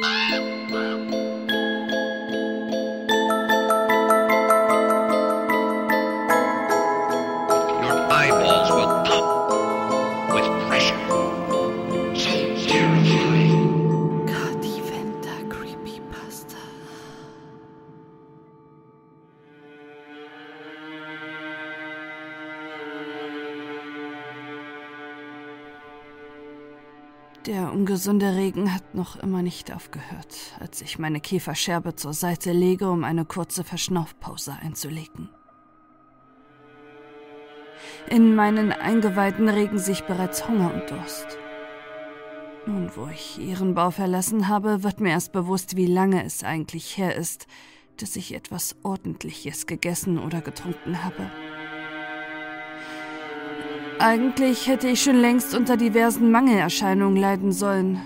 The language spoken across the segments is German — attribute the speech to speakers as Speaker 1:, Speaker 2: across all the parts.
Speaker 1: Bye. Der ungesunde Regen hat noch immer nicht aufgehört, als ich meine Käferscherbe zur Seite lege, um eine kurze Verschnaufpause einzulegen. In meinen Eingeweiden regen sich bereits Hunger und Durst. Nun, wo ich ihren Bau verlassen habe, wird mir erst bewusst, wie lange es eigentlich her ist, dass ich etwas Ordentliches gegessen oder getrunken habe. Eigentlich hätte ich schon längst unter diversen Mangelerscheinungen leiden sollen.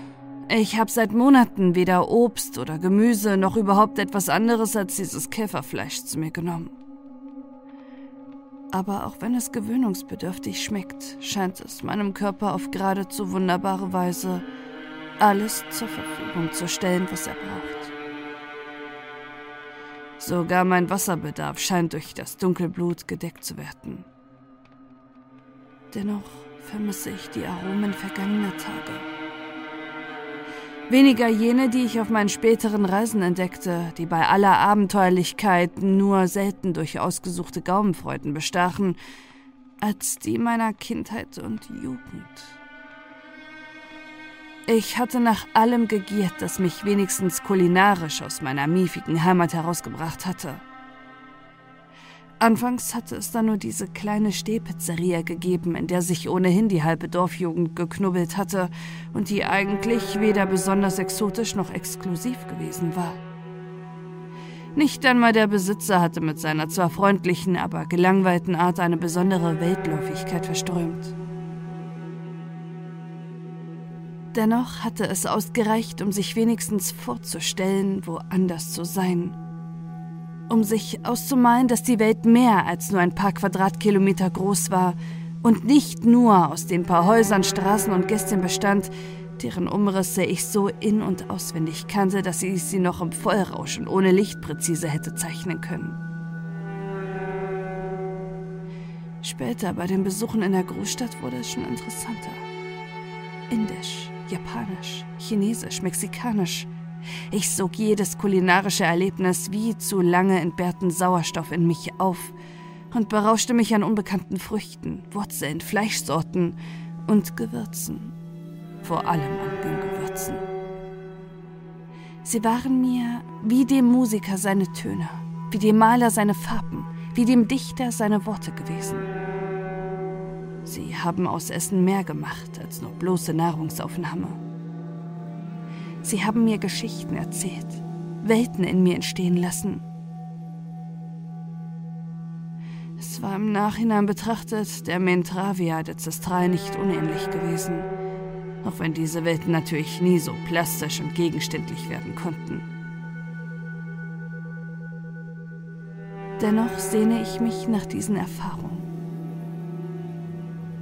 Speaker 1: Ich habe seit Monaten weder Obst oder Gemüse noch überhaupt etwas anderes als dieses Käferfleisch zu mir genommen. Aber auch wenn es gewöhnungsbedürftig schmeckt, scheint es meinem Körper auf geradezu wunderbare Weise alles zur Verfügung zu stellen, was er braucht. Sogar mein Wasserbedarf scheint durch das Dunkelblut gedeckt zu werden. Dennoch vermisse ich die Aromen vergangener Tage. Weniger jene, die ich auf meinen späteren Reisen entdeckte, die bei aller Abenteuerlichkeit nur selten durch ausgesuchte Gaumenfreuden bestachen, als die meiner Kindheit und Jugend. Ich hatte nach allem gegiert, das mich wenigstens kulinarisch aus meiner miefigen Heimat herausgebracht hatte. Anfangs hatte es da nur diese kleine Stehpizzeria gegeben, in der sich ohnehin die halbe Dorfjugend geknubbelt hatte und die eigentlich weder besonders exotisch noch exklusiv gewesen war. Nicht einmal der Besitzer hatte mit seiner zwar freundlichen, aber gelangweilten Art eine besondere Weltläufigkeit verströmt. Dennoch hatte es ausgereicht, um sich wenigstens vorzustellen, woanders zu sein. Um sich auszumalen, dass die Welt mehr als nur ein paar Quadratkilometer groß war und nicht nur aus den paar Häusern, Straßen und Gästen bestand, deren Umrisse ich so in- und auswendig kannte, dass ich sie noch im Vollrauschen ohne Licht präzise hätte zeichnen können. Später bei den Besuchen in der Großstadt wurde es schon interessanter. Indisch, Japanisch, Chinesisch, Mexikanisch. Ich sog jedes kulinarische Erlebnis wie zu lange entbehrten Sauerstoff in mich auf und berauschte mich an unbekannten Früchten, Wurzeln, Fleischsorten und Gewürzen. Vor allem an den Gewürzen. Sie waren mir wie dem Musiker seine Töne, wie dem Maler seine Farben, wie dem Dichter seine Worte gewesen. Sie haben aus Essen mehr gemacht als nur bloße Nahrungsaufnahme. Sie haben mir Geschichten erzählt, Welten in mir entstehen lassen. Es war im Nachhinein betrachtet der Mentravia der Zestral nicht unähnlich gewesen, auch wenn diese Welten natürlich nie so plastisch und gegenständlich werden konnten. Dennoch sehne ich mich nach diesen Erfahrungen.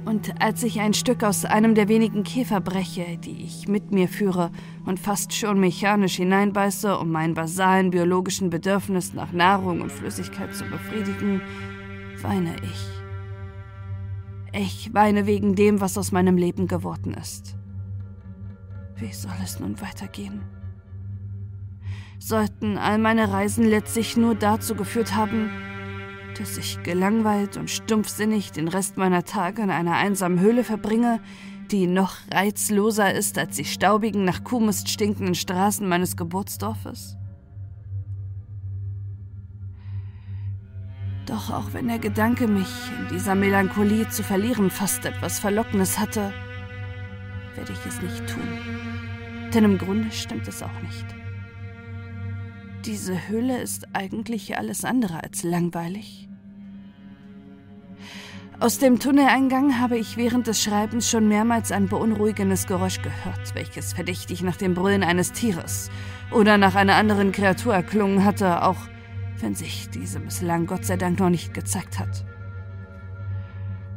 Speaker 1: Und als ich ein Stück aus einem der wenigen Käfer breche, die ich mit mir führe und fast schon mechanisch hineinbeiße, um meinen basalen biologischen Bedürfnis nach Nahrung und Flüssigkeit zu befriedigen, weine ich. Ich weine wegen dem, was aus meinem Leben geworden ist. Wie soll es nun weitergehen? Sollten all meine Reisen letztlich nur dazu geführt haben, dass ich gelangweilt und stumpfsinnig den Rest meiner Tage in einer einsamen Höhle verbringe, die noch reizloser ist als die staubigen, nach Kuhmist stinkenden Straßen meines Geburtsdorfes? Doch auch wenn der Gedanke, mich in dieser Melancholie zu verlieren, fast etwas Verlockendes hatte, werde ich es nicht tun. Denn im Grunde stimmt es auch nicht. Diese Höhle ist eigentlich alles andere als langweilig. Aus dem Tunneleingang habe ich während des Schreibens schon mehrmals ein beunruhigendes Geräusch gehört, welches verdächtig nach dem Brüllen eines Tieres oder nach einer anderen Kreatur erklungen hatte, auch wenn sich diese bislang Gott sei Dank noch nicht gezeigt hat.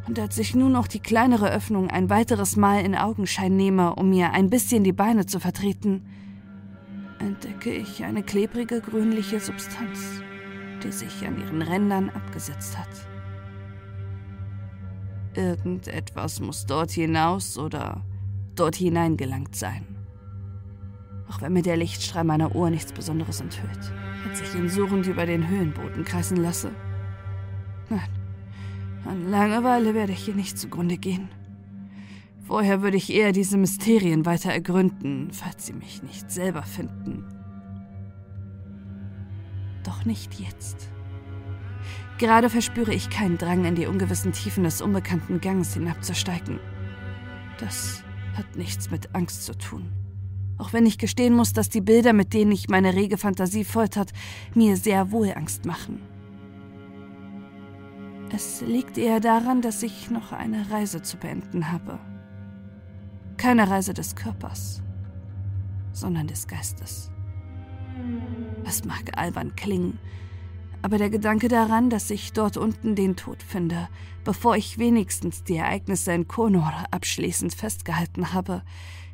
Speaker 1: Und als ich nun noch die kleinere Öffnung ein weiteres Mal in Augenschein nehme, um mir ein bisschen die Beine zu vertreten, entdecke ich eine klebrige grünliche Substanz, die sich an ihren Rändern abgesetzt hat. Irgendetwas muss dort hinaus oder dort hineingelangt sein. Auch wenn mir der Lichtstrahl meiner Uhr nichts Besonderes enthüllt, als ich ihn suchend über den Höhenboden kreisen lasse. Nein, an Langeweile werde ich hier nicht zugrunde gehen. Vorher würde ich eher diese Mysterien weiter ergründen, falls sie mich nicht selber finden. Doch nicht jetzt. Gerade verspüre ich keinen Drang, in die ungewissen Tiefen des unbekannten Gangs hinabzusteigen. Das hat nichts mit Angst zu tun. Auch wenn ich gestehen muss, dass die Bilder, mit denen ich meine rege Fantasie foltert, mir sehr wohl Angst machen. Es liegt eher daran, dass ich noch eine Reise zu beenden habe. Keine Reise des Körpers, sondern des Geistes. Es mag albern klingen, aber der Gedanke daran, dass ich dort unten den Tod finde, bevor ich wenigstens die Ereignisse in Konor abschließend festgehalten habe,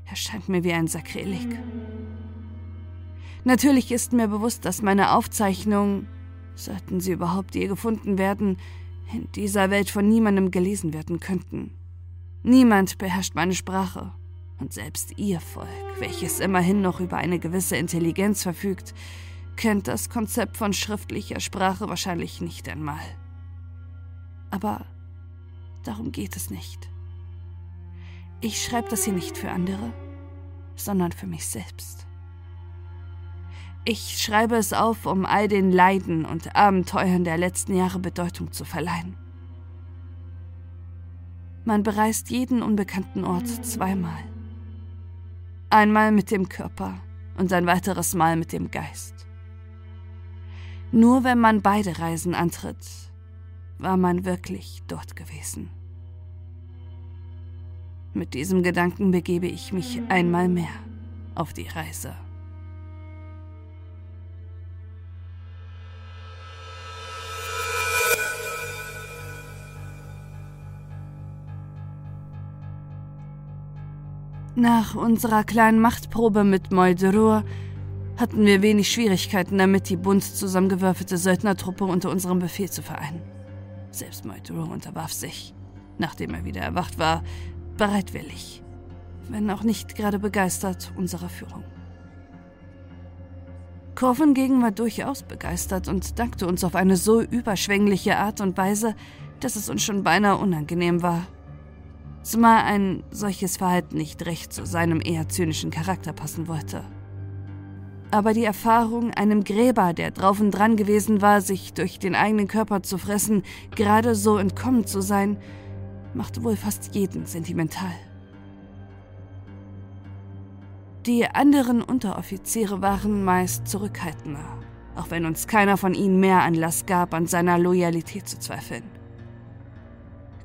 Speaker 1: erscheint mir wie ein Sakrileg. Natürlich ist mir bewusst, dass meine Aufzeichnungen, sollten sie überhaupt je gefunden werden, in dieser Welt von niemandem gelesen werden könnten. Niemand beherrscht meine Sprache. Und selbst ihr Volk, welches immerhin noch über eine gewisse Intelligenz verfügt, kennt das Konzept von schriftlicher Sprache wahrscheinlich nicht einmal. Aber darum geht es nicht. Ich schreibe das hier nicht für andere, sondern für mich selbst. Ich schreibe es auf, um all den Leiden und Abenteuern der letzten Jahre Bedeutung zu verleihen. Man bereist jeden unbekannten Ort zweimal. Einmal mit dem Körper und ein weiteres Mal mit dem Geist. Nur wenn man beide Reisen antritt, war man wirklich dort gewesen. Mit diesem Gedanken begebe ich mich einmal mehr auf die Reise. Nach unserer kleinen Machtprobe mit Moldrur hatten wir wenig Schwierigkeiten damit, die bunt zusammengewürfelte Söldnertruppe unter unserem Befehl zu vereinen. Selbst Moldrur unterwarf sich, nachdem er wieder erwacht war, bereitwillig, wenn auch nicht gerade begeistert unserer Führung. Corvin gegen war durchaus begeistert und dankte uns auf eine so überschwängliche Art und Weise, dass es uns schon beinahe unangenehm war, zumal ein solches Verhalten nicht recht zu seinem eher zynischen Charakter passen wollte. Aber die Erfahrung, einem Gräber, der drauf und dran gewesen war, sich durch den eigenen Körper zu fressen, gerade so entkommen zu sein, machte wohl fast jeden sentimental. Die anderen Unteroffiziere waren meist zurückhaltender, auch wenn uns keiner von ihnen mehr Anlass gab, an seiner Loyalität zu zweifeln.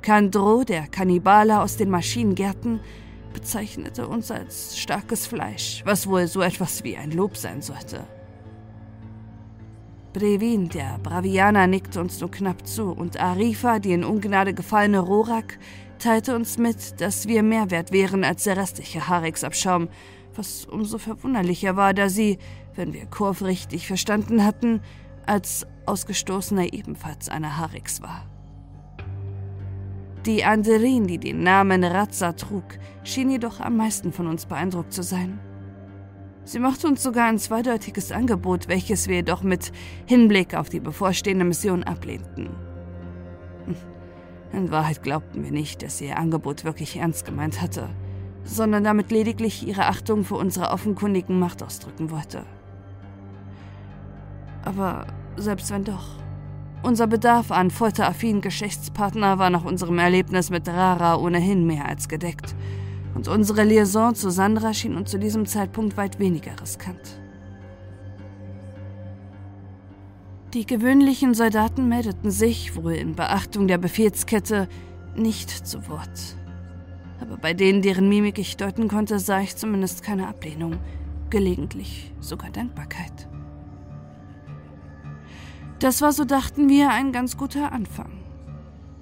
Speaker 1: Kandro, der Kannibale aus den Maschinengärten, bezeichnete uns als starkes Fleisch, was wohl so etwas wie ein Lob sein sollte. Brevin, der Bravianer, nickte uns nur knapp zu, und Arifa, die in Ungnade gefallene Rorak, teilte uns mit, dass wir mehr wert wären als der restliche Harix-Abschaum, was umso verwunderlicher war, da sie, wenn wir Kurv richtig verstanden hatten, als Ausgestoßener ebenfalls eine Harix war. Die Anderin, die den Namen Razza trug, schien jedoch am meisten von uns beeindruckt zu sein. Sie machte uns sogar ein zweideutiges Angebot, welches wir jedoch mit Hinblick auf die bevorstehende Mission ablehnten. In Wahrheit glaubten wir nicht, dass sie ihr Angebot wirklich ernst gemeint hatte, sondern damit lediglich ihre Achtung für unsere offenkundigen Macht ausdrücken wollte. Aber selbst wenn doch, unser Bedarf an folteraffinen Geschlechtspartner war nach unserem Erlebnis mit Rara ohnehin mehr als gedeckt. Und unsere Liaison zu Sandra schien uns zu diesem Zeitpunkt weit weniger riskant. Die gewöhnlichen Soldaten meldeten sich, wohl in Beachtung der Befehlskette, nicht zu Wort. Aber bei denen, deren Mimik ich deuten konnte, sah ich zumindest keine Ablehnung, gelegentlich sogar Dankbarkeit. Das war, so dachten wir, ein ganz guter Anfang.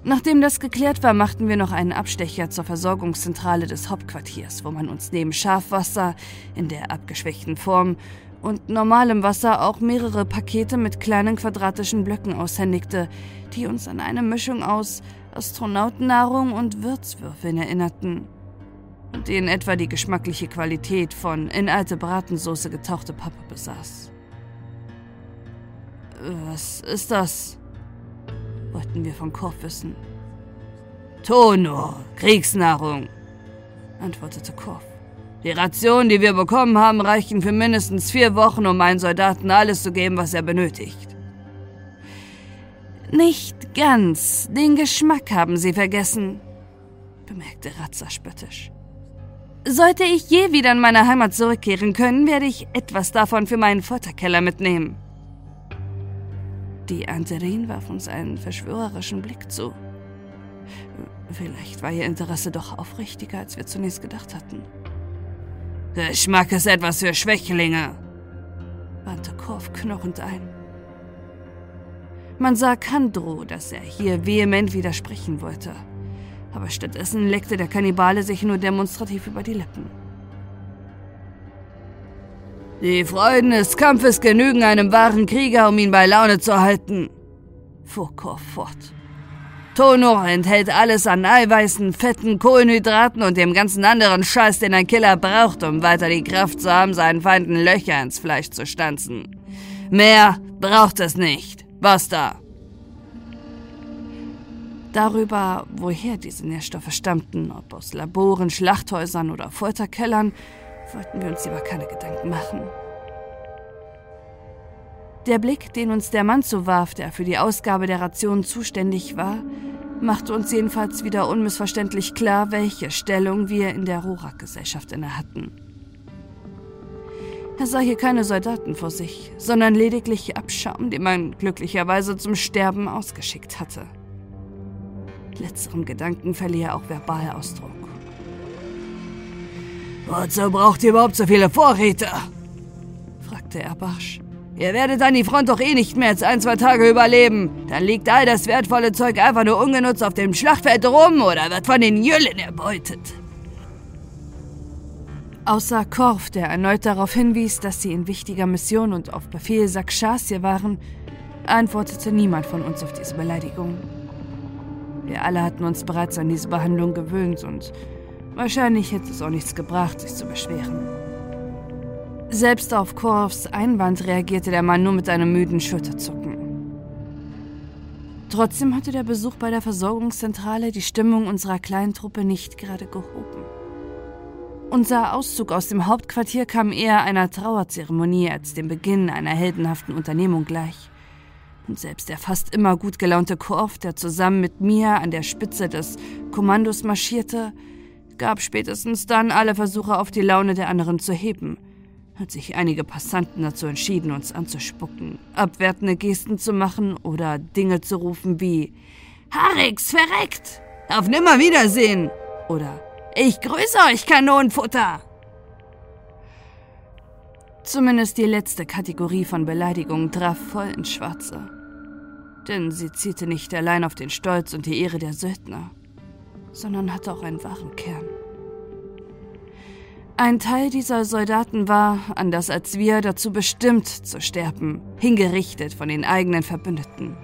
Speaker 1: Nachdem das geklärt war, machten wir noch einen Abstecher zur Versorgungszentrale des Hauptquartiers, wo man uns neben Schafwasser in der abgeschwächten Form und normalem Wasser auch mehrere Pakete mit kleinen quadratischen Blöcken aushändigte, die uns an eine Mischung aus Astronautennahrung und Würzwürfeln erinnerten die in etwa die geschmackliche Qualität von in alte Bratensoße getauchte Pappe besaß. Was ist das? wollten wir von Korf wissen. Tono, Kriegsnahrung, antwortete Korf. Die Rationen, die wir bekommen haben, reichen für mindestens vier Wochen, um meinen Soldaten alles zu geben, was er benötigt. Nicht ganz. Den Geschmack haben sie vergessen, bemerkte Ratzer spöttisch. Sollte ich je wieder in meine Heimat zurückkehren können, werde ich etwas davon für meinen Futterkeller mitnehmen. Die Anterin warf uns einen verschwörerischen Blick zu. Vielleicht war ihr Interesse doch aufrichtiger, als wir zunächst gedacht hatten. Geschmack ist etwas für Schwächlinge, wandte Korf knurrend ein. Man sah Kandro, dass er hier vehement widersprechen wollte. Aber stattdessen leckte der Kannibale sich nur demonstrativ über die Lippen. Die Freuden des Kampfes genügen einem wahren Krieger, um ihn bei Laune zu halten, fuhr Korf fort. Tono enthält alles an Eiweißen, Fetten, Kohlenhydraten und dem ganzen anderen Scheiß, den ein Killer braucht, um weiter die Kraft zu haben, seinen Feinden Löcher ins Fleisch zu stanzen. Mehr braucht es nicht. Basta. Darüber, woher diese Nährstoffe stammten, ob aus Laboren, Schlachthäusern oder Folterkellern, wollten wir uns lieber keine Gedanken machen. Der Blick, den uns der Mann zuwarf, der für die Ausgabe der Rationen zuständig war, machte uns jedenfalls wieder unmissverständlich klar, welche Stellung wir in der Rorak-Gesellschaft inne hatten. Er sah hier keine Soldaten vor sich, sondern lediglich Abschaum, den man glücklicherweise zum Sterben ausgeschickt hatte. Letzterem Gedanken verlieh er auch verbal Ausdruck. Wozu braucht ihr überhaupt so viele Vorräte? fragte er barsch. Ihr werdet an die Front doch eh nicht mehr als ein, zwei Tage überleben. Dann liegt all das wertvolle Zeug einfach nur ungenutzt auf dem Schlachtfeld rum oder wird von den Jüllen erbeutet. Außer Korf, der erneut darauf hinwies, dass sie in wichtiger Mission und auf Befehl Sakshas hier waren, antwortete niemand von uns auf diese Beleidigung. Wir alle hatten uns bereits an diese Behandlung gewöhnt und Wahrscheinlich hätte es auch nichts gebracht, sich zu beschweren. Selbst auf Korfs Einwand reagierte der Mann nur mit einem müden Schulterzucken. Trotzdem hatte der Besuch bei der Versorgungszentrale die Stimmung unserer kleinen Truppe nicht gerade gehoben. Unser Auszug aus dem Hauptquartier kam eher einer Trauerzeremonie als dem Beginn einer heldenhaften Unternehmung gleich. Und selbst der fast immer gut gelaunte Korf, der zusammen mit mir an der Spitze des Kommandos marschierte, gab spätestens dann alle Versuche auf die Laune der anderen zu heben, hat sich einige Passanten dazu entschieden, uns anzuspucken, abwertende Gesten zu machen oder Dinge zu rufen wie Harix, verreckt! Auf Nimmerwiedersehen! Oder Ich grüße euch, Kanonenfutter! Zumindest die letzte Kategorie von Beleidigungen traf voll ins Schwarze. Denn sie zielte nicht allein auf den Stolz und die Ehre der Söldner sondern hatte auch einen wahren Kern. Ein Teil dieser Soldaten war, anders als wir, dazu bestimmt zu sterben, hingerichtet von den eigenen Verbündeten.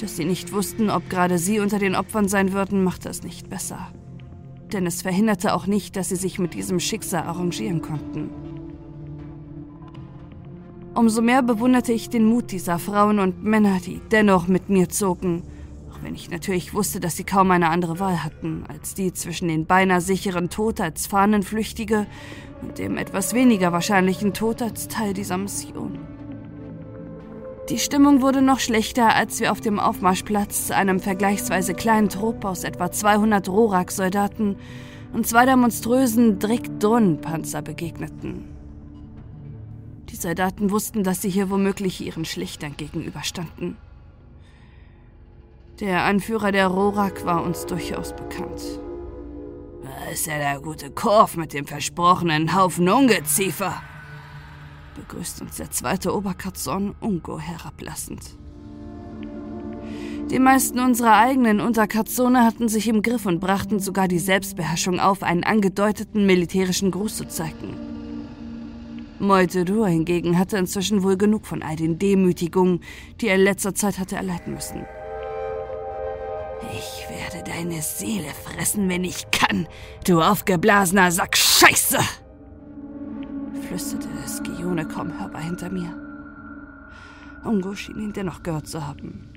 Speaker 1: Dass sie nicht wussten, ob gerade sie unter den Opfern sein würden, machte es nicht besser. Denn es verhinderte auch nicht, dass sie sich mit diesem Schicksal arrangieren konnten. Umso mehr bewunderte ich den Mut dieser Frauen und Männer, die dennoch mit mir zogen wenn ich natürlich wusste, dass sie kaum eine andere Wahl hatten, als die zwischen den beinahe sicheren Tod als Fahnenflüchtige und dem etwas weniger wahrscheinlichen Tod als Teil dieser Mission. Die Stimmung wurde noch schlechter, als wir auf dem Aufmarschplatz einem vergleichsweise kleinen Trupp aus etwa 200 Rorak-Soldaten und zwei der monströsen Drick-Drun-Panzer begegneten. Die Soldaten wussten, dass sie hier womöglich ihren Schlichtern gegenüberstanden. Der Anführer der Rorak war uns durchaus bekannt. Da ist ja der gute Korf mit dem versprochenen Haufen Ungeziefer. Begrüßt uns der zweite Oberkatzon Ungo herablassend. Die meisten unserer eigenen Unterkatzone hatten sich im Griff und brachten sogar die Selbstbeherrschung auf, einen angedeuteten militärischen Gruß zu zeigen.
Speaker 2: Moituru hingegen hatte inzwischen wohl genug von all den Demütigungen, die er in letzter Zeit hatte erleiden müssen. Ich werde deine Seele fressen, wenn ich kann, du aufgeblasener Sack Scheiße! flüsterte Skione kaum hörbar hinter mir. Ungo schien ihn dennoch gehört zu haben.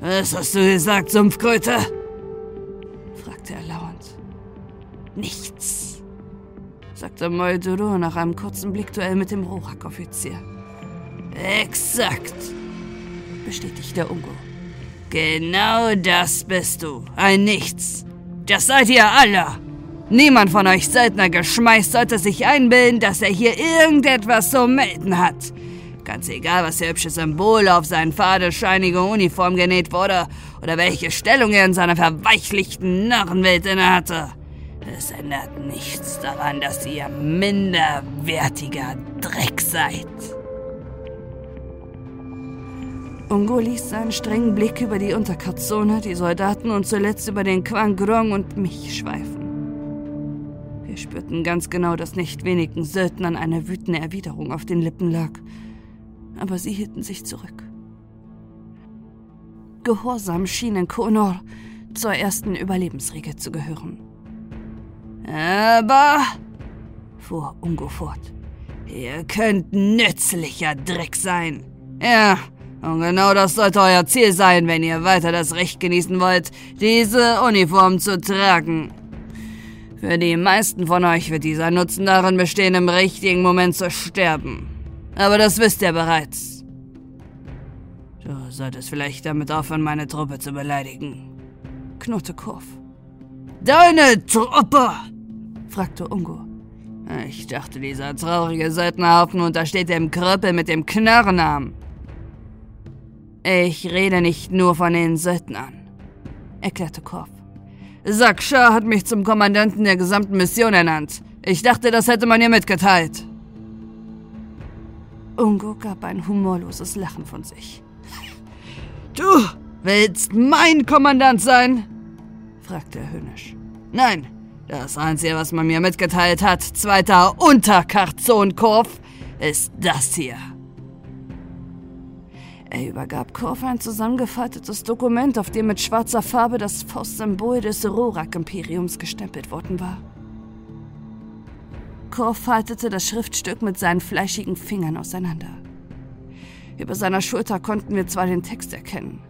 Speaker 1: Was hast du gesagt, Sumpfkröte?
Speaker 2: fragte er lauernd. Nichts, sagte Molduro nach einem kurzen Blickduell mit dem Rorak-Offizier.
Speaker 1: Exakt,
Speaker 2: bestätigte Ungo.
Speaker 1: Genau das bist du, ein Nichts. Das seid ihr alle. Niemand von euch Söldnergeschmeiß sollte sich einbilden, dass er hier irgendetwas zu melden hat. Ganz egal, was für hübsche Symbole auf seinen fadenscheinige Uniform genäht wurde oder welche Stellung er in seiner verweichlichten Narrenwelt innehatte. Es ändert nichts daran, dass ihr minderwertiger Dreck seid.
Speaker 2: Ungo ließ seinen strengen Blick über die Unterkatzone, die Soldaten und zuletzt über den Quangrong und mich schweifen. Wir spürten ganz genau, dass nicht wenigen Söldnern eine wütende Erwiderung auf den Lippen lag aber sie hielten sich zurück. Gehorsam schienen Konor zur ersten Überlebensregel zu gehören.
Speaker 1: Aber, fuhr Ungo fort, ihr könnt nützlicher Dreck sein. Ja, und genau das sollte euer Ziel sein, wenn ihr weiter das Recht genießen wollt, diese Uniform zu tragen. Für die meisten von euch wird dieser Nutzen darin bestehen, im richtigen Moment zu sterben. Aber das wisst ihr bereits. Du solltest vielleicht damit aufhören, meine Truppe zu beleidigen.
Speaker 2: knurrte Kurf.
Speaker 1: Deine Truppe?
Speaker 2: fragte Ungo.
Speaker 1: Ich dachte, dieser traurige Söldnerhaufen untersteht dem Kröppel mit dem Knarrenarm.
Speaker 2: Ich rede nicht nur von den Söldnern, erklärte Korf.
Speaker 1: Saksha hat mich zum Kommandanten der gesamten Mission ernannt. Ich dachte, das hätte man ihr mitgeteilt.
Speaker 2: Ungo gab ein humorloses Lachen von sich.
Speaker 1: Du willst mein Kommandant sein? fragte er höhnisch. Nein, das Einzige, was man mir mitgeteilt hat, zweiter Unterkarzonkorf, ist das hier.
Speaker 2: Er übergab Korf ein zusammengefaltetes Dokument, auf dem mit schwarzer Farbe das Faustsymbol des Rorak-Imperiums gestempelt worden war. Korf faltete das Schriftstück mit seinen fleischigen Fingern auseinander. Über seiner Schulter konnten wir zwar den Text erkennen,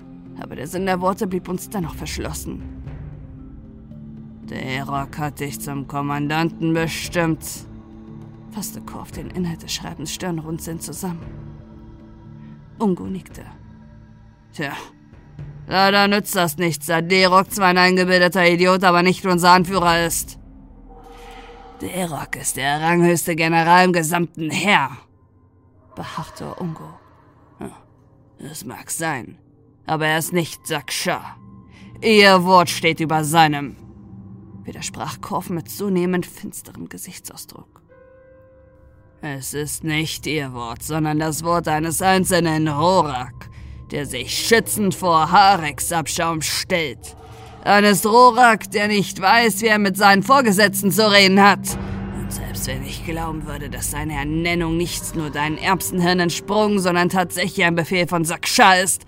Speaker 2: aber der Sinn der Worte blieb uns dennoch verschlossen.
Speaker 1: Der Rock hat dich zum Kommandanten bestimmt,
Speaker 2: fasste Korf den Inhalt des Schreibens stirnrunzelnd zusammen. Ungo nickte.
Speaker 1: Tja, leider nützt das nichts, da Derok zwar ein eingebildeter Idiot, aber nicht unser Anführer ist. Der Rock ist der ranghöchste General im gesamten Heer, beharrte Ungo. Das mag sein, aber er ist nicht Saksha. Ihr Wort steht über seinem, widersprach Korf mit zunehmend finsterem Gesichtsausdruck. Es ist nicht ihr Wort, sondern das Wort eines einzelnen Rorak, der sich schützend vor Harex-Abschaum stellt Ernest Rorak, der nicht weiß, wie er mit seinen Vorgesetzten zu reden hat. Und selbst wenn ich glauben würde, dass seine Ernennung nicht nur deinen Erbsenhirn entsprungen, sondern tatsächlich ein Befehl von Saksha ist,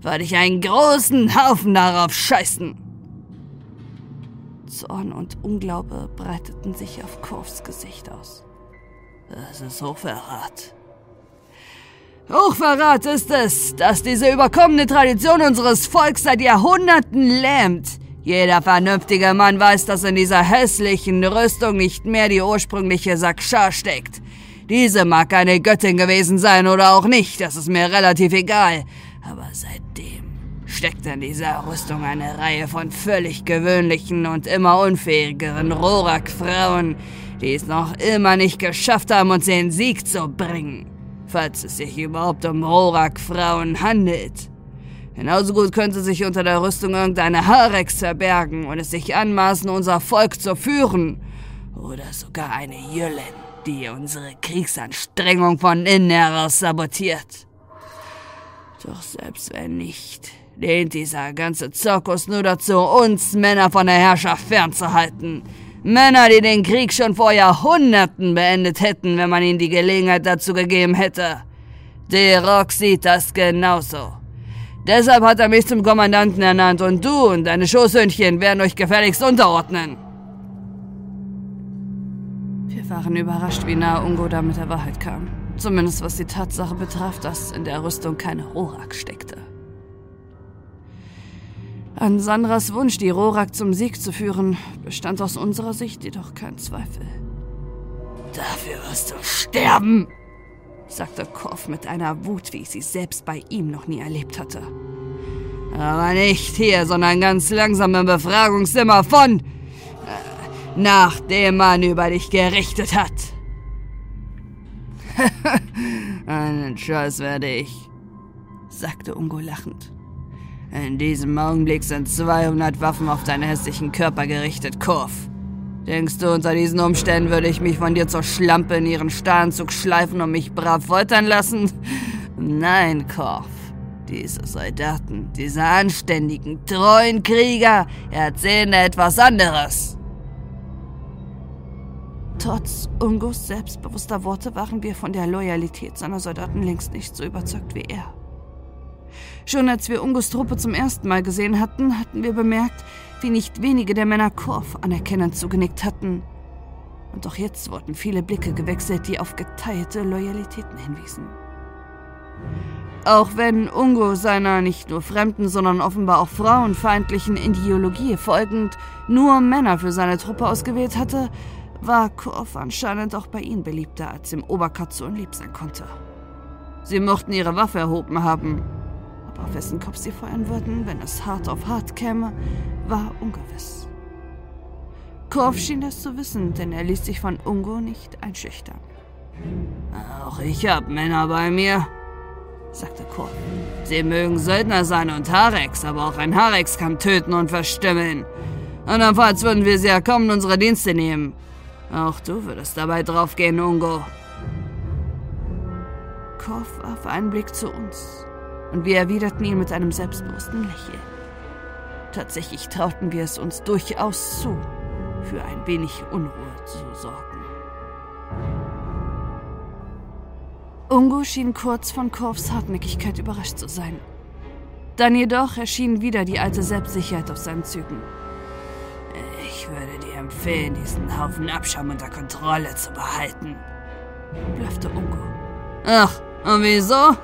Speaker 1: würde ich einen großen Haufen darauf scheißen.
Speaker 2: Zorn und Unglaube breiteten sich auf Korfs Gesicht aus.
Speaker 1: Das ist Hochverrat. Hochverrat ist es, dass diese überkommene Tradition unseres Volks seit Jahrhunderten lähmt. Jeder vernünftige Mann weiß, dass in dieser hässlichen Rüstung nicht mehr die ursprüngliche Saksha steckt. Diese mag eine Göttin gewesen sein oder auch nicht, das ist mir relativ egal. Aber seitdem steckt in dieser Rüstung eine Reihe von völlig gewöhnlichen und immer unfähigeren Rorak-Frauen, die es noch immer nicht geschafft haben, uns den Sieg zu bringen falls es sich überhaupt um Rorak-Frauen handelt. Genauso gut könnte sich unter der Rüstung irgendeine Harex verbergen und es sich anmaßen, unser Volk zu führen. Oder sogar eine Jüllen, die unsere Kriegsanstrengung von innen heraus sabotiert. Doch selbst wenn nicht, dient dieser ganze Zirkus nur dazu, uns Männer von der Herrschaft fernzuhalten. Männer, die den Krieg schon vor Jahrhunderten beendet hätten, wenn man ihnen die Gelegenheit dazu gegeben hätte. Der Rock sieht das genauso. Deshalb hat er mich zum Kommandanten ernannt und du und deine Schoßhündchen werden euch gefälligst unterordnen.
Speaker 3: Wir waren überrascht, wie nah Ungo da mit der Wahrheit kam. Zumindest was die Tatsache betraf, dass in der Rüstung keine Rorak steckte. An Sandras Wunsch, die Rorak zum Sieg zu führen, bestand aus unserer Sicht jedoch kein Zweifel.
Speaker 1: Dafür wirst du sterben, sagte Korf mit einer Wut, wie ich sie selbst bei ihm noch nie erlebt hatte. Aber nicht hier, sondern ganz langsam im Befragungszimmer von... Äh, nachdem man über dich gerichtet hat. Einen Scheiß werde ich, sagte Ungo lachend. In diesem Augenblick sind 200 Waffen auf deinen hässlichen Körper gerichtet, Kurf. Denkst du, unter diesen Umständen würde ich mich von dir zur Schlampe in ihren Starrenzug schleifen und mich brav foltern lassen? Nein, Korf. Diese Soldaten, diese anständigen, treuen Krieger erzählen etwas anderes.
Speaker 3: Trotz Ungos selbstbewusster Worte waren wir von der Loyalität seiner Soldaten längst nicht so überzeugt wie er. Schon als wir Ungos Truppe zum ersten Mal gesehen hatten, hatten wir bemerkt, wie nicht wenige der Männer Korf anerkennend zugenickt hatten. Und auch jetzt wurden viele Blicke gewechselt, die auf geteilte Loyalitäten hinwiesen. Auch wenn Ungo seiner nicht nur fremden, sondern offenbar auch frauenfeindlichen Ideologie folgend nur Männer für seine Truppe ausgewählt hatte, war Korf anscheinend auch bei ihnen beliebter, als im Oberkatze lieb sein konnte. Sie mochten ihre Waffe erhoben haben, auf wessen Kopf sie feuern würden, wenn es hart auf hart käme, war ungewiss. Korf schien es zu wissen, denn er ließ sich von Ungo nicht einschüchtern.
Speaker 1: Auch ich hab Männer bei mir, sagte Korf. Sie mögen Söldner sein und Harex, aber auch ein Harex kann töten und verstümmeln. Andernfalls würden wir sie ja kaum in unsere Dienste nehmen. Auch du würdest dabei draufgehen, Ungo.
Speaker 3: Korf warf einen Blick zu uns und wir erwiderten ihn mit einem selbstbewussten Lächeln. Tatsächlich trauten wir es uns durchaus zu, für ein wenig Unruhe zu sorgen. Ungo schien kurz von Korfs Hartnäckigkeit überrascht zu sein. Dann jedoch erschien wieder die alte Selbstsicherheit auf seinen Zügen.
Speaker 1: Ich würde dir empfehlen, diesen Haufen Abschaum unter Kontrolle zu behalten,
Speaker 3: blöffte Ungo.
Speaker 1: Ach, und wieso?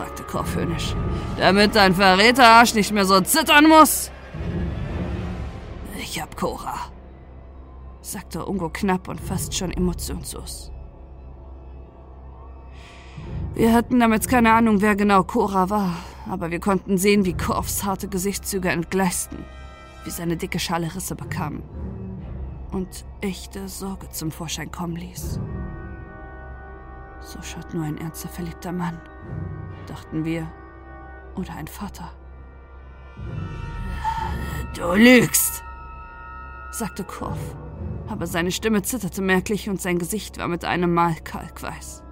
Speaker 1: Fragte Korf höhnisch. Damit dein Verräterarsch nicht mehr so zittern muss? Ich hab Cora, sagte Ungo knapp und fast schon emotionslos.
Speaker 3: Wir hatten damals keine Ahnung, wer genau Cora war, aber wir konnten sehen, wie Korfs harte Gesichtszüge entgleisten, wie seine dicke Schale Risse bekam und echte Sorge zum Vorschein kommen ließ. So schaut nur ein ernster verliebter Mann, dachten wir, oder ein Vater.
Speaker 1: Du lügst,
Speaker 3: sagte Korf, aber seine Stimme zitterte merklich und sein Gesicht war mit einem Mal kalkweiß.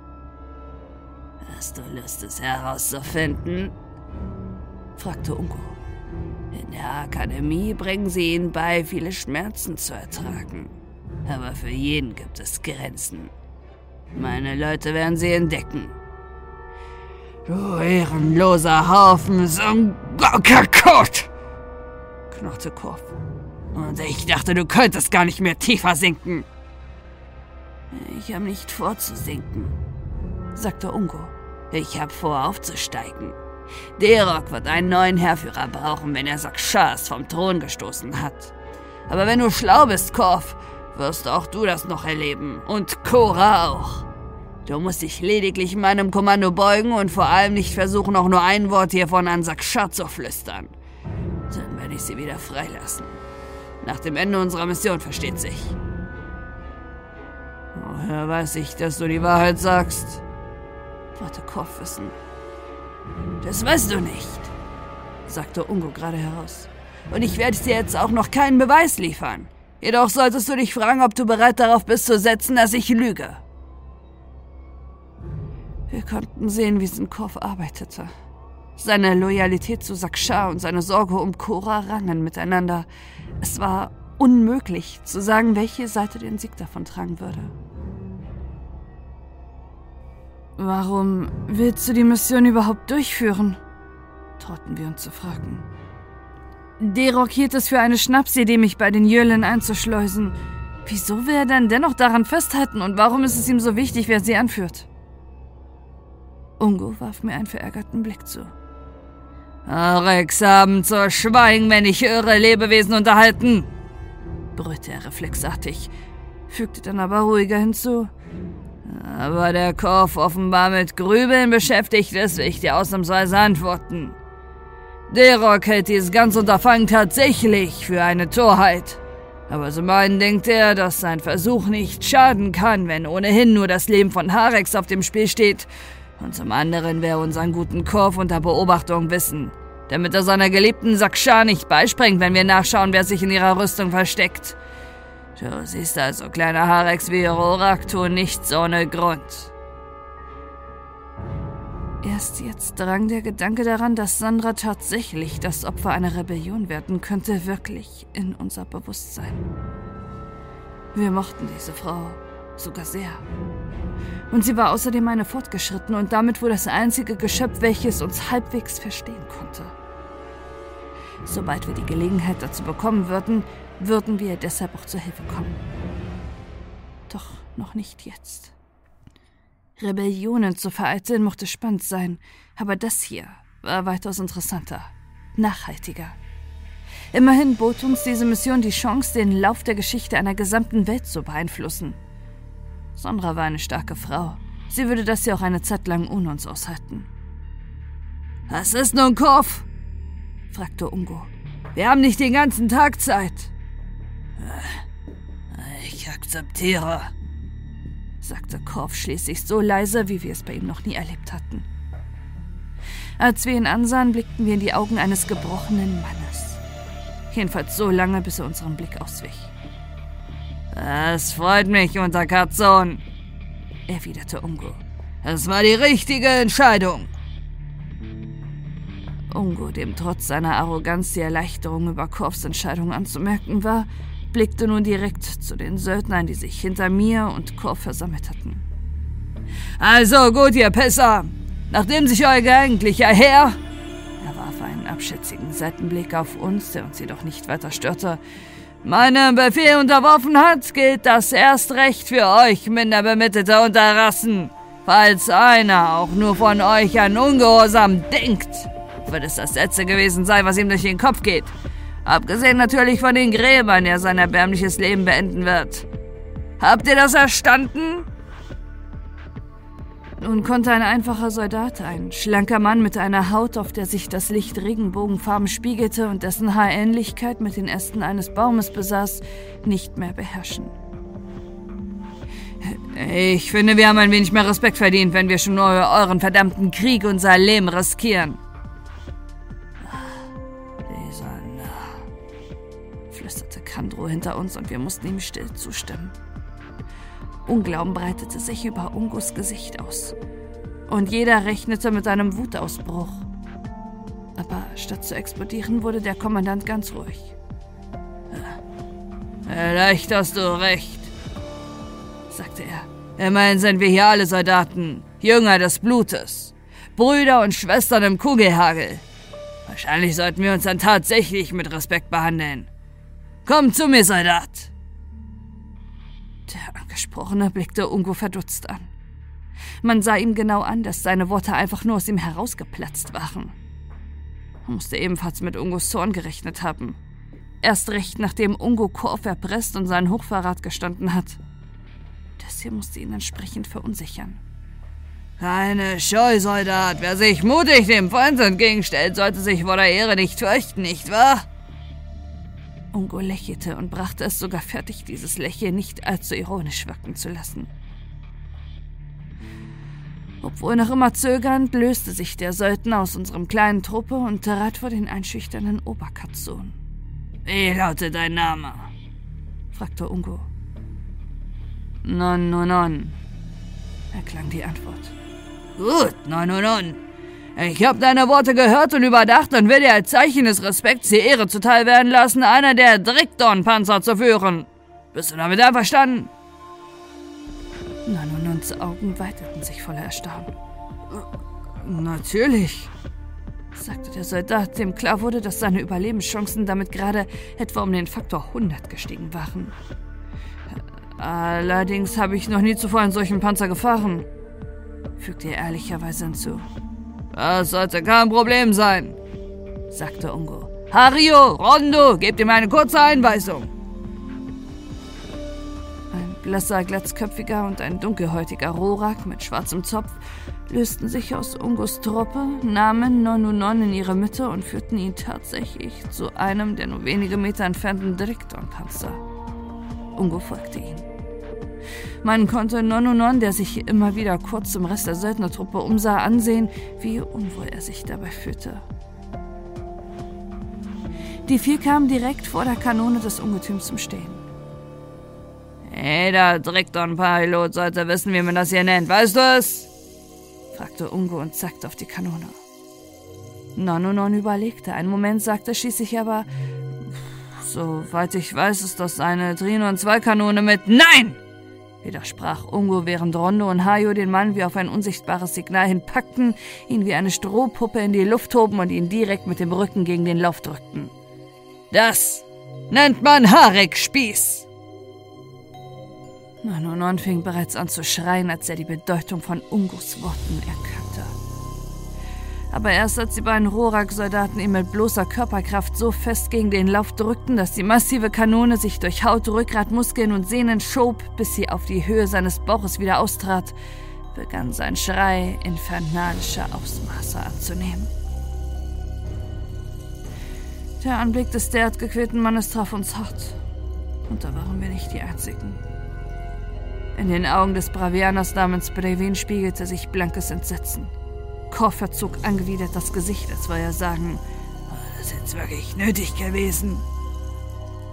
Speaker 1: Hast du Lust, es herauszufinden? fragte Unko. In der Akademie bringen sie ihnen bei, viele Schmerzen zu ertragen. Aber für jeden gibt es Grenzen. Meine Leute werden sie entdecken. Du ehrenloser Haufen Songokakot! knurrte Korf. Und ich dachte, du könntest gar nicht mehr tiefer sinken.
Speaker 3: Ich habe nicht vor zu sinken, sagte Ungo.
Speaker 1: Ich hab vor, aufzusteigen. Derok wird einen neuen Herrführer brauchen, wenn er Sakshas vom Thron gestoßen hat. Aber wenn du schlau bist, Korf, wirst auch du das noch erleben. Und Cora auch. Du musst dich lediglich meinem Kommando beugen und vor allem nicht versuchen, auch nur ein Wort hiervon an Sakshar zu flüstern. Dann werde ich sie wieder freilassen. Nach dem Ende unserer Mission versteht sich. Woher weiß ich, dass du die Wahrheit sagst?
Speaker 3: wollte Korf wissen.
Speaker 1: Das weißt du nicht, sagte Ungo gerade heraus. Und ich werde dir jetzt auch noch keinen Beweis liefern. Jedoch solltest du dich fragen, ob du bereit darauf bist zu setzen, dass ich lüge.
Speaker 3: Wir konnten sehen, wie Sinkow arbeitete. Seine Loyalität zu Sakshar und seine Sorge um Cora rangen miteinander. Es war
Speaker 1: unmöglich zu sagen, welche Seite den Sieg davontragen würde. Warum willst du die Mission überhaupt durchführen? trauten wir uns zu fragen. Derok hielt es für eine Schnapsidee, mich bei den Jölen einzuschleusen. Wieso will er dann dennoch daran festhalten und warum ist es ihm so wichtig, wer sie anführt? Ungo warf mir einen verärgerten Blick zu.
Speaker 4: Rex haben zu schweigen, wenn ich irre Lebewesen unterhalten, brüllte er reflexartig, fügte dann aber ruhiger hinzu. Aber der Korf offenbar mit Grübeln beschäftigt ist, will ich dir ausnahmsweise antworten. Derok hält dieses ganze Unterfangen tatsächlich für eine Torheit. Aber zum einen denkt er, dass sein Versuch nicht schaden kann, wenn ohnehin nur das Leben von Harex auf dem Spiel steht. Und zum anderen will er unseren guten Korf unter Beobachtung wissen, damit er seiner geliebten Saksha nicht beispringt, wenn wir nachschauen, wer sich in ihrer Rüstung versteckt. Du siehst also, kleiner Harex wie Roraktu, nichts ohne Grund.
Speaker 1: Erst jetzt drang der Gedanke daran, dass Sandra tatsächlich das Opfer einer Rebellion werden könnte, wirklich in unser Bewusstsein. Wir mochten diese Frau sogar sehr. Und sie war außerdem eine fortgeschritten und damit wohl das einzige Geschöpf, welches uns halbwegs verstehen konnte. Sobald wir die Gelegenheit dazu bekommen würden, würden wir deshalb auch zur Hilfe kommen. Doch noch nicht jetzt. Rebellionen zu vereiteln mochte spannend sein, aber das hier war weitaus interessanter, nachhaltiger. Immerhin bot uns diese Mission die Chance, den Lauf der Geschichte einer gesamten Welt zu beeinflussen. Sondra war eine starke Frau. Sie würde das ja auch eine Zeit lang ohne uns aushalten.
Speaker 4: Was ist nun Korf? fragte Ungo. Wir haben nicht den ganzen Tag Zeit.
Speaker 5: Ich akzeptiere, sagte Korf schließlich so leise, wie wir es bei ihm noch nie erlebt hatten.
Speaker 1: Als wir ihn ansahen, blickten wir in die Augen eines gebrochenen Mannes. Jedenfalls so lange, bis er unserem Blick auswich.
Speaker 4: Es freut mich, Unterkatzon, erwiderte Ungo. Es war die richtige Entscheidung.
Speaker 1: Ungo, dem trotz seiner Arroganz die Erleichterung über Korfs Entscheidung anzumerken war, blickte nun direkt zu den Söldnern, die sich hinter mir und Korf versammelt hatten.
Speaker 4: Also gut, ihr Pisser. Nachdem sich euer eigentlicher Herr... Er warf einen abschätzigen Seitenblick auf uns, der uns jedoch nicht weiter störte. Meinem Befehl unterworfen hat, gilt das erst recht für euch, minderbemittelte Unterrassen. Falls einer auch nur von euch an Ungehorsam denkt, wird es das Letzte gewesen sein, was ihm durch den Kopf geht. Abgesehen natürlich von den Gräbern, der sein erbärmliches Leben beenden wird. Habt ihr das erstanden?
Speaker 1: Nun konnte ein einfacher Soldat, ein schlanker Mann mit einer Haut, auf der sich das Licht Regenbogenfarben spiegelte und dessen Haar Ähnlichkeit mit den Ästen eines Baumes besaß, nicht mehr beherrschen.
Speaker 4: Ich finde, wir haben ein wenig mehr Respekt verdient, wenn wir schon nur euren verdammten Krieg unser Leben riskieren.
Speaker 1: Kandro hinter uns und wir mussten ihm still zustimmen. Unglauben breitete sich über Ungus Gesicht aus. Und jeder rechnete mit einem Wutausbruch. Aber statt zu explodieren, wurde der Kommandant ganz ruhig.
Speaker 4: Vielleicht hast du recht, sagte er. Immerhin sind wir hier alle Soldaten, Jünger des Blutes, Brüder und Schwestern im Kugelhagel. Wahrscheinlich sollten wir uns dann tatsächlich mit Respekt behandeln. Komm zu mir, Soldat!
Speaker 1: Der Angesprochene blickte Ungo verdutzt an. Man sah ihm genau an, dass seine Worte einfach nur aus ihm herausgeplatzt waren. Er musste ebenfalls mit Ungos Zorn gerechnet haben. Erst recht, nachdem Ungo Korf erpresst und seinen Hochverrat gestanden hat. Das hier musste ihn entsprechend verunsichern.
Speaker 4: Keine Scheu, Soldat. Wer sich mutig dem Feind entgegenstellt, sollte sich vor der Ehre nicht fürchten, nicht wahr?
Speaker 1: Ungo lächelte und brachte es sogar fertig, dieses Lächeln nicht allzu ironisch wirken zu lassen. Obwohl noch immer zögernd, löste sich der Söldner aus unserem kleinen Truppe und trat vor den einschüchternden Oberkatzsohn.
Speaker 4: Wie lautet dein Name?
Speaker 1: fragte Ungo.
Speaker 4: Non, non, non,
Speaker 1: erklang die Antwort.
Speaker 4: Gut, non, non, non. Ich habe deine Worte gehört und überdacht und will dir als Zeichen des Respekts die Ehre zuteil werden lassen, einer der Drickdorn-Panzer zu führen. Bist du damit einverstanden?
Speaker 1: Nanonons Augen weiteten sich voller Erstaunen.
Speaker 4: Natürlich,
Speaker 1: sagte der Soldat, dem klar wurde, dass seine Überlebenschancen damit gerade etwa um den Faktor 100 gestiegen waren.
Speaker 4: Allerdings habe ich noch nie zuvor einen solchen Panzer gefahren,
Speaker 1: fügte er ehrlicherweise hinzu.
Speaker 4: Das sollte kein Problem sein, sagte Ungo. Hario, Rondo, gebt ihm eine kurze Einweisung.
Speaker 1: Ein blasser, glatzköpfiger und ein dunkelhäutiger Rorak mit schwarzem Zopf lösten sich aus Ungos Truppe, nahmen Nonunon in ihre Mitte und führten ihn tatsächlich zu einem der nur wenige Meter entfernten Direktorpanzer. Ungo folgte ihnen. Man konnte Nonunon, der sich immer wieder kurz zum Rest der Söldnertruppe umsah, ansehen, wie unwohl er sich dabei fühlte. Die vier kamen direkt vor der Kanone des Ungetüms zum Stehen.
Speaker 4: Jeder Direktorpilot sollte wissen, wie man das hier nennt. Weißt du es?
Speaker 1: fragte Ungo und zackte auf die Kanone. Nonunon überlegte. Einen Moment sagte schließlich aber, soweit ich weiß, ist das eine Trino- und Zwei-Kanone mit Nein! Widersprach Ungo, während Rondo und Hayo den Mann wie auf ein unsichtbares Signal hinpackten, ihn wie eine Strohpuppe in die Luft hoben und ihn direkt mit dem Rücken gegen den Lauf drückten.
Speaker 4: Das nennt man Harek-Spieß!
Speaker 1: Nonon fing bereits an zu schreien, als er die Bedeutung von Ungos Worten erkannte. Aber erst als die beiden Rorak-Soldaten ihn mit bloßer Körperkraft so fest gegen den Lauf drückten, dass die massive Kanone sich durch Haut, Rückgrat, Muskeln und Sehnen schob, bis sie auf die Höhe seines Bauches wieder austrat, begann sein Schrei infernalische Ausmaße anzunehmen. Der Anblick des derart gequälten Mannes traf uns hart. Und da waren wir nicht die Einzigen. In den Augen des Bravianers namens Brevin spiegelte sich blankes Entsetzen. Kor verzog angewidert das Gesicht, als wolle er sagen, oh, das ist jetzt wirklich nötig gewesen.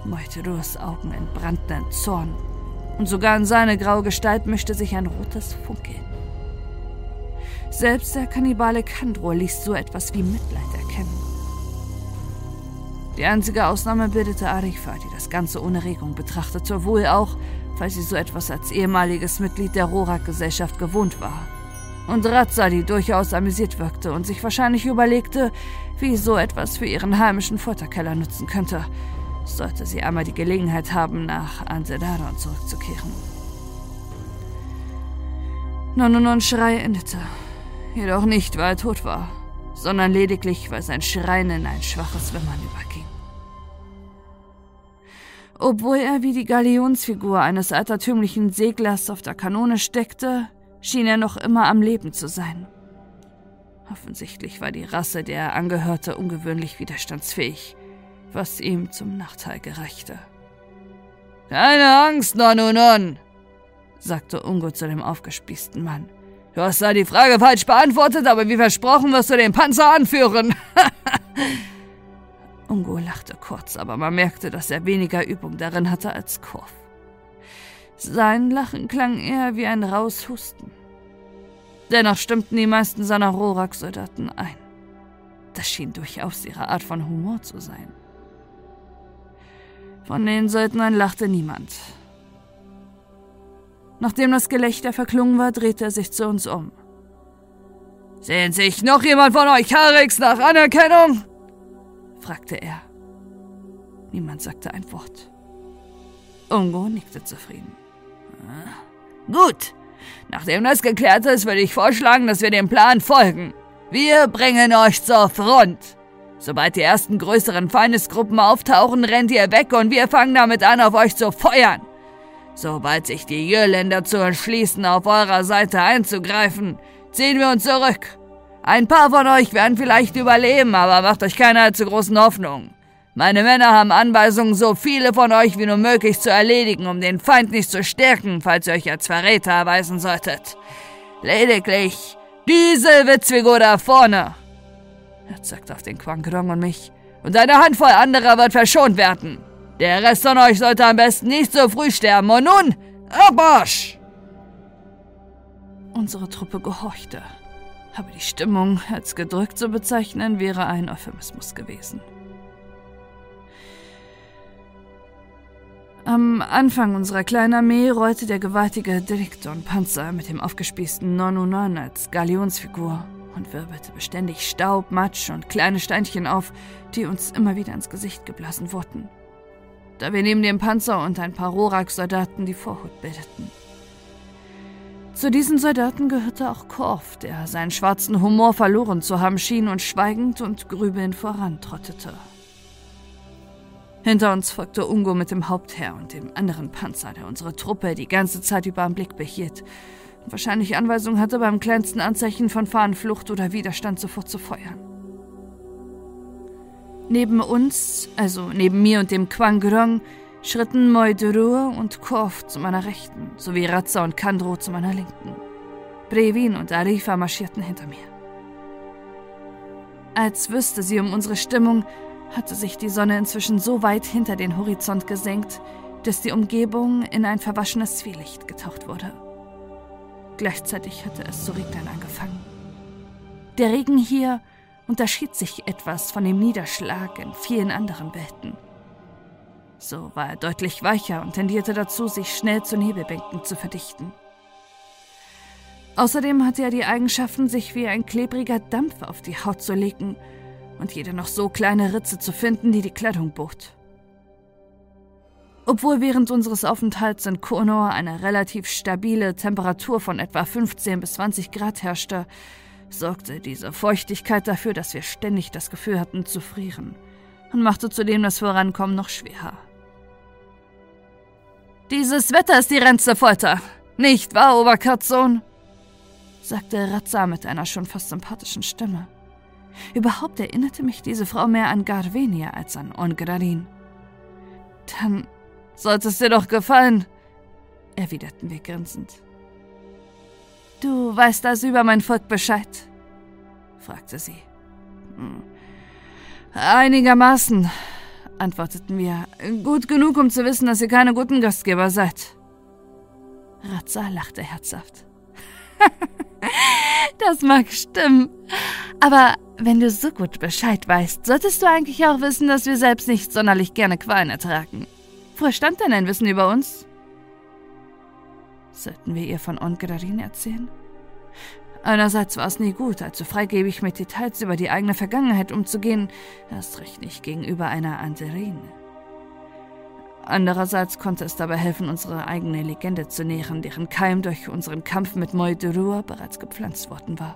Speaker 1: Meuteros Augen entbrannten in Zorn, und sogar in seine graue Gestalt mischte sich ein rotes Funkeln. Selbst der Kannibale Kandror ließ so etwas wie Mitleid erkennen. Die einzige Ausnahme bildete Arifa, die das Ganze ohne Regung betrachtete, wohl auch, weil sie so etwas als ehemaliges Mitglied der Rorak-Gesellschaft gewohnt war und Razza, die durchaus amüsiert wirkte und sich wahrscheinlich überlegte, wie so etwas für ihren heimischen Futterkeller nützen könnte, sollte sie einmal die Gelegenheit haben, nach Ansedadon zurückzukehren. Nonnonon Schrei endete, jedoch nicht, weil er tot war, sondern lediglich, weil sein Schreien in ein schwaches Wimmern überging. Obwohl er wie die Galionsfigur eines altertümlichen Seglers auf der Kanone steckte, schien er noch immer am Leben zu sein. Offensichtlich war die Rasse, der er angehörte, ungewöhnlich widerstandsfähig, was ihm zum Nachteil gereichte.
Speaker 4: Keine Angst, Nonunon, sagte Ungo zu dem aufgespießten Mann. Du hast da die Frage falsch beantwortet, aber wie versprochen wirst du den Panzer anführen.
Speaker 1: Ungo lachte kurz, aber man merkte, dass er weniger Übung darin hatte als Korf. Sein Lachen klang eher wie ein raues Husten. Dennoch stimmten die meisten seiner Rorak-Soldaten ein. Das schien durchaus ihre Art von Humor zu sein. Von den Söldnern lachte niemand. Nachdem das Gelächter verklungen war, drehte er sich zu uns um.
Speaker 4: Sehnt sich noch jemand von euch Harix nach Anerkennung? fragte er.
Speaker 1: Niemand sagte ein Wort. Ungo nickte zufrieden.
Speaker 4: Gut. Nachdem das geklärt ist, würde ich vorschlagen, dass wir dem Plan folgen. Wir bringen euch zur Front. Sobald die ersten größeren Feindesgruppen auftauchen, rennt ihr weg und wir fangen damit an, auf euch zu feuern. Sobald sich die Jöländer zu entschließen, auf eurer Seite einzugreifen, ziehen wir uns zurück. Ein paar von euch werden vielleicht überleben, aber macht euch keine allzu großen Hoffnungen. Meine Männer haben Anweisungen, so viele von euch wie nur möglich zu erledigen, um den Feind nicht zu stärken, falls ihr euch als Verräter erweisen solltet. Lediglich diese Witzfigur da vorne. Er zeigt auf den Quankrong und mich. Und eine Handvoll anderer wird verschont werden. Der Rest von euch sollte am besten nicht so früh sterben. Und nun, Abmarsch!
Speaker 1: Unsere Truppe gehorchte. Aber die Stimmung als gedrückt zu bezeichnen, wäre ein Euphemismus gewesen. Am Anfang unserer kleinen Armee rollte der gewaltige Direkton-Panzer mit dem aufgespießten 909 als Galionsfigur und wirbelte beständig Staub, Matsch und kleine Steinchen auf, die uns immer wieder ins Gesicht geblasen wurden. Da wir neben dem Panzer und ein paar Rorak-Soldaten die Vorhut bildeten. Zu diesen Soldaten gehörte auch Korf, der seinen schwarzen Humor verloren zu haben schien und schweigend und grübelnd vorantrottete. Hinter uns folgte Ungo mit dem Hauptherr und dem anderen Panzer, der unsere Truppe die ganze Zeit über im Blick behielt und wahrscheinlich Anweisung hatte, beim kleinsten Anzeichen von Fahnenflucht oder Widerstand sofort zu feuern. Neben uns, also neben mir und dem Quangrong, schritten Moidurur und Korf zu meiner Rechten, sowie Razza und Kandro zu meiner Linken. Brevin und Arifa marschierten hinter mir. Als wüsste sie um unsere Stimmung, hatte sich die Sonne inzwischen so weit hinter den Horizont gesenkt, dass die Umgebung in ein verwaschenes Zwielicht getaucht wurde. Gleichzeitig hatte es zu regnen angefangen. Der Regen hier unterschied sich etwas von dem Niederschlag in vielen anderen Welten. So war er deutlich weicher und tendierte dazu, sich schnell zu Nebelbänken zu verdichten. Außerdem hatte er die Eigenschaften, sich wie ein klebriger Dampf auf die Haut zu legen und jede noch so kleine Ritze zu finden, die die Kleidung bot. Obwohl während unseres Aufenthalts in Konor eine relativ stabile Temperatur von etwa 15 bis 20 Grad herrschte, sorgte diese Feuchtigkeit dafür, dass wir ständig das Gefühl hatten zu frieren und machte zudem das Vorankommen noch schwerer. Dieses Wetter ist die reinste Folter, nicht wahr, Oberkatzsohn? sagte Razza mit einer schon fast sympathischen Stimme. Überhaupt erinnerte mich diese Frau mehr an Garvenia als an Ongrarin. Dann sollte es dir doch gefallen, erwiderten wir grinsend. Du weißt also über mein Volk Bescheid? fragte sie. Hm. Einigermaßen, antworteten wir. Gut genug, um zu wissen, dass ihr keine guten Gastgeber seid. Razza lachte herzhaft. das mag stimmen. Aber wenn du so gut Bescheid weißt, solltest du eigentlich auch wissen, dass wir selbst nicht sonderlich gerne Qualen ertragen. Wo stand denn dein Wissen über uns? Sollten wir ihr von Ongrarin erzählen? Einerseits war es nie gut, allzu freigebig mit Details über die eigene Vergangenheit umzugehen, erst recht nicht gegenüber einer Anderine. Andererseits konnte es dabei helfen, unsere eigene Legende zu nähren, deren Keim durch unseren Kampf mit Moidurur bereits gepflanzt worden war.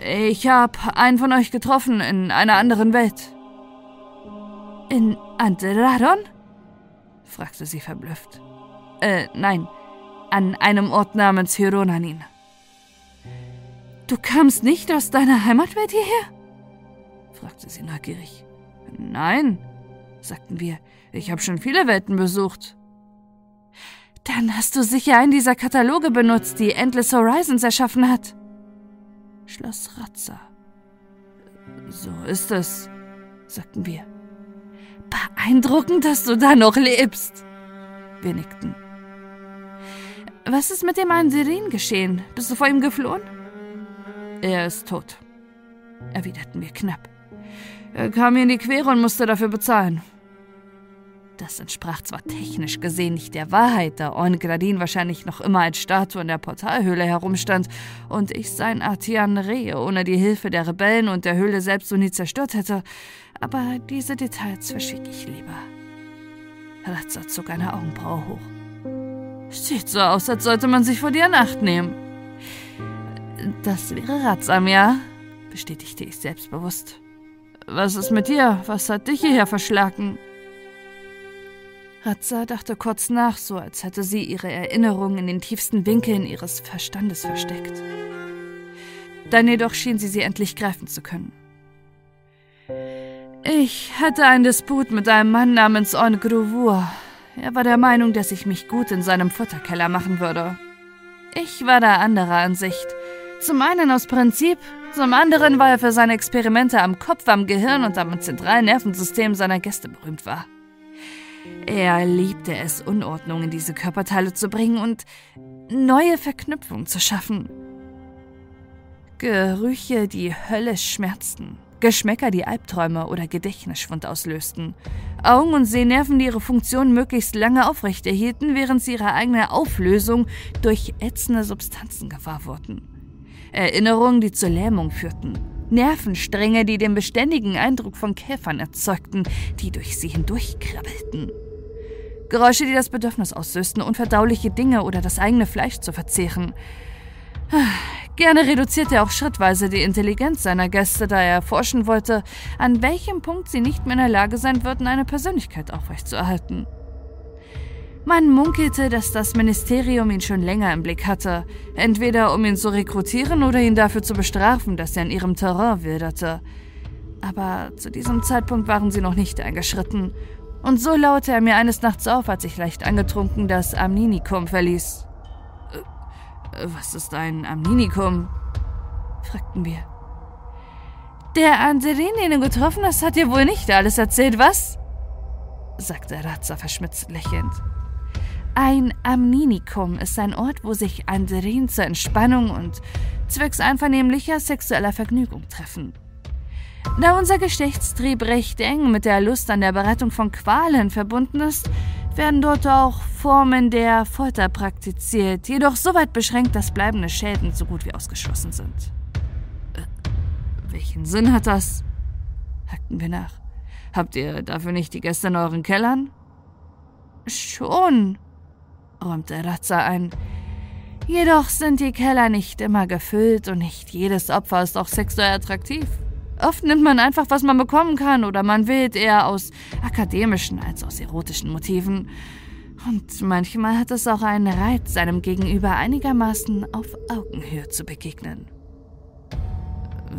Speaker 1: Ich habe einen von euch getroffen in einer anderen Welt. In Anteraron? fragte sie verblüfft. Äh, nein, an einem Ort namens Hironanin. Du kamst nicht aus deiner Heimatwelt hierher? fragte sie neugierig. Nein, sagten wir, ich habe schon viele Welten besucht. Dann hast du sicher einen dieser Kataloge benutzt, die Endless Horizons erschaffen hat. Schloss Ratzer. So ist es, sagten wir. Beeindruckend, dass du da noch lebst. Wir nickten. Was ist mit dem Anserin geschehen? Bist du vor ihm geflohen? Er ist tot, erwiderten wir knapp. Er kam mir in die Quere und musste dafür bezahlen. Das entsprach zwar technisch gesehen nicht der Wahrheit, da Orngradin wahrscheinlich noch immer als Statue in der Portalhöhle herumstand und ich sein Artian Rehe ohne die Hilfe der Rebellen und der Höhle selbst so nie zerstört hätte, aber diese Details verschwieg ich lieber. Ratzer zog eine Augenbraue hoch. Sieht so aus, als sollte man sich vor dir in Acht nehmen. Das wäre ratsam, ja, bestätigte ich selbstbewusst. Was ist mit dir? Was hat dich hierher verschlagen? Ratza dachte kurz nach, so als hätte sie ihre Erinnerung in den tiefsten Winkeln ihres Verstandes versteckt. Dann jedoch schien sie sie endlich greifen zu können. Ich hatte einen Disput mit einem Mann namens On Gruvur. Er war der Meinung, dass ich mich gut in seinem Futterkeller machen würde. Ich war da anderer Ansicht. Zum einen aus Prinzip, zum anderen, weil er für seine Experimente am Kopf, am Gehirn und am zentralen Nervensystem seiner Gäste berühmt war. Er liebte es, Unordnung in diese Körperteile zu bringen und neue Verknüpfungen zu schaffen. Gerüche, die höllisch schmerzten. Geschmäcker, die Albträume oder Gedächtnisschwund auslösten. Augen- und Sehnerven, die ihre Funktion möglichst lange aufrechterhielten, während sie ihre eigene Auflösung durch ätzende Substanzen gewahr wurden. Erinnerungen, die zur Lähmung führten. Nervenstränge, die den beständigen Eindruck von Käfern erzeugten, die durch sie hindurchkrabbelten. Geräusche, die das Bedürfnis auslösten, unverdauliche Dinge oder das eigene Fleisch zu verzehren. Gerne reduzierte er auch schrittweise die Intelligenz seiner Gäste, da er erforschen wollte, an welchem Punkt sie nicht mehr in der Lage sein würden, eine Persönlichkeit aufrechtzuerhalten. Man munkelte, dass das Ministerium ihn schon länger im Blick hatte, entweder um ihn zu rekrutieren oder ihn dafür zu bestrafen, dass er in ihrem Terrain wilderte. Aber zu diesem Zeitpunkt waren sie noch nicht eingeschritten, und so lauerte er mir eines Nachts auf, als ich leicht angetrunken das Amninikum verließ. Äh, was ist ein Amninikum? fragten wir. Der Anserin, den du getroffen hast, hat dir wohl nicht alles erzählt, was? sagte Razza verschmitzt lächelnd. Ein Amninikum ist ein Ort, wo sich Anserin zur Entspannung und zwecks einvernehmlicher sexueller Vergnügung treffen. Da unser Geschlechtstrieb recht eng mit der Lust an der Bereitung von Qualen verbunden ist, werden dort auch Formen der Folter praktiziert, jedoch so weit beschränkt, dass bleibende Schäden so gut wie ausgeschlossen sind. Äh, welchen Sinn hat das? hackten wir nach. Habt ihr dafür nicht die Gäste in euren Kellern? Schon, räumte Razza ein. Jedoch sind die Keller nicht immer gefüllt und nicht jedes Opfer ist auch sexuell attraktiv. Oft nimmt man einfach, was man bekommen kann, oder man wählt eher aus akademischen als aus erotischen Motiven. Und manchmal hat es auch einen Reiz, seinem Gegenüber einigermaßen auf Augenhöhe zu begegnen.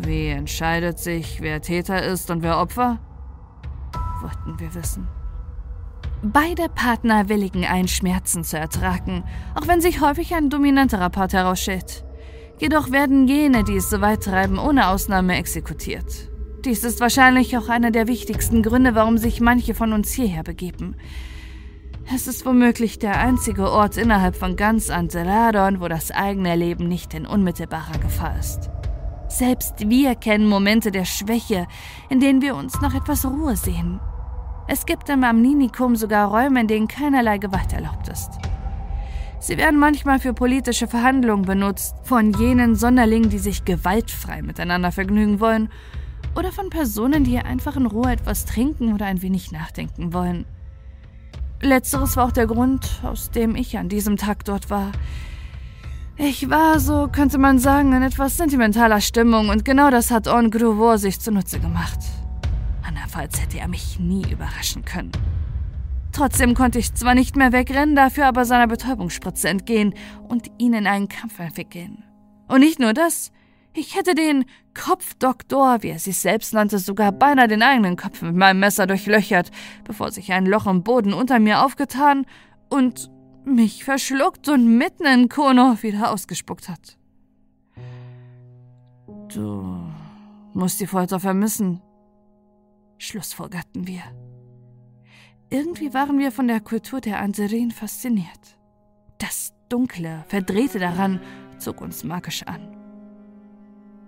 Speaker 1: Wie entscheidet sich, wer Täter ist und wer Opfer? Wollten wir wissen. Beide Partner willigen ein, Schmerzen zu ertragen, auch wenn sich häufig ein dominanterer Part herausstellt. Jedoch werden jene, die es so weit treiben, ohne Ausnahme exekutiert. Dies ist wahrscheinlich auch einer der wichtigsten Gründe, warum sich manche von uns hierher begeben. Es ist womöglich der einzige Ort innerhalb von ganz Anteladon, wo das eigene Leben nicht in unmittelbarer Gefahr ist. Selbst wir kennen Momente der Schwäche, in denen wir uns nach etwas Ruhe sehen. Es gibt im Amninikum sogar Räume, in denen keinerlei Gewalt erlaubt ist. Sie werden manchmal für politische Verhandlungen benutzt, von jenen Sonderlingen, die sich gewaltfrei miteinander vergnügen wollen, oder von Personen, die einfach in Ruhe etwas trinken oder ein wenig nachdenken wollen. Letzteres war auch der Grund, aus dem ich an diesem Tag dort war. Ich war, so könnte man sagen, in etwas sentimentaler Stimmung und genau das hat On Gruvor sich zunutze gemacht. Andernfalls hätte er mich nie überraschen können. Trotzdem konnte ich zwar nicht mehr wegrennen, dafür aber seiner Betäubungsspritze entgehen und ihn in einen Kampf entwickeln. Und nicht nur das, ich hätte den Kopfdoktor, wie er sich selbst nannte, sogar beinahe den eigenen Kopf mit meinem Messer durchlöchert, bevor sich ein Loch im Boden unter mir aufgetan und mich verschluckt und mitten in Kono wieder ausgespuckt hat. Du musst die Folter vermissen, schlussfolgerten wir. Irgendwie waren wir von der Kultur der Anserin fasziniert. Das Dunkle, Verdrehte daran zog uns magisch an.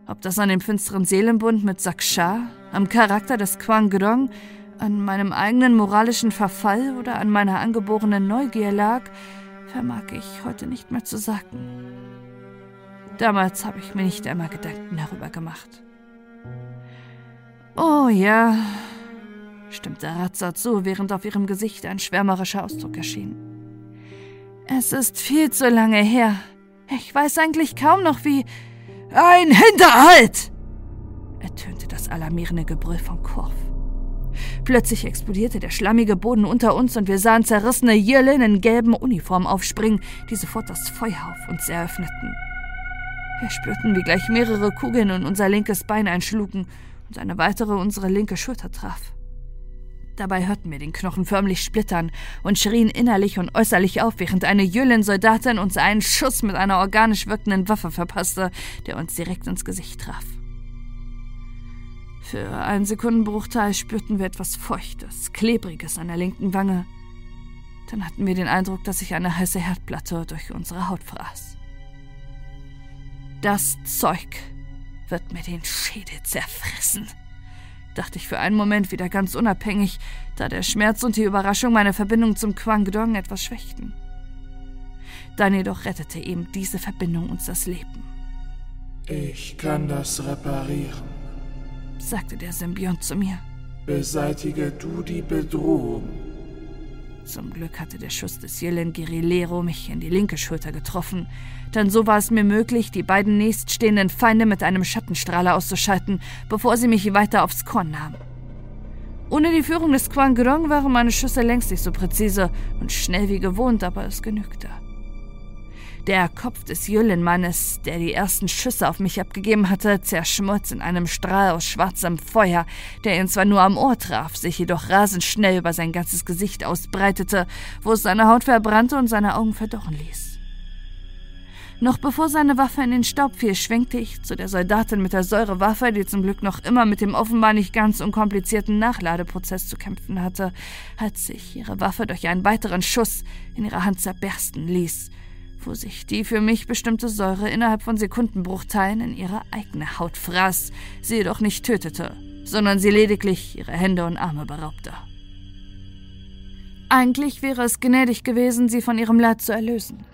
Speaker 1: Ob das an dem finsteren Seelenbund mit Saksha, am Charakter des Quang Grong, an meinem eigenen moralischen Verfall oder an meiner angeborenen Neugier lag, vermag ich heute nicht mehr zu sagen. Damals habe ich mir nicht einmal Gedanken darüber gemacht. Oh ja, stimmte Razza zu, während auf ihrem Gesicht ein schwärmerischer Ausdruck erschien. Es ist viel zu lange her. Ich weiß eigentlich kaum noch, wie. Ein Hinterhalt! ertönte das alarmierende Gebrüll von Korf. Plötzlich explodierte der schlammige Boden unter uns und wir sahen zerrissene Jirlen in gelben Uniformen aufspringen, die sofort das Feuer auf uns eröffneten. Wir spürten, wie gleich mehrere Kugeln in unser linkes Bein einschlugen und eine weitere unsere linke Schulter traf. Dabei hörten wir den Knochen förmlich splittern und schrien innerlich und äußerlich auf, während eine Jüllen-Soldatin uns einen Schuss mit einer organisch wirkenden Waffe verpasste, der uns direkt ins Gesicht traf. Für einen Sekundenbruchteil spürten wir etwas Feuchtes, Klebriges an der linken Wange. Dann hatten wir den Eindruck, dass sich eine heiße Herdplatte durch unsere Haut fraß. Das Zeug, wird mir den Schädel zerfressen, dachte ich für einen Moment wieder ganz unabhängig, da der Schmerz und die Überraschung meine Verbindung zum Kwangdong etwas schwächten. Dann jedoch rettete eben diese Verbindung uns das Leben.
Speaker 6: Ich kann das reparieren,
Speaker 1: sagte der Symbiont zu mir.
Speaker 6: Beseitige du die Bedrohung.
Speaker 1: Zum Glück hatte der Schuss des Yellen Guerillero mich in die linke Schulter getroffen, denn so war es mir möglich, die beiden nächststehenden Feinde mit einem Schattenstrahler auszuschalten, bevor sie mich weiter aufs Korn nahmen. Ohne die Führung des Quan Grong waren meine Schüsse längst nicht so präzise und schnell wie gewohnt, aber es genügte. Der Kopf des Jüllenmannes, der die ersten Schüsse auf mich abgegeben hatte, zerschmolz in einem Strahl aus schwarzem Feuer, der ihn zwar nur am Ohr traf, sich jedoch rasend schnell über sein ganzes Gesicht ausbreitete, wo es seine Haut verbrannte und seine Augen verdorren ließ. Noch bevor seine Waffe in den Staub fiel, schwenkte ich zu der Soldatin mit der Säurewaffe, die zum Glück noch immer mit dem offenbar nicht ganz unkomplizierten Nachladeprozess zu kämpfen hatte, als sich ihre Waffe durch einen weiteren Schuss in ihrer Hand zerbersten ließ wo sich die für mich bestimmte Säure innerhalb von Sekundenbruchteilen in ihre eigene Haut fraß, sie jedoch nicht tötete, sondern sie lediglich ihre Hände und Arme beraubte. Eigentlich wäre es gnädig gewesen, sie von ihrem Leid zu erlösen.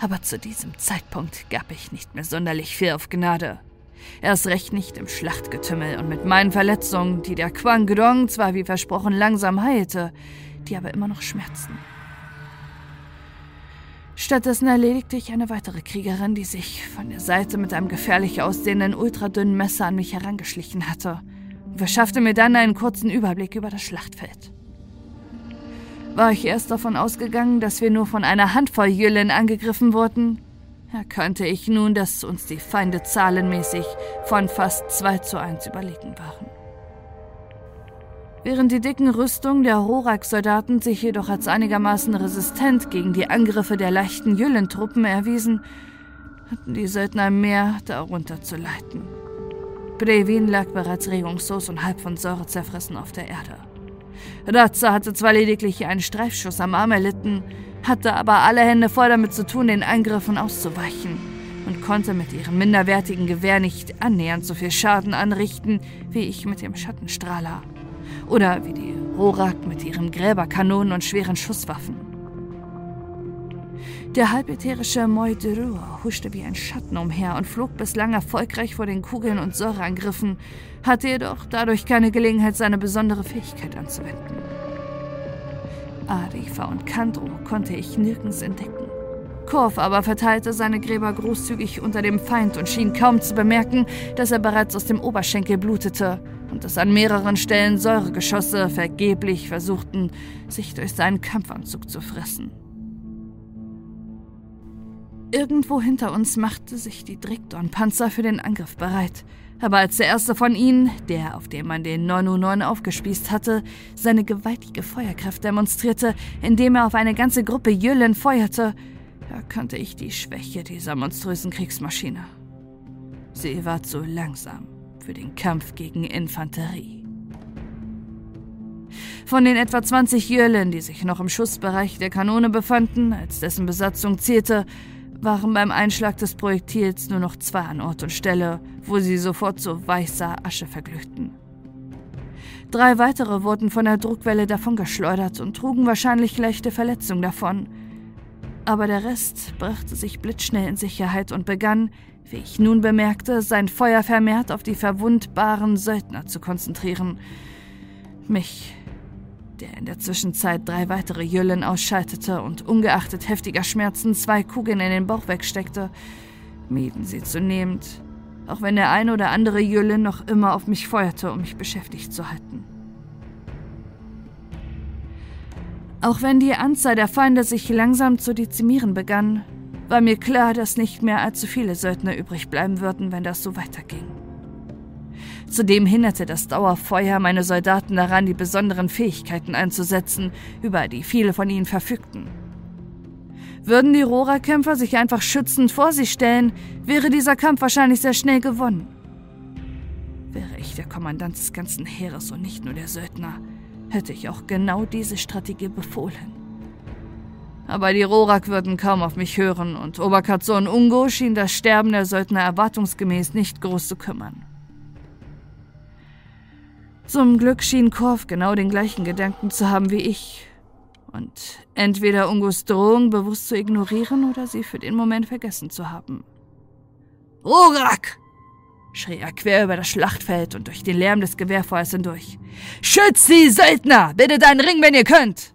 Speaker 1: Aber zu diesem Zeitpunkt gab ich nicht mehr sonderlich viel auf Gnade. Erst recht nicht im Schlachtgetümmel und mit meinen Verletzungen, die der Quang Gdong zwar wie versprochen langsam heilte, die aber immer noch schmerzten. Stattdessen erledigte ich eine weitere Kriegerin, die sich von der Seite mit einem gefährlich aussehenden, ultradünnen Messer an mich herangeschlichen hatte und verschaffte mir dann einen kurzen Überblick über das Schlachtfeld. War ich erst davon ausgegangen, dass wir nur von einer Handvoll Jüllen angegriffen wurden, erkannte ich nun, dass uns die Feinde zahlenmäßig von fast zwei zu eins überlegen waren. Während die dicken Rüstungen der Horak-Soldaten sich jedoch als einigermaßen resistent gegen die Angriffe der leichten Jüllentruppen erwiesen, hatten die Söldner mehr darunter zu leiden. Brevin lag bereits regungslos und halb von Säure zerfressen auf der Erde. Ratza hatte zwar lediglich einen Streifschuss am Arm erlitten, hatte aber alle Hände voll damit zu tun, den Angriffen auszuweichen und konnte mit ihrem minderwertigen Gewehr nicht annähernd so viel Schaden anrichten wie ich mit dem Schattenstrahler. Oder wie die Rorak mit ihren Gräberkanonen und schweren Schusswaffen. Der halbätherische Moidrua huschte wie ein Schatten umher und flog bislang erfolgreich vor den Kugeln und Säureangriffen, hatte jedoch dadurch keine Gelegenheit, seine besondere Fähigkeit anzuwenden. Arifa und Kandro konnte ich nirgends entdecken. Korf aber verteilte seine Gräber großzügig unter dem Feind und schien kaum zu bemerken, dass er bereits aus dem Oberschenkel blutete und dass an mehreren Stellen Säuregeschosse vergeblich versuchten, sich durch seinen Kampfanzug zu fressen. Irgendwo hinter uns machte sich die Drickdorn-Panzer für den Angriff bereit. Aber als der erste von ihnen, der, auf dem man den 909 aufgespießt hatte, seine gewaltige Feuerkraft demonstrierte, indem er auf eine ganze Gruppe Jüllen feuerte, erkannte ich die Schwäche dieser monströsen Kriegsmaschine. Sie war zu langsam für den Kampf gegen Infanterie. Von den etwa 20 Jürlen, die sich noch im Schussbereich der Kanone befanden, als dessen Besatzung zielte, waren beim Einschlag des Projektils nur noch zwei an Ort und Stelle, wo sie sofort zu weißer Asche verglühten. Drei weitere wurden von der Druckwelle davongeschleudert und trugen wahrscheinlich leichte Verletzungen davon. Aber der Rest brachte sich blitzschnell in Sicherheit und begann, wie ich nun bemerkte, sein Feuer vermehrt auf die verwundbaren Söldner zu konzentrieren. Mich, der in der Zwischenzeit drei weitere Jüllen ausschaltete und ungeachtet heftiger Schmerzen zwei Kugeln in den Bauch wegsteckte, mieden sie zunehmend, auch wenn der ein oder andere Jülle noch immer auf mich feuerte, um mich beschäftigt zu halten. Auch wenn die Anzahl der Feinde sich langsam zu dezimieren begann, war mir klar, dass nicht mehr allzu viele Söldner übrig bleiben würden, wenn das so weiterging. Zudem hinderte das Dauerfeuer meine Soldaten daran, die besonderen Fähigkeiten einzusetzen, über die viele von ihnen verfügten. Würden die Rohrer-Kämpfer sich einfach schützend vor sie stellen, wäre dieser Kampf wahrscheinlich sehr schnell gewonnen. Wäre ich der Kommandant des ganzen Heeres und nicht nur der Söldner, hätte ich auch genau diese Strategie befohlen. Aber die Rorak würden kaum auf mich hören und Oberkazon Ungo schien das Sterben der Söldner erwartungsgemäß nicht groß zu kümmern. Zum Glück schien Korf genau den gleichen Gedanken zu haben wie ich und entweder Ungos Drohung bewusst zu ignorieren oder sie für den Moment vergessen zu haben. Rorak! schrie er quer über das Schlachtfeld und durch den Lärm des Gewehrfeuers hindurch. Schützt die Söldner! Bittet einen Ring, wenn ihr könnt!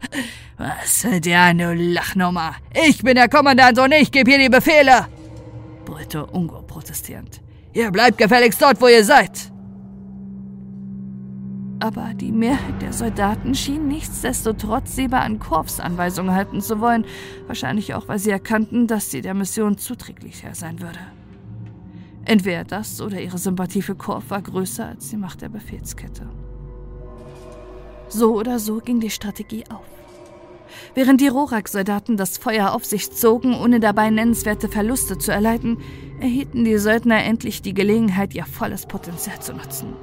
Speaker 1: Was für dir eine Lachnummer! Ich bin der Kommandant und ich gebe hier die Befehle! brüllte Ungo protestierend. Ihr bleibt gefälligst dort, wo ihr seid! Aber die Mehrheit der Soldaten schien nichtsdestotrotz lieber an Korfs Anweisungen halten zu wollen, wahrscheinlich auch, weil sie erkannten, dass sie der Mission zuträglicher sein würde. Entweder das oder ihre Sympathie für Korf war größer als die Macht der Befehlskette. So oder so ging die Strategie auf. Während die Rorak-Soldaten das Feuer auf sich zogen, ohne dabei nennenswerte Verluste zu erleiden, erhielten die Söldner endlich die Gelegenheit, ihr volles Potenzial zu nutzen.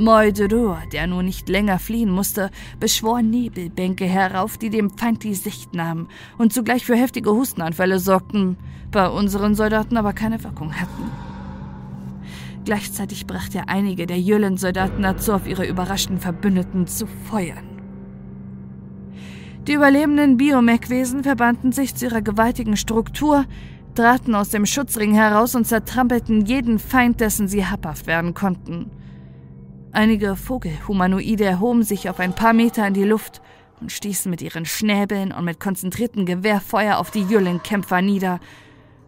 Speaker 1: Moidrur, der nun nicht länger fliehen musste, beschwor Nebelbänke herauf, die dem Feind die Sicht nahmen und zugleich für heftige Hustenanfälle sorgten, bei unseren Soldaten aber keine Wirkung hatten. Gleichzeitig brachte er einige der Jüllen-Soldaten dazu, auf ihre überraschten Verbündeten zu feuern. Die überlebenden Biomech-Wesen verbanden sich zu ihrer gewaltigen Struktur, traten aus dem Schutzring heraus und zertrampelten jeden Feind, dessen sie habhaft werden konnten. Einige Vogelhumanoide erhoben sich auf ein paar Meter in die Luft und stießen mit ihren Schnäbeln und mit konzentriertem Gewehrfeuer auf die Jüllenkämpfer nieder.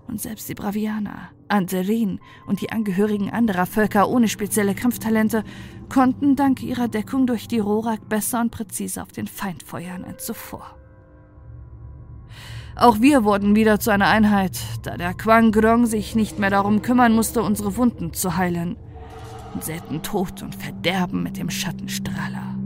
Speaker 1: Und selbst die Bravianer, Anterin und die Angehörigen anderer Völker ohne spezielle Kampftalente konnten dank ihrer Deckung durch die Rorak besser und präziser auf den Feind feuern als zuvor. Auch wir wurden wieder zu einer Einheit, da der Quang Grong sich nicht mehr darum kümmern musste, unsere Wunden zu heilen – und säten Tod und Verderben mit dem Schattenstrahler.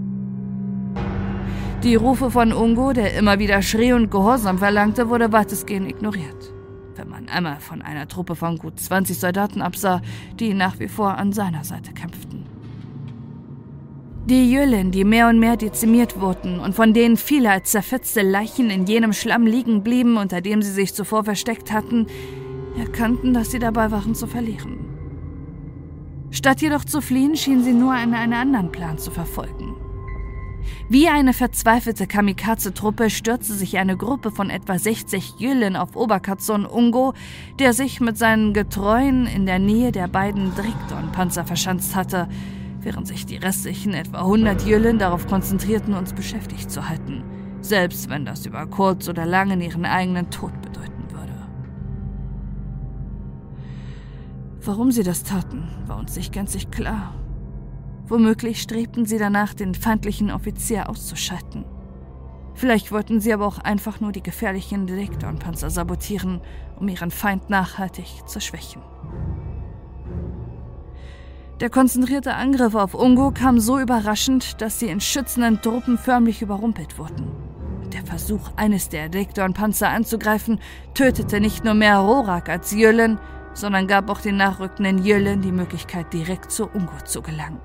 Speaker 1: Die Rufe von Ungo, der immer wieder schrie und Gehorsam verlangte, wurde weitestgehend ignoriert. Wenn man einmal von einer Truppe von gut 20 Soldaten absah, die nach wie vor an seiner Seite kämpften. Die Jüllen, die mehr und mehr dezimiert wurden und von denen viele als zerfetzte Leichen in jenem Schlamm liegen blieben, unter dem sie sich zuvor versteckt hatten, erkannten, dass sie dabei waren zu verlieren. Statt jedoch zu fliehen, schien sie nur einen, einen anderen Plan zu verfolgen. Wie eine verzweifelte Kamikaze-Truppe stürzte sich eine Gruppe von etwa 60 Jüllen auf Oberkazon Ungo, der sich mit seinen Getreuen in der Nähe der beiden Drikton-Panzer verschanzt hatte, während sich die restlichen etwa 100 Jüllen darauf konzentrierten, uns beschäftigt zu halten, selbst wenn das über kurz oder lang in ihren eigenen Tod bedeutete. Warum sie das taten, war uns nicht gänzlich klar. Womöglich strebten sie danach, den feindlichen Offizier auszuschalten. Vielleicht wollten sie aber auch einfach nur die gefährlichen Detektorenpanzer sabotieren, um ihren Feind nachhaltig zu schwächen. Der konzentrierte Angriff auf Ungo kam so überraschend, dass sie in schützenden Truppen förmlich überrumpelt wurden. Der Versuch, eines der Detektorenpanzer anzugreifen, tötete nicht nur mehr Rorak als Jölen, sondern gab auch den nachrückenden Jölen die Möglichkeit, direkt zu Ungo zu gelangen.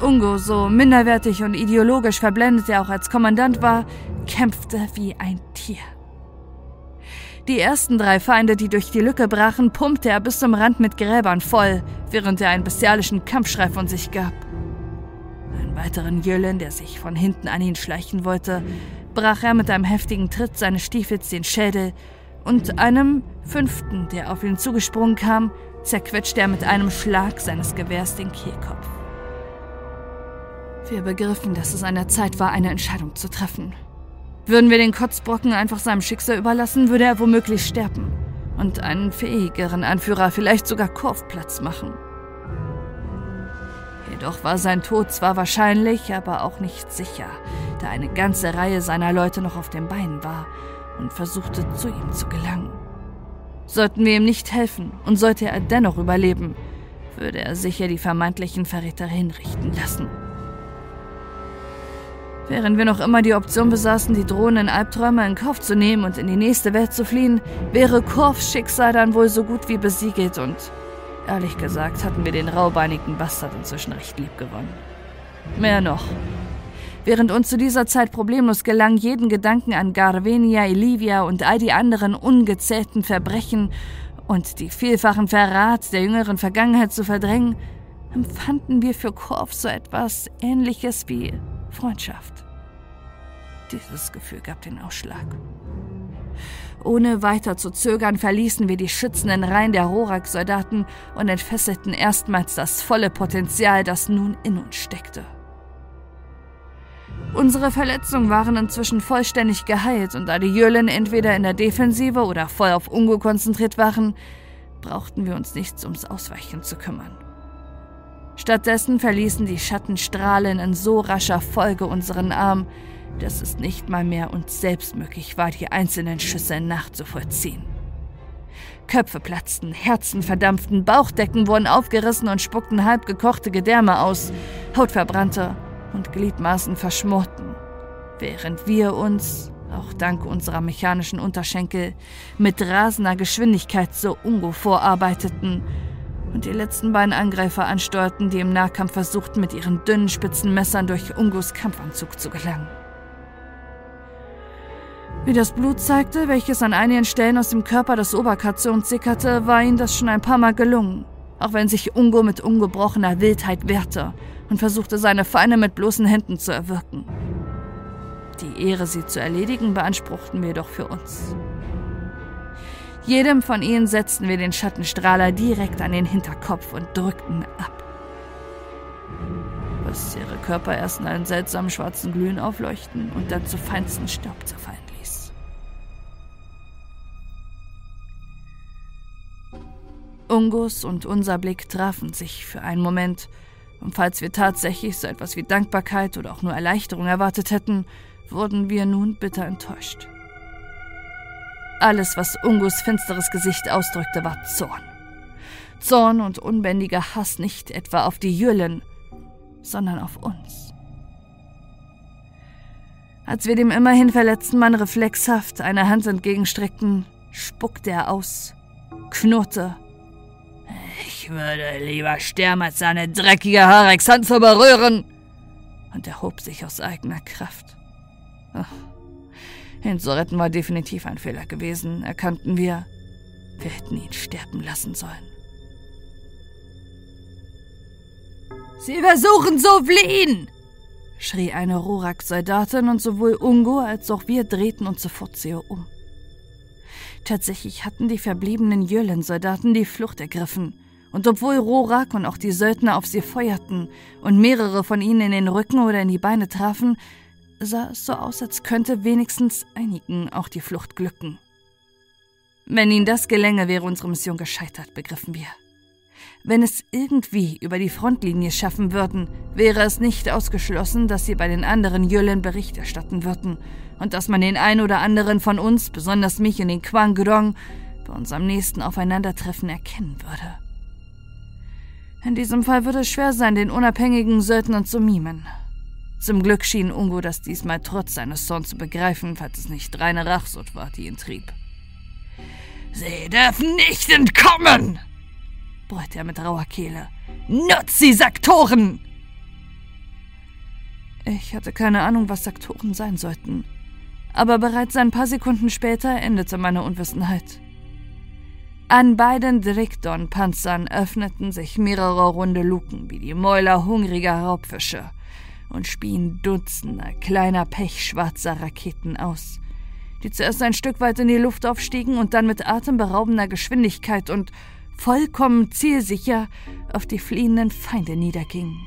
Speaker 1: Ungo, so minderwertig und ideologisch verblendet er auch als Kommandant war, kämpfte wie ein Tier. Die ersten drei Feinde, die durch die Lücke brachen, pumpte er bis zum Rand mit Gräbern voll, während er einen bestialischen Kampfschrei von sich gab. Einen weiteren Jölen, der sich von hinten an ihn schleichen wollte, brach er mit einem heftigen Tritt seines Stiefels den Schädel und einem fünften, der auf ihn zugesprungen kam, zerquetschte er mit einem Schlag seines Gewehrs den Kehlkopf. Wir begriffen, dass es an der Zeit war, eine Entscheidung zu treffen. Würden wir den Kotzbrocken einfach seinem Schicksal überlassen, würde er womöglich sterben und einen fähigeren Anführer, vielleicht sogar Korf, machen. Jedoch war sein Tod zwar wahrscheinlich, aber auch nicht sicher, da eine ganze Reihe seiner Leute noch auf den Beinen war und versuchte zu ihm zu gelangen. Sollten wir ihm nicht helfen und sollte er dennoch überleben, würde er sicher die vermeintlichen Verräter hinrichten lassen. Während wir noch immer die Option besaßen, die drohenden Albträume in Kauf zu nehmen und in die nächste Welt zu fliehen, wäre Korfs Schicksal dann wohl so gut wie besiegelt und ehrlich gesagt hatten wir den raubeinigen Bastard inzwischen recht lieb gewonnen. Mehr noch, während uns zu dieser Zeit problemlos gelang, jeden Gedanken an Garvenia, Elivia und all die anderen ungezählten Verbrechen und die vielfachen Verrat der jüngeren Vergangenheit zu verdrängen, empfanden wir für Korf so etwas Ähnliches wie Freundschaft. Dieses Gefühl gab den Ausschlag. Ohne weiter zu zögern verließen wir die schützenden Reihen der Rorak-Soldaten und entfesselten erstmals das volle Potenzial, das nun in uns steckte. Unsere Verletzungen waren inzwischen vollständig geheilt und da die Jölen entweder in der Defensive oder voll auf Ungo konzentriert waren, brauchten wir uns nichts ums Ausweichen zu kümmern. Stattdessen verließen die Schattenstrahlen in so rascher Folge unseren Arm, dass es nicht mal mehr uns selbst möglich war, die einzelnen Schüsse nachzuvollziehen. Köpfe platzten, Herzen verdampften, Bauchdecken wurden aufgerissen und spuckten halb gekochte Gedärme aus, Haut verbrannte und Gliedmaßen verschmorten, während wir uns, auch dank unserer mechanischen Unterschenkel, mit rasender Geschwindigkeit so Ungo vorarbeiteten und die letzten beiden Angreifer ansteuerten, die im Nahkampf versuchten, mit ihren dünnen, spitzen Messern durch Ungos Kampfanzug zu gelangen. Wie das Blut zeigte, welches an einigen Stellen aus dem Körper des Oberkations sickerte, war ihm das schon ein paar Mal gelungen, auch wenn sich Ungo mit ungebrochener Wildheit wehrte und versuchte, seine Feinde mit bloßen Händen zu erwürgen. Die Ehre, sie zu erledigen, beanspruchten wir doch für uns. Jedem von ihnen setzten wir den Schattenstrahler direkt an den Hinterkopf und drückten ab. Was ihre Körper erst in einem seltsamen schwarzen Glühen aufleuchten und dann zu feinsten Staub zerfallen ließ. Ungus und unser Blick trafen sich für einen Moment, und falls wir tatsächlich so etwas wie Dankbarkeit oder auch nur Erleichterung erwartet hätten, wurden wir nun bitter enttäuscht. Alles, was Ungus finsteres Gesicht ausdrückte, war Zorn. Zorn und unbändiger Hass nicht etwa auf die Jüllen, sondern auf uns. Als wir dem immerhin verletzten Mann reflexhaft eine Hand entgegenstreckten, spuckte er aus, knurrte. Ich würde lieber sterben, als seine dreckige Harex Hand zu berühren. Und erhob sich aus eigener Kraft. Ach, Ihn zu retten war definitiv ein Fehler gewesen, erkannten wir. Wir hätten ihn sterben lassen sollen. Sie versuchen zu fliehen! schrie eine Rorak-Soldatin und sowohl Ungo als auch wir drehten uns sofort zu ihr um. Tatsächlich hatten die verbliebenen Jölen-Soldaten die Flucht ergriffen. Und obwohl Rorak und auch die Söldner auf sie feuerten und mehrere von ihnen in den Rücken oder in die Beine trafen, sah es so aus, als könnte wenigstens einigen auch die Flucht glücken. Wenn ihnen das gelänge, wäre unsere Mission gescheitert, begriffen wir. Wenn es irgendwie über die Frontlinie schaffen würden, wäre es nicht ausgeschlossen, dass sie bei den anderen Jüllen Bericht erstatten würden und dass man den einen oder anderen von uns, besonders mich und den Quang Grong, bei unserem nächsten Aufeinandertreffen erkennen würde. In diesem Fall würde es schwer sein, den unabhängigen Söldnern zu mimen. Zum Glück schien Ungo das diesmal trotz seines Zorns zu begreifen, falls es nicht reine Rachsucht war, die ihn trieb. Sie dürfen nicht entkommen! brüllte er mit rauer Kehle. Nutz sie, Saktoren! Ich hatte keine Ahnung, was Saktoren sein sollten. Aber bereits ein paar Sekunden später endete meine Unwissenheit. An beiden Drikdon-Panzern öffneten sich mehrere runde Luken wie die Mäuler hungriger Raubfische und spien Dutzende kleiner pechschwarzer Raketen aus, die zuerst ein Stück weit in die Luft aufstiegen und dann mit atemberaubender Geschwindigkeit und vollkommen zielsicher auf die fliehenden Feinde niedergingen.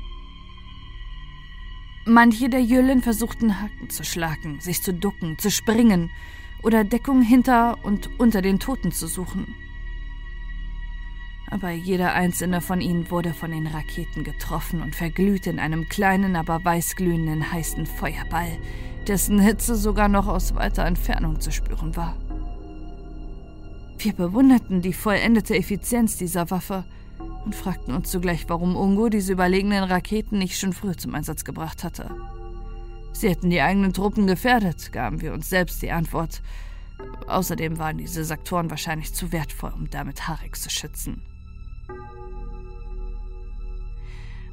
Speaker 1: Manche der Jüllen versuchten Haken zu schlagen, sich zu ducken, zu springen oder Deckung hinter und unter den Toten zu suchen aber jeder einzelne von ihnen wurde von den Raketen getroffen und verglühte in einem kleinen, aber weißglühenden heißen Feuerball, dessen Hitze sogar noch aus weiter Entfernung zu spüren war. Wir bewunderten die vollendete Effizienz dieser Waffe und fragten uns zugleich, warum Ungo diese überlegenen Raketen nicht schon früh zum Einsatz gebracht hatte. Sie hätten die eigenen Truppen gefährdet, gaben wir uns selbst die Antwort. Außerdem waren diese Sektoren wahrscheinlich zu wertvoll, um damit Harex zu schützen.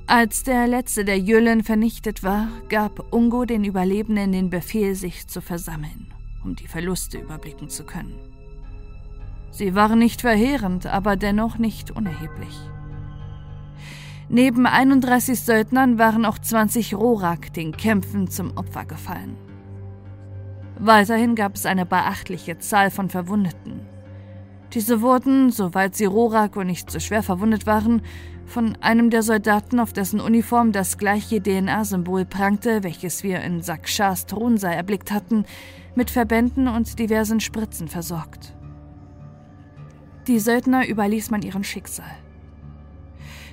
Speaker 1: Als der letzte der Jüllen vernichtet war, gab Ungo den Überlebenden den Befehl, sich zu versammeln, um die Verluste überblicken zu können. Sie waren nicht verheerend, aber dennoch nicht unerheblich. Neben 31 Söldnern waren auch 20 Rorak den Kämpfen zum Opfer gefallen. Weiterhin gab es eine beachtliche Zahl von Verwundeten. Diese wurden, soweit sie Rorak und nicht so schwer verwundet waren, von einem der Soldaten, auf dessen Uniform das gleiche DNA-Symbol prangte, welches wir in Sakshas Thronsaal erblickt hatten, mit Verbänden und diversen Spritzen versorgt. Die Söldner überließ man ihren Schicksal.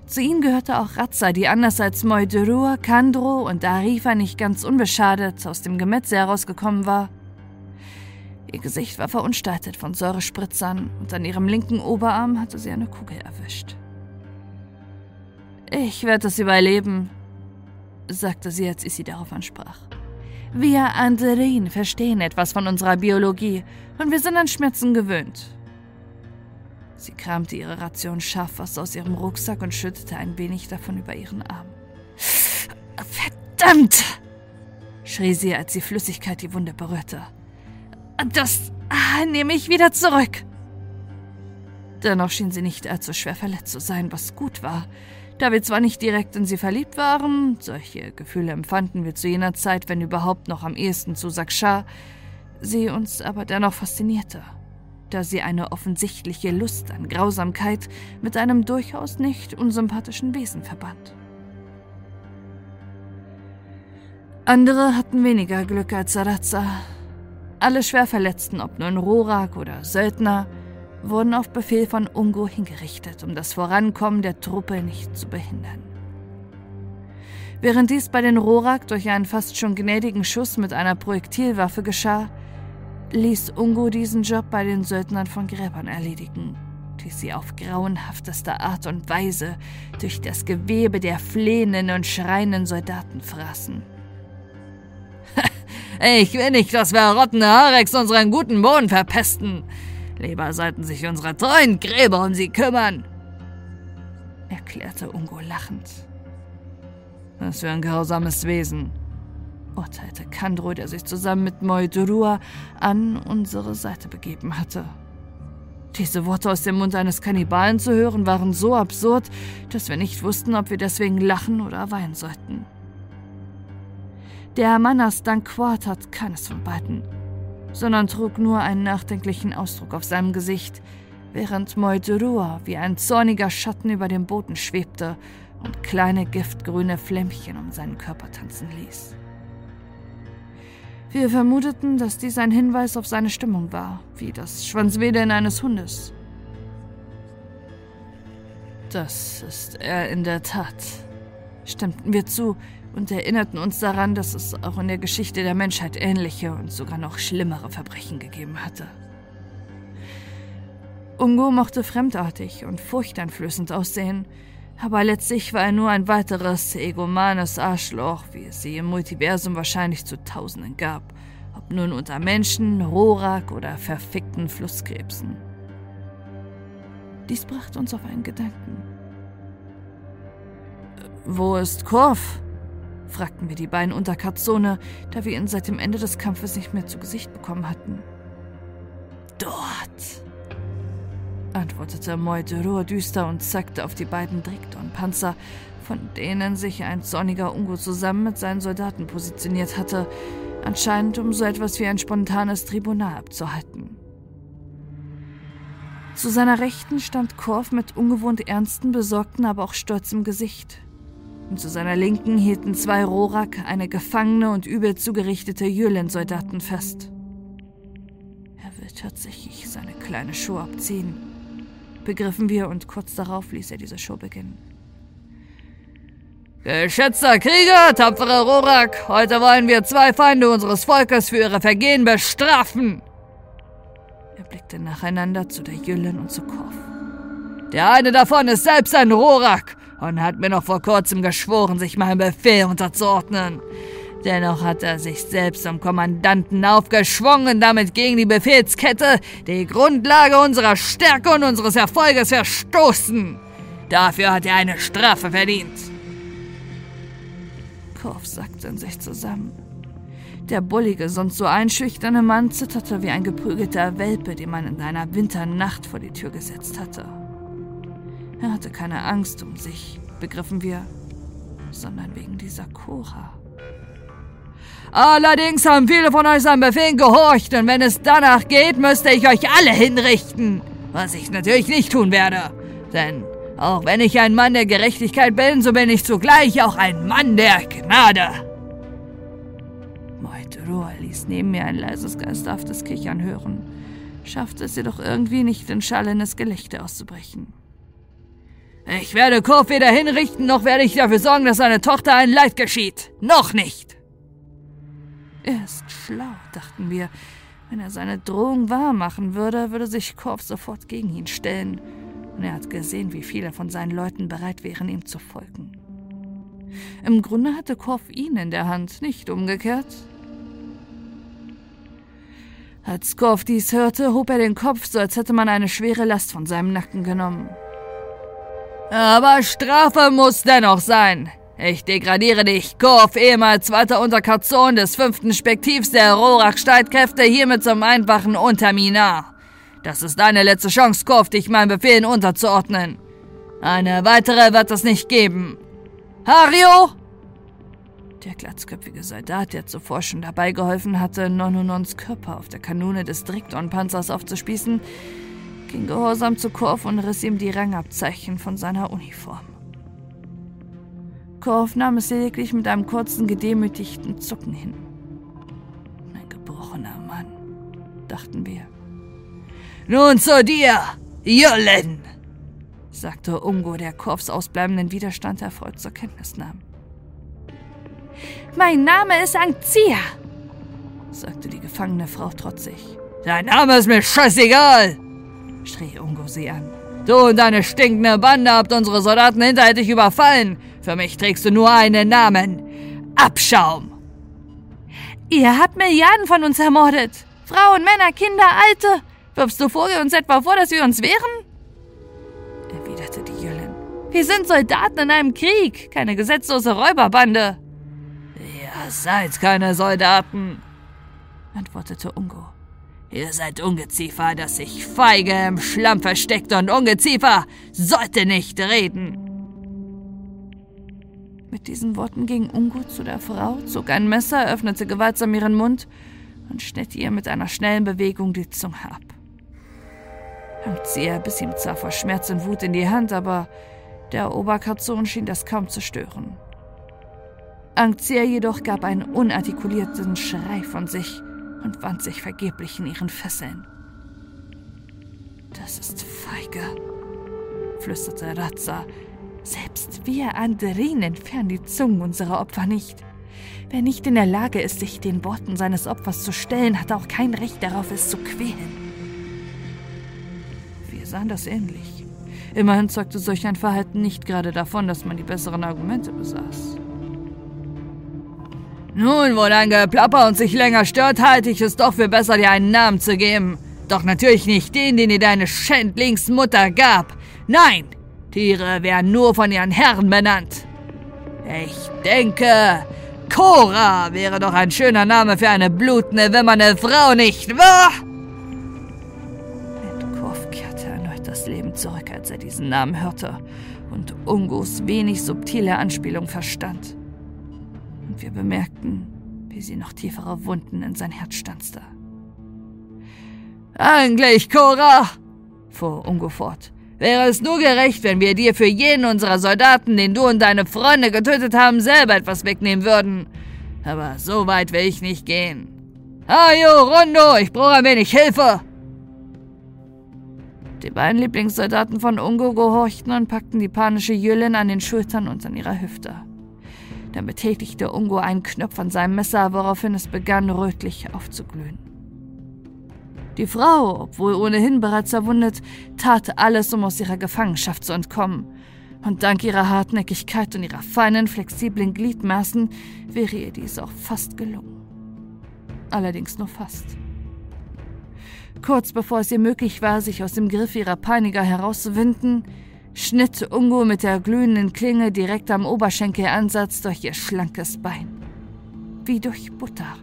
Speaker 1: Zu ihnen gehörte auch Ratza, die anders als Moidurur, Kandro und Arifa nicht ganz unbeschadet aus dem Gemetze herausgekommen war. Ihr Gesicht war verunstaltet von Säurespritzern und an ihrem linken Oberarm hatte sie eine Kugel erwischt. Ich werde es überleben, sagte sie, als ich darauf ansprach. Wir Anderin verstehen etwas von unserer Biologie und wir sind an Schmerzen gewöhnt. Sie kramte ihre Ration Schafwasser aus ihrem Rucksack und schüttete ein wenig davon über ihren Arm. Verdammt! schrie sie, als die Flüssigkeit die Wunde berührte. Das nehme ich wieder zurück. Dennoch schien sie nicht allzu schwer verletzt zu sein, was gut war, da wir zwar nicht direkt in sie verliebt waren, solche Gefühle empfanden wir zu jener Zeit, wenn überhaupt noch am ehesten zu Saksha, sie uns aber dennoch faszinierte, da sie eine offensichtliche Lust an Grausamkeit mit einem durchaus nicht unsympathischen Wesen verband. Andere hatten weniger Glück als Sarazza. Alle Schwerverletzten, ob nun Rorak oder Söldner, wurden auf Befehl von Ungo hingerichtet, um das Vorankommen der Truppe nicht zu behindern. Während dies bei den Rorak durch einen fast schon gnädigen Schuss mit einer Projektilwaffe geschah, ließ Ungo diesen Job bei den Söldnern von Gräbern erledigen, die sie auf grauenhafteste Art und Weise durch das Gewebe der flehenden und schreienden Soldaten fraßen.
Speaker 4: ich will nicht, dass wir rottende Harex unseren guten Boden verpesten, Lieber sollten sich unsere treuen Gräber um sie kümmern, erklärte Ungo lachend. Was für ein grausames Wesen, urteilte Kandro, der sich zusammen mit Moidurua an unsere Seite begeben hatte. Diese Worte aus dem Mund eines Kannibalen zu hören waren so absurd, dass wir nicht wussten, ob wir deswegen lachen oder weinen sollten. Der Manas Dankwart hat keines von beiden sondern trug nur einen nachdenklichen Ausdruck auf seinem Gesicht, während Moiturua wie ein zorniger Schatten über dem Boden schwebte und kleine giftgrüne Flämmchen um seinen Körper tanzen ließ. Wir vermuteten, dass dies ein Hinweis auf seine Stimmung war, wie das Schwanzwedeln eines Hundes. Das ist er in der Tat, stimmten wir zu, und erinnerten uns daran, dass es auch in der Geschichte der Menschheit ähnliche und sogar noch schlimmere Verbrechen gegeben hatte. Ungo mochte fremdartig und furchteinflößend aussehen, aber letztlich war er nur ein weiteres egomanes Arschloch, wie es sie im Multiversum wahrscheinlich zu Tausenden gab, ob nun unter Menschen, Rorak oder verfickten Flusskrebsen. Dies brachte uns auf einen Gedanken. Wo ist Korf? fragten wir die beiden unter Katzone, da wir ihn seit dem Ende des Kampfes nicht mehr zu Gesicht bekommen hatten. Dort, antwortete Moiderur düster und zeigte auf die beiden Drikton-Panzer, von denen sich ein zorniger Ungo zusammen mit seinen Soldaten positioniert hatte, anscheinend um so etwas wie ein spontanes Tribunal abzuhalten. Zu seiner Rechten stand Korf mit ungewohnt ernsten, besorgten, aber auch stolzem Gesicht und zu seiner Linken hielten zwei Rorak eine gefangene und übel zugerichtete Jülen-Soldaten fest. Er will tatsächlich seine kleine Show abziehen, begriffen wir und kurz darauf ließ er diese Show beginnen. Geschätzter Krieger, tapfere Rorak, heute wollen wir zwei Feinde unseres Volkes für ihre Vergehen bestrafen. Er blickte nacheinander zu der Jüllen und zu Korf. Der eine davon ist selbst ein Rorak und hat mir noch vor kurzem geschworen, sich meinem Befehl unterzuordnen. Dennoch hat er sich selbst zum Kommandanten aufgeschwungen damit gegen die Befehlskette, die Grundlage unserer Stärke und unseres Erfolges verstoßen. Dafür hat er eine Strafe verdient.
Speaker 1: Korf sackte in sich zusammen. Der bullige, sonst so einschüchterne Mann zitterte wie ein geprügelter Welpe, den man in einer Winternacht vor die Tür gesetzt hatte. Er hatte keine Angst um sich, begriffen wir, sondern wegen dieser Cora.
Speaker 4: Allerdings haben viele von euch seinem Befehl gehorcht und wenn es danach geht, müsste ich euch alle hinrichten. Was ich natürlich nicht tun werde. Denn auch wenn ich ein Mann der Gerechtigkeit bin, so bin ich zugleich auch ein Mann der Gnade.
Speaker 1: Moitroa ließ neben mir ein leises, geisterhaftes Kichern hören, schaffte es jedoch irgendwie nicht, in schallendes Gelächter auszubrechen.
Speaker 4: Ich werde Kurf weder hinrichten, noch werde ich dafür sorgen, dass seine Tochter ein Leid geschieht. Noch nicht!
Speaker 1: Er ist schlau, dachten wir. Wenn er seine Drohung wahrmachen würde, würde sich Korf sofort gegen ihn stellen. Und er hat gesehen, wie viele von seinen Leuten bereit wären, ihm zu folgen. Im Grunde hatte Korf ihn in der Hand, nicht umgekehrt. Als Korf dies hörte, hob er den Kopf, so als hätte man eine schwere Last von seinem Nacken genommen.
Speaker 4: Aber Strafe muss dennoch sein. Ich degradiere dich, Korf, ehemals zweiter Unterkazon des fünften Spektivs der Rorak-Streitkräfte, hiermit zum einfachen Unterminar. Das ist deine letzte Chance, Korf, dich meinen Befehlen unterzuordnen. Eine weitere wird es nicht geben. Hario!
Speaker 1: Der glatzköpfige Soldat, der zuvor schon dabei geholfen hatte, Nonunons Körper auf der Kanone des Drikton-Panzers aufzuspießen, ging gehorsam zu Korf und riss ihm die Rangabzeichen von seiner Uniform. Korf nahm es lediglich mit einem kurzen, gedemütigten Zucken hin. Ein gebrochener Mann, dachten wir.
Speaker 4: Nun zu dir, Jollen,
Speaker 1: sagte Ungo, der Korfs ausbleibenden Widerstand erfreut zur Kenntnis nahm. Mein Name ist Angzia, sagte die gefangene Frau trotzig.
Speaker 4: Dein Name ist mir scheißegal, schrie Ungo sie an. Du und deine stinkende Bande habt unsere Soldaten hinterhältig überfallen. Für mich trägst du nur einen Namen. Abschaum.
Speaker 1: Ihr habt Milliarden von uns ermordet. Frauen, Männer, Kinder, Alte. Wirfst du vor uns etwa vor, dass wir uns wehren? erwiderte die Jüllen. Wir sind Soldaten in einem Krieg, keine gesetzlose Räuberbande.
Speaker 4: Ihr seid keine Soldaten, antwortete Ungo. Ihr seid Ungeziefer, das sich feige im Schlamm versteckt und Ungeziefer sollte nicht reden.
Speaker 1: Mit diesen Worten ging Ungo zu der Frau, zog ein Messer, öffnete gewaltsam ihren Mund und schnitt ihr mit einer schnellen Bewegung die Zunge ab. Angzia biss ihm zwar vor Schmerz und Wut in die Hand, aber der Oberkatzon schien das kaum zu stören. Angzia jedoch gab einen unartikulierten Schrei von sich und wand sich vergeblich in ihren Fesseln. Das ist feige, flüsterte Razza. Selbst wir Anderin entfernen die Zungen unserer Opfer nicht. Wer nicht in der Lage ist, sich den Worten seines Opfers zu stellen, hat auch kein Recht darauf, es zu quälen. Wir sahen das ähnlich. Immerhin zeugte solch ein Verhalten nicht gerade davon, dass man die besseren Argumente besaß.
Speaker 4: Nun, wo dein Geplapper uns sich länger stört, halte ich es doch für besser, dir einen Namen zu geben. Doch natürlich nicht den, den dir deine Schändlingsmutter gab. Nein, Tiere werden nur von ihren Herren benannt. Ich denke, Cora wäre doch ein schöner Name für eine blutende, wimmernde Frau, nicht wahr?
Speaker 1: Endkorf kehrte erneut das Leben zurück, als er diesen Namen hörte und Ungos wenig subtile Anspielung verstand und wir bemerkten, wie sie noch tiefere Wunden in sein Herz stanzte.
Speaker 4: Eigentlich, Cora, fuhr Ungo fort, wäre es nur gerecht, wenn wir dir für jeden unserer Soldaten, den du und deine Freunde getötet haben, selber etwas wegnehmen würden. Aber so weit will ich nicht gehen. Ayo, Rondo, ich brauche ein wenig Hilfe.
Speaker 1: Die beiden Lieblingssoldaten von Ungo gehorchten und packten die panische Jüllin an den Schultern und an ihrer Hüfte. Dann betätigte Ungo einen Knopf an seinem Messer, woraufhin es begann, rötlich aufzuglühen. Die Frau, obwohl ohnehin bereits verwundet, tat alles, um aus ihrer Gefangenschaft zu entkommen. Und dank ihrer Hartnäckigkeit und ihrer feinen, flexiblen Gliedmaßen wäre ihr dies auch fast gelungen. Allerdings nur fast. Kurz bevor es ihr möglich war, sich aus dem Griff ihrer Peiniger herauszuwinden, schnitt Ungo mit der glühenden Klinge direkt am Oberschenkelansatz durch ihr schlankes Bein. Wie durch Butter,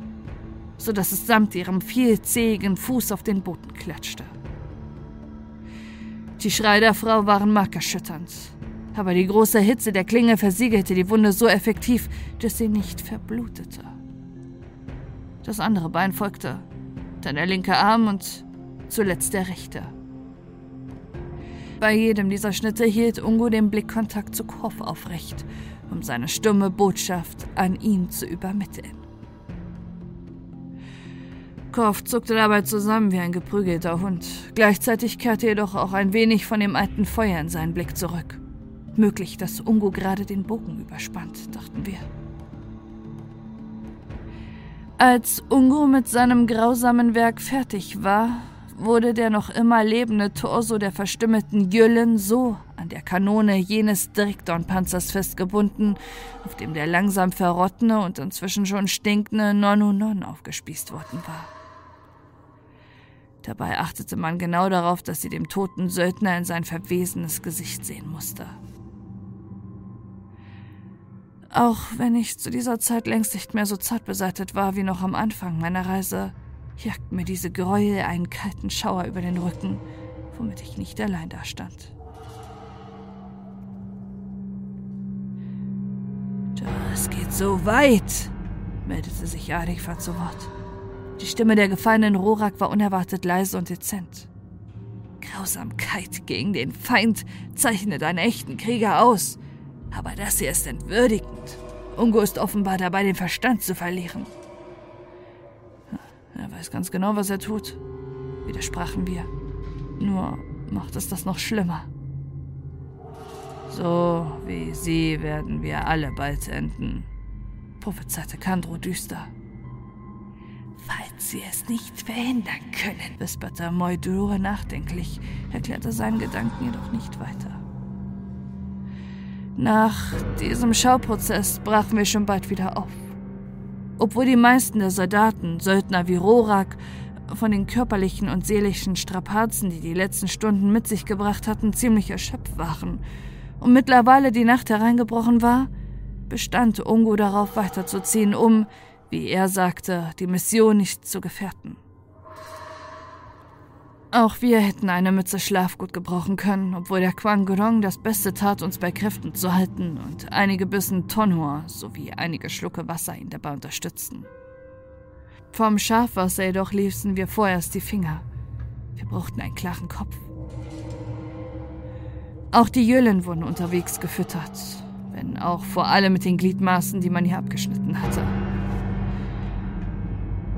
Speaker 1: so dass es samt ihrem vielzähigen Fuß auf den Boden klatschte. Die Schreie der Frau waren markerschütternd, aber die große Hitze der Klinge versiegelte die Wunde so effektiv, dass sie nicht verblutete. Das andere Bein folgte, dann der linke Arm und zuletzt der rechte. Bei jedem dieser Schnitte hielt Ungo den Blickkontakt zu Korf aufrecht, um seine stumme Botschaft an ihn zu übermitteln. Korf zuckte dabei zusammen wie ein geprügelter Hund. Gleichzeitig kehrte jedoch auch ein wenig von dem alten Feuer in seinen Blick zurück. Möglich, dass Ungo gerade den Bogen überspannt, dachten wir. Als Ungo mit seinem grausamen Werk fertig war, wurde der noch immer lebende Torso der verstümmelten Jüllen so an der Kanone jenes Direktornpanzers festgebunden, auf dem der langsam verrottene und inzwischen schon stinkende Nonunon aufgespießt worden war. Dabei achtete man genau darauf, dass sie dem toten Söldner in sein verwesenes Gesicht sehen musste. Auch wenn ich zu dieser Zeit längst nicht mehr so zart beseitet war wie noch am Anfang meiner Reise, jagt mir diese Gräuel einen kalten Schauer über den Rücken, womit ich nicht allein dastand. Das geht so weit, meldete sich Adifa zu Wort. Die Stimme der gefallenen Rorak war unerwartet leise und dezent. Grausamkeit gegen den Feind zeichnet einen echten Krieger aus. Aber das hier ist entwürdigend. Ungo ist offenbar dabei, den Verstand zu verlieren. Er weiß ganz genau, was er tut, widersprachen wir. Nur macht es das noch schlimmer. So wie sie werden wir alle bald enden, prophezeite Kandro düster. Falls sie es nicht verhindern können, wisperte Moidure nachdenklich, erklärte seinen Gedanken jedoch nicht weiter. Nach diesem Schauprozess brachen wir schon bald wieder auf. Obwohl die meisten der Soldaten, Söldner wie Rorak, von den körperlichen und seelischen Strapazen, die die letzten Stunden mit sich gebracht hatten, ziemlich erschöpft waren und mittlerweile die Nacht hereingebrochen war, bestand Ungo darauf weiterzuziehen, um, wie er sagte, die Mission nicht zu gefährden. Auch wir hätten eine Mütze Schlaf gut gebrauchen können, obwohl der Quangurong das Beste tat, uns bei Kräften zu halten und einige Bissen Tonhua sowie einige Schlucke Wasser ihn dabei unterstützten. Vom Schafwasser jedoch ließen wir vorerst die Finger. Wir brauchten einen klaren Kopf. Auch die Jüllen wurden unterwegs gefüttert, wenn auch vor allem mit den Gliedmaßen, die man hier abgeschnitten hatte.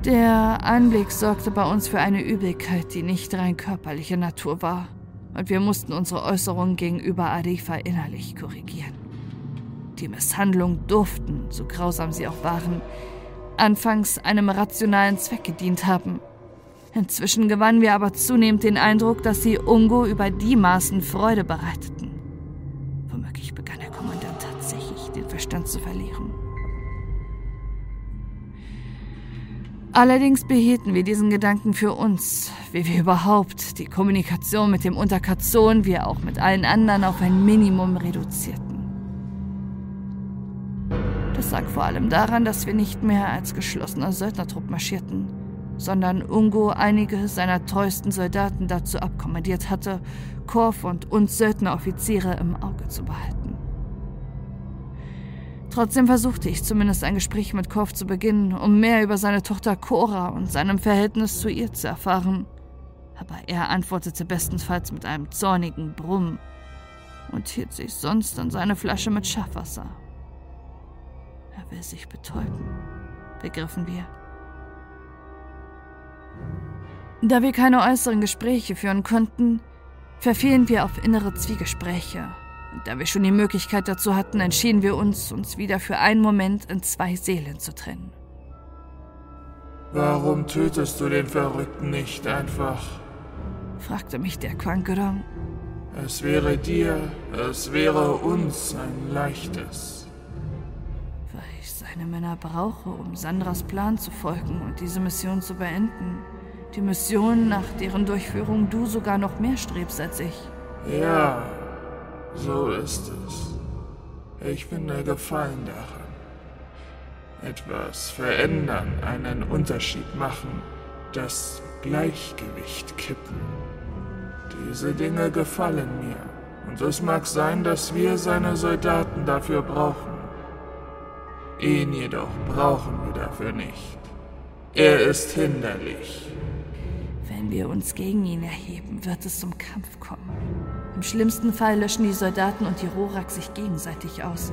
Speaker 1: Der Anblick sorgte bei uns für eine Übelkeit, die nicht rein körperlicher Natur war, und wir mussten unsere Äußerungen gegenüber Arifa innerlich korrigieren. Die Misshandlungen durften, so grausam sie auch waren, anfangs einem rationalen Zweck gedient haben. Inzwischen gewannen wir aber zunehmend den Eindruck, dass sie Ungo über die Maßen Freude bereiteten. Womöglich begann der Kommandant tatsächlich den Verstand zu verlieren. Allerdings behielten wir diesen Gedanken für uns, wie wir überhaupt die Kommunikation mit dem Unterkazon wie auch mit allen anderen auf ein Minimum reduzierten. Das lag vor allem daran, dass wir nicht mehr als geschlossener Söldnertrupp marschierten, sondern Ungo einige seiner treuesten Soldaten dazu abkommandiert hatte, Korf und uns Söldneroffiziere im Auge zu behalten. Trotzdem versuchte ich zumindest ein Gespräch mit Korf zu beginnen, um mehr über seine Tochter Cora und seinem Verhältnis zu ihr zu erfahren. Aber er antwortete bestenfalls mit einem zornigen Brumm und hielt sich sonst an seine Flasche mit Schaffwasser. Er will sich betäuben, begriffen wir. Da wir keine äußeren Gespräche führen konnten, verfielen wir auf innere Zwiegespräche da wir schon die Möglichkeit dazu hatten, entschieden wir uns, uns wieder für einen Moment in zwei Seelen zu trennen.
Speaker 6: Warum tötest du den Verrückten nicht einfach?
Speaker 1: fragte mich der Quankerong.
Speaker 6: Es wäre dir, es wäre uns ein leichtes.
Speaker 1: Weil ich seine Männer brauche, um Sandras Plan zu folgen und diese Mission zu beenden. Die Mission, nach deren Durchführung du sogar noch mehr strebst als ich.
Speaker 6: Ja, So ist es. Ich finde Gefallen daran. Etwas verändern, einen Unterschied machen, das Gleichgewicht kippen. Diese Dinge gefallen mir. Und es mag sein, dass wir seine Soldaten dafür brauchen. Ihn jedoch brauchen wir dafür nicht. Er ist hinderlich.
Speaker 1: Wenn wir uns gegen ihn erheben, wird es zum Kampf kommen. Im schlimmsten Fall löschen die Soldaten und die Rorak sich gegenseitig aus.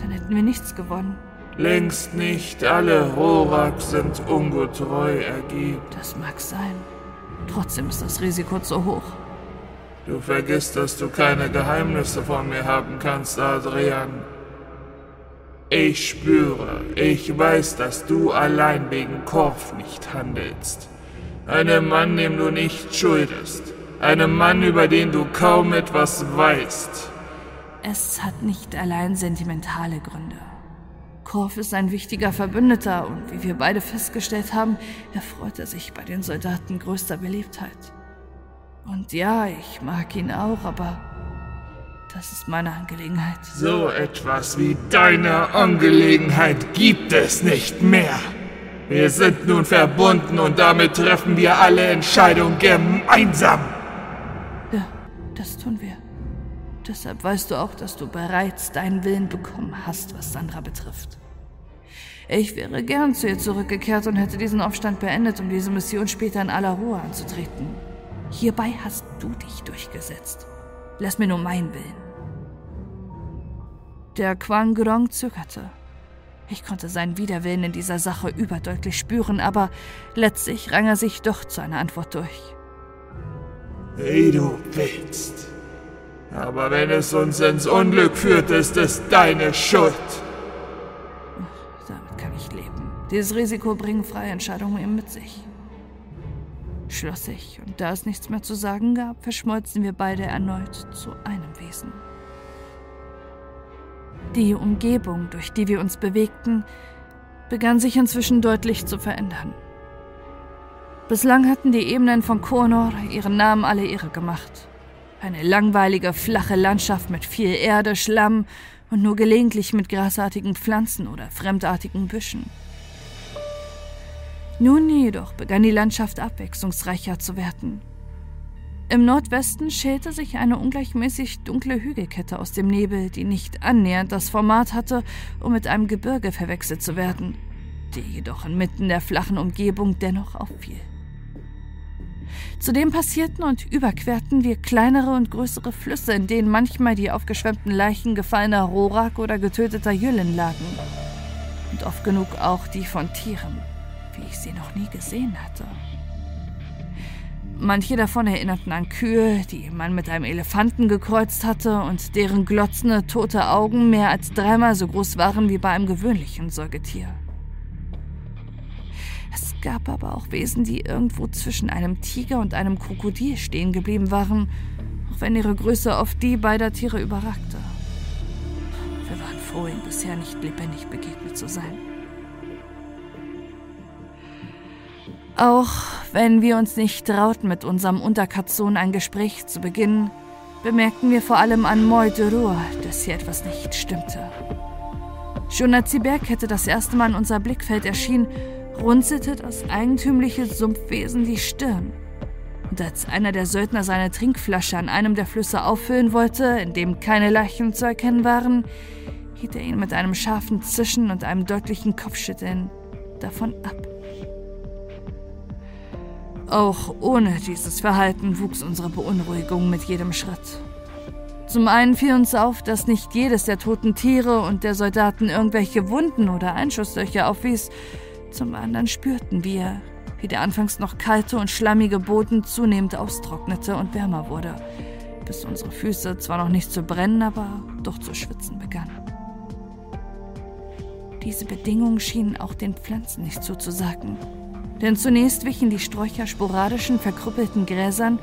Speaker 1: Dann hätten wir nichts gewonnen.
Speaker 6: Längst nicht alle Rorak sind ungetreu ergeben.
Speaker 1: Das mag sein. Trotzdem ist das Risiko zu hoch.
Speaker 6: Du vergisst, dass du keine Geheimnisse von mir haben kannst, Adrian. Ich spüre, ich weiß, dass du allein wegen Korf nicht handelst. Einem Mann, dem du nicht schuldest. Einem Mann, über den du kaum etwas weißt.
Speaker 1: Es hat nicht allein sentimentale Gründe. Korf ist ein wichtiger Verbündeter und wie wir beide festgestellt haben, erfreut er sich bei den Soldaten größter Beliebtheit. Und ja, ich mag ihn auch, aber das ist meine Angelegenheit.
Speaker 6: So etwas wie deine Angelegenheit gibt es nicht mehr. Wir sind nun verbunden und damit treffen wir alle Entscheidungen gemeinsam.
Speaker 1: Das tun wir. Deshalb weißt du auch, dass du bereits deinen Willen bekommen hast, was Sandra betrifft. Ich wäre gern zu ihr zurückgekehrt und hätte diesen Aufstand beendet, um diese Mission später in aller Ruhe anzutreten. Hierbei hast du dich durchgesetzt. Lass mir nur meinen Willen. Der Quang Grong zögerte. Ich konnte seinen Widerwillen in dieser Sache überdeutlich spüren, aber letztlich rang er sich doch zu einer Antwort durch.
Speaker 6: Wie du willst. Aber wenn es uns ins Unglück führt, ist es deine Schuld.
Speaker 1: Damit kann ich leben. Dieses Risiko bringen freie Entscheidungen eben mit sich. Schloss ich, und da es nichts mehr zu sagen gab, verschmolzen wir beide erneut zu einem Wesen. Die Umgebung, durch die wir uns bewegten, begann sich inzwischen deutlich zu verändern. Bislang hatten die Ebenen von Konor ihren Namen alle irre gemacht. Eine langweilige, flache Landschaft mit viel Erde, Schlamm und nur gelegentlich mit grasartigen Pflanzen oder fremdartigen Büschen. Nun jedoch begann die Landschaft abwechslungsreicher zu werden. Im Nordwesten schälte sich eine ungleichmäßig dunkle Hügelkette aus dem Nebel, die nicht annähernd das Format hatte, um mit einem Gebirge verwechselt zu werden, die jedoch inmitten der flachen Umgebung dennoch auffiel. Zudem passierten und überquerten wir kleinere und größere Flüsse, in denen manchmal die aufgeschwemmten Leichen gefallener Rorak oder getöteter Jüllen lagen. Und oft genug auch die von Tieren, wie ich sie noch nie gesehen hatte. Manche davon erinnerten an Kühe, die man mit einem Elefanten gekreuzt hatte und deren glotzende, tote Augen mehr als dreimal so groß waren wie bei einem gewöhnlichen Säugetier. Es gab aber auch Wesen, die irgendwo zwischen einem Tiger und einem Krokodil stehen geblieben waren, auch wenn ihre Größe oft die beider Tiere überragte. Wir waren froh, ihnen bisher nicht lebendig begegnet zu sein. Auch wenn wir uns nicht trauten, mit unserem Unterkatzsohn ein Gespräch zu beginnen, bemerkten wir vor allem an Moiderur, dass hier etwas nicht stimmte. Schon als die Bergkette das erste Mal in unser Blickfeld erschien, runzelte das eigentümliche Sumpfwesen die Stirn. Und als einer der Söldner seine Trinkflasche an einem der Flüsse auffüllen wollte, in dem keine Leichen zu erkennen waren, hielt er ihn mit einem scharfen Zischen und einem deutlichen Kopfschütteln davon ab. Auch ohne dieses Verhalten wuchs unsere Beunruhigung mit jedem Schritt. Zum einen fiel uns auf, dass nicht jedes der toten Tiere und der Soldaten irgendwelche Wunden oder Einschusslöcher aufwies. Zum anderen spürten wir, wie der anfangs noch kalte und schlammige Boden zunehmend austrocknete und wärmer wurde, bis unsere Füße zwar noch nicht zu brennen, aber doch zu schwitzen begannen. Diese Bedingungen schienen auch den Pflanzen nicht zuzusagen. Denn zunächst wichen die Sträucher sporadischen, verkrüppelten Gräsern,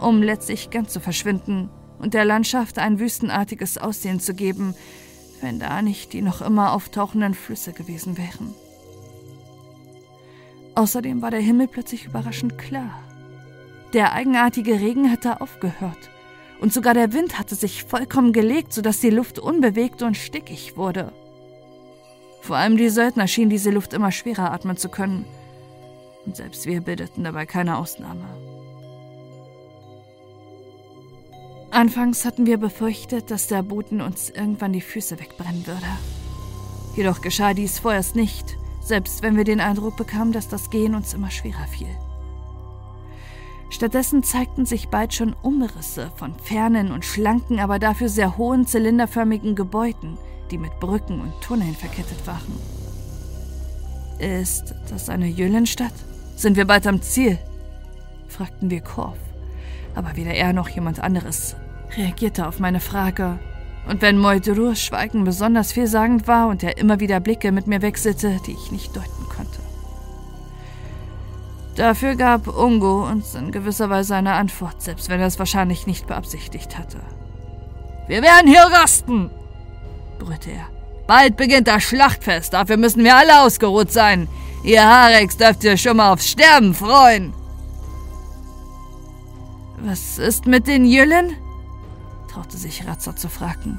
Speaker 1: um letztlich ganz zu verschwinden und der Landschaft ein wüstenartiges Aussehen zu geben, wenn da nicht die noch immer auftauchenden Flüsse gewesen wären. Außerdem war der Himmel plötzlich überraschend klar. Der eigenartige Regen hatte aufgehört und sogar der Wind hatte sich vollkommen gelegt, sodass die Luft unbewegt und stickig wurde. Vor allem die Söldner schienen diese Luft immer schwerer atmen zu können. Und selbst wir bildeten dabei keine Ausnahme. Anfangs hatten wir befürchtet, dass der Boden uns irgendwann die Füße wegbrennen würde. Jedoch geschah dies vorerst nicht, selbst wenn wir den Eindruck bekamen, dass das Gehen uns immer schwerer fiel. Stattdessen zeigten sich bald schon Umrisse von fernen und schlanken, aber dafür sehr hohen zylinderförmigen Gebäuden, die mit Brücken und Tunneln verkettet waren. Ist das eine Jüllenstadt? Sind wir bald am Ziel? fragten wir Korf. Aber weder er noch jemand anderes reagierte auf meine Frage. Und wenn Moidururs Schweigen besonders vielsagend war und er immer wieder Blicke mit mir wechselte, die ich nicht deuten konnte. Dafür gab Ungo uns in gewisser Weise eine Antwort, selbst wenn er es wahrscheinlich nicht beabsichtigt hatte.
Speaker 4: Wir werden hier rasten, brüllte er. Bald beginnt das Schlachtfest, dafür müssen wir alle ausgeruht sein. Ihr Harex dürft ihr schon mal aufs Sterben freuen.
Speaker 1: Was ist mit den Jüllen? Traute sich Ratzer zu fragen.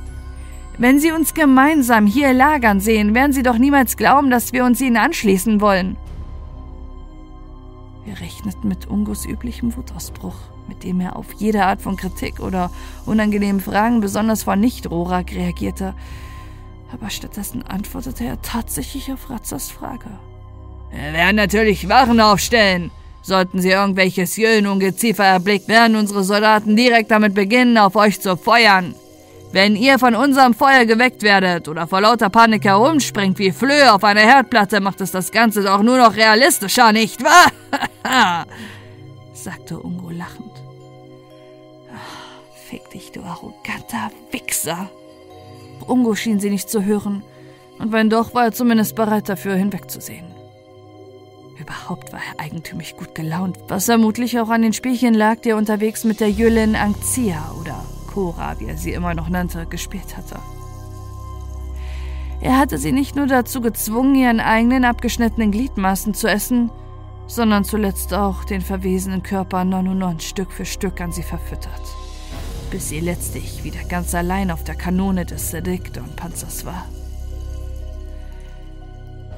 Speaker 1: Wenn sie uns gemeinsam hier lagern sehen, werden sie doch niemals glauben, dass wir uns ihnen anschließen wollen. Wir rechneten mit Ungos üblichem Wutausbruch, mit dem er auf jede Art von Kritik oder unangenehmen Fragen besonders von Nicht-Rorak reagierte. Aber stattdessen antwortete er tatsächlich auf Ratzers Frage.
Speaker 4: Wir werden natürlich Wachen aufstellen. Sollten sie irgendwelches Jöllenungeziefer erblickt, werden unsere Soldaten direkt damit beginnen, auf euch zu feuern. Wenn ihr von unserem Feuer geweckt werdet oder vor lauter Panik herumspringt wie Flöhe auf einer Herdplatte, macht es das Ganze doch nur noch realistischer, nicht wahr?
Speaker 1: sagte Ungo lachend. Fick dich, du arroganter Wichser. Ungo schien sie nicht zu hören, und wenn doch, war er zumindest bereit dafür, hinwegzusehen. Überhaupt war er eigentümlich gut gelaunt, was vermutlich auch an den Spielchen lag, die er unterwegs mit der Jüllin Angzia oder Cora, wie er sie immer noch nannte, gespielt hatte. Er hatte sie nicht nur dazu gezwungen, ihren eigenen abgeschnittenen Gliedmaßen zu essen, sondern zuletzt auch den verwesenen Körper non und non Stück für Stück an sie verfüttert, bis sie letztlich wieder ganz allein auf der Kanone des Sedikdon-Panzers war.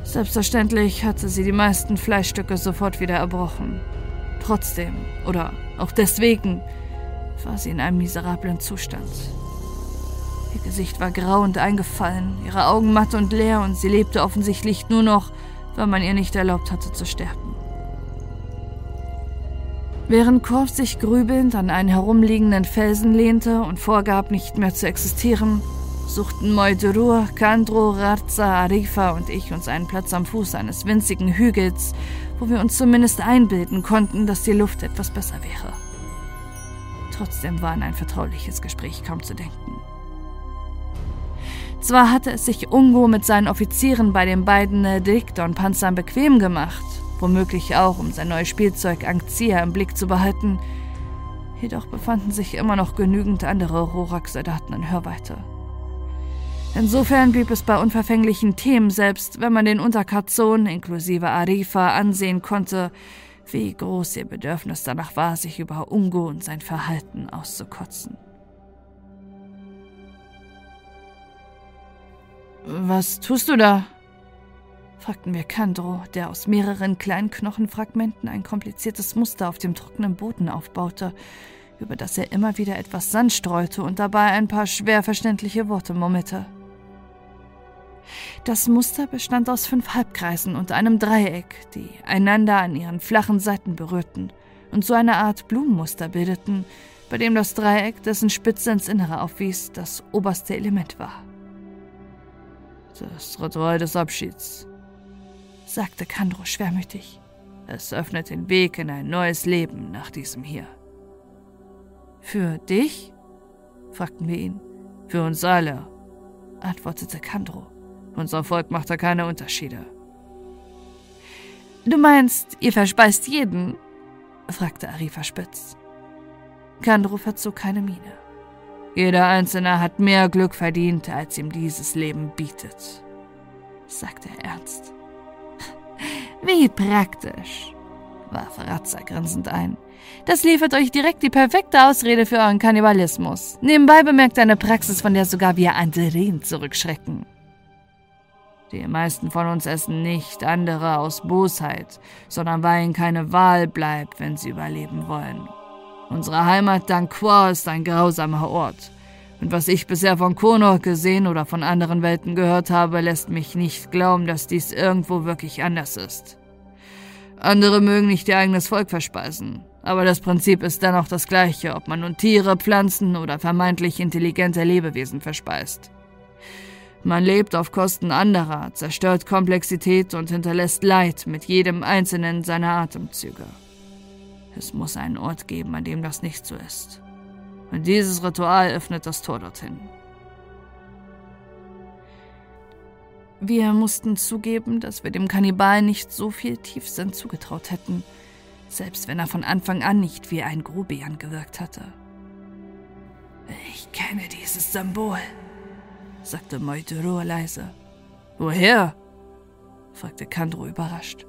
Speaker 1: Selbstverständlich hatte sie die meisten Fleischstücke sofort wieder erbrochen. Trotzdem, oder auch deswegen, war sie in einem miserablen Zustand. Ihr Gesicht war grau und eingefallen, ihre Augen matt und leer und sie lebte offensichtlich nur noch, weil man ihr nicht erlaubt hatte zu sterben. Während Korf sich grübelnd an einen herumliegenden Felsen lehnte und vorgab, nicht mehr zu existieren, suchten Moidurur, Kandro, Razza, Arifa und ich uns einen Platz am Fuß eines winzigen Hügels, wo wir uns zumindest einbilden konnten, dass die Luft etwas besser wäre. Trotzdem war an ein vertrauliches Gespräch kaum zu denken. Zwar hatte es sich Ungo mit seinen Offizieren bei den beiden Dikton-Panzern bequem gemacht, womöglich auch, um sein neues Spielzeug Angzia im Blick zu behalten, jedoch befanden sich immer noch genügend andere Rorak-Soldaten in Hörweite. Insofern blieb es bei unverfänglichen Themen, selbst wenn man den Unterkatzon inklusive Arifa ansehen konnte, wie groß ihr Bedürfnis danach war, sich über Ungo und sein Verhalten auszukotzen. Was tust du da? fragten wir Kandro, der aus mehreren kleinen Knochenfragmenten ein kompliziertes Muster auf dem trockenen Boden aufbaute, über das er immer wieder etwas Sand streute und dabei ein paar schwer verständliche Worte murmelte. Das Muster bestand aus fünf Halbkreisen und einem Dreieck, die einander an ihren flachen Seiten berührten und so eine Art Blumenmuster bildeten, bei dem das Dreieck, dessen Spitze ins Innere aufwies, das oberste Element war.
Speaker 4: Das Ritual des Abschieds, sagte Kandro schwermütig. Es öffnet den Weg in ein neues Leben nach diesem hier.
Speaker 1: Für dich? fragten wir ihn.
Speaker 4: Für uns alle, antwortete Kandro. Unser Volk macht da keine Unterschiede.
Speaker 1: Du meinst, ihr verspeist jeden? fragte Arifa spitz. Kandro verzog keine Miene.
Speaker 4: Jeder Einzelne hat mehr Glück verdient, als ihm dieses Leben bietet, sagte er ernst.
Speaker 1: Wie praktisch, warf Ratzer grinsend ein.
Speaker 7: Das liefert euch direkt die perfekte Ausrede für euren Kannibalismus. Nebenbei bemerkt eine Praxis, von der sogar wir Anderen zurückschrecken.
Speaker 8: Die meisten von uns essen nicht andere aus Bosheit, sondern weil ihnen keine Wahl bleibt, wenn sie überleben wollen. Unsere Heimat Danquois ist ein grausamer Ort. Und was ich bisher von Konor gesehen oder von anderen Welten gehört habe, lässt mich nicht glauben, dass dies irgendwo wirklich anders ist. Andere mögen nicht ihr eigenes Volk verspeisen, aber das Prinzip ist dennoch das gleiche, ob man nun Tiere, Pflanzen oder vermeintlich intelligente Lebewesen verspeist. Man lebt auf Kosten anderer, zerstört Komplexität und hinterlässt Leid mit jedem einzelnen seiner Atemzüge. Es muss einen Ort geben, an dem das nicht so ist. Und dieses Ritual öffnet das Tor dorthin.
Speaker 7: Wir mussten zugeben, dass wir dem Kannibalen nicht so viel Tiefsinn zugetraut hätten, selbst wenn er von Anfang an nicht wie ein Grobian gewirkt hatte.
Speaker 1: Ich kenne dieses Symbol, sagte Moituro leise.
Speaker 8: Woher? fragte Kandro überrascht.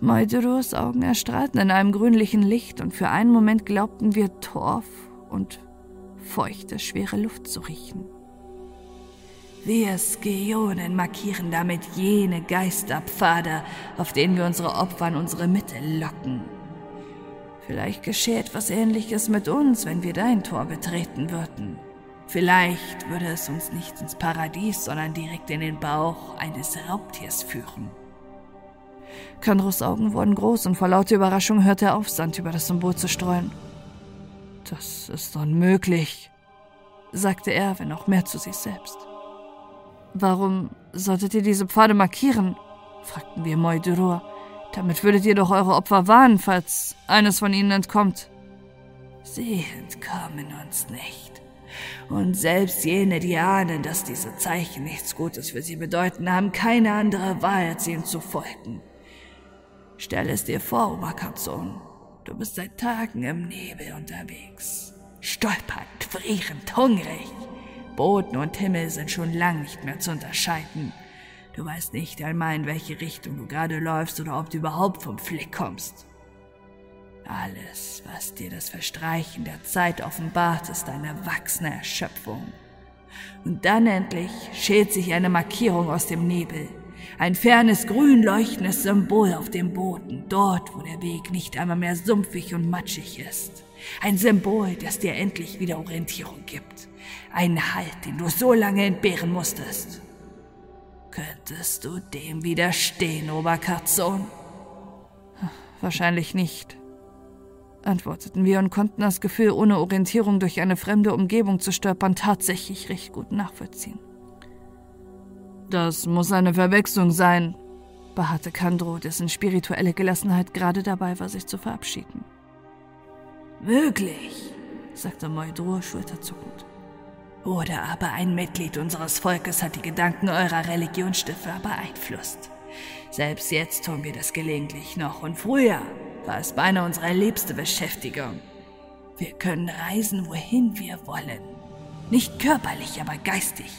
Speaker 7: Moiduros Augen erstrahlten in einem grünlichen Licht und für einen Moment glaubten wir Torf und feuchte, schwere Luft zu riechen.
Speaker 1: Wir Skionen markieren damit jene Geisterpfade, auf denen wir unsere Opfer in unsere Mitte locken. Vielleicht geschähe etwas Ähnliches mit uns, wenn wir dein Tor betreten würden. Vielleicht würde es uns nicht ins Paradies, sondern direkt in den Bauch eines Raubtiers führen.
Speaker 7: Kandros Augen wurden groß und vor lauter Überraschung hörte er auf, Sand über das Symbol zu streuen.
Speaker 8: Das ist unmöglich,
Speaker 7: sagte er, wenn auch mehr zu sich selbst. Warum solltet ihr diese Pfade markieren? fragten wir Moiduror. Damit würdet ihr doch eure Opfer warnen, falls eines von ihnen entkommt.
Speaker 1: Sie entkommen uns nicht. Und selbst jene, die ahnen, dass diese Zeichen nichts Gutes für sie bedeuten, haben keine andere Wahl, als ihnen zu folgen. Stell es dir vor, Oberkapson. Du bist seit Tagen im Nebel unterwegs. Stolpernd, frierend, hungrig. Boden und Himmel sind schon lang nicht mehr zu unterscheiden. Du weißt nicht einmal, in welche Richtung du gerade läufst oder ob du überhaupt vom Flick kommst. Alles, was dir das Verstreichen der Zeit offenbart, ist eine wachsende Erschöpfung. Und dann endlich schält sich eine Markierung aus dem Nebel. Ein fernes, grün leuchtendes Symbol auf dem Boden, dort, wo der Weg nicht einmal mehr sumpfig und matschig ist. Ein Symbol, das dir endlich wieder Orientierung gibt. Ein Halt, den du so lange entbehren musstest. Könntest du dem widerstehen, Oberkatzon?
Speaker 7: Wahrscheinlich nicht antworteten wir und konnten das Gefühl, ohne Orientierung durch eine fremde Umgebung zu stolpern, tatsächlich recht gut nachvollziehen.
Speaker 8: Das muss eine Verwechslung sein,
Speaker 7: beharrte Kandro, dessen spirituelle Gelassenheit gerade dabei war, sich zu verabschieden.
Speaker 1: Möglich, sagte Moidrur schulterzuckend. Oder aber ein Mitglied unseres Volkes hat die Gedanken eurer Religionsstifter beeinflusst. Selbst jetzt tun wir das gelegentlich noch und früher war es beinahe unsere liebste Beschäftigung. Wir können reisen, wohin wir wollen. Nicht körperlich, aber geistig.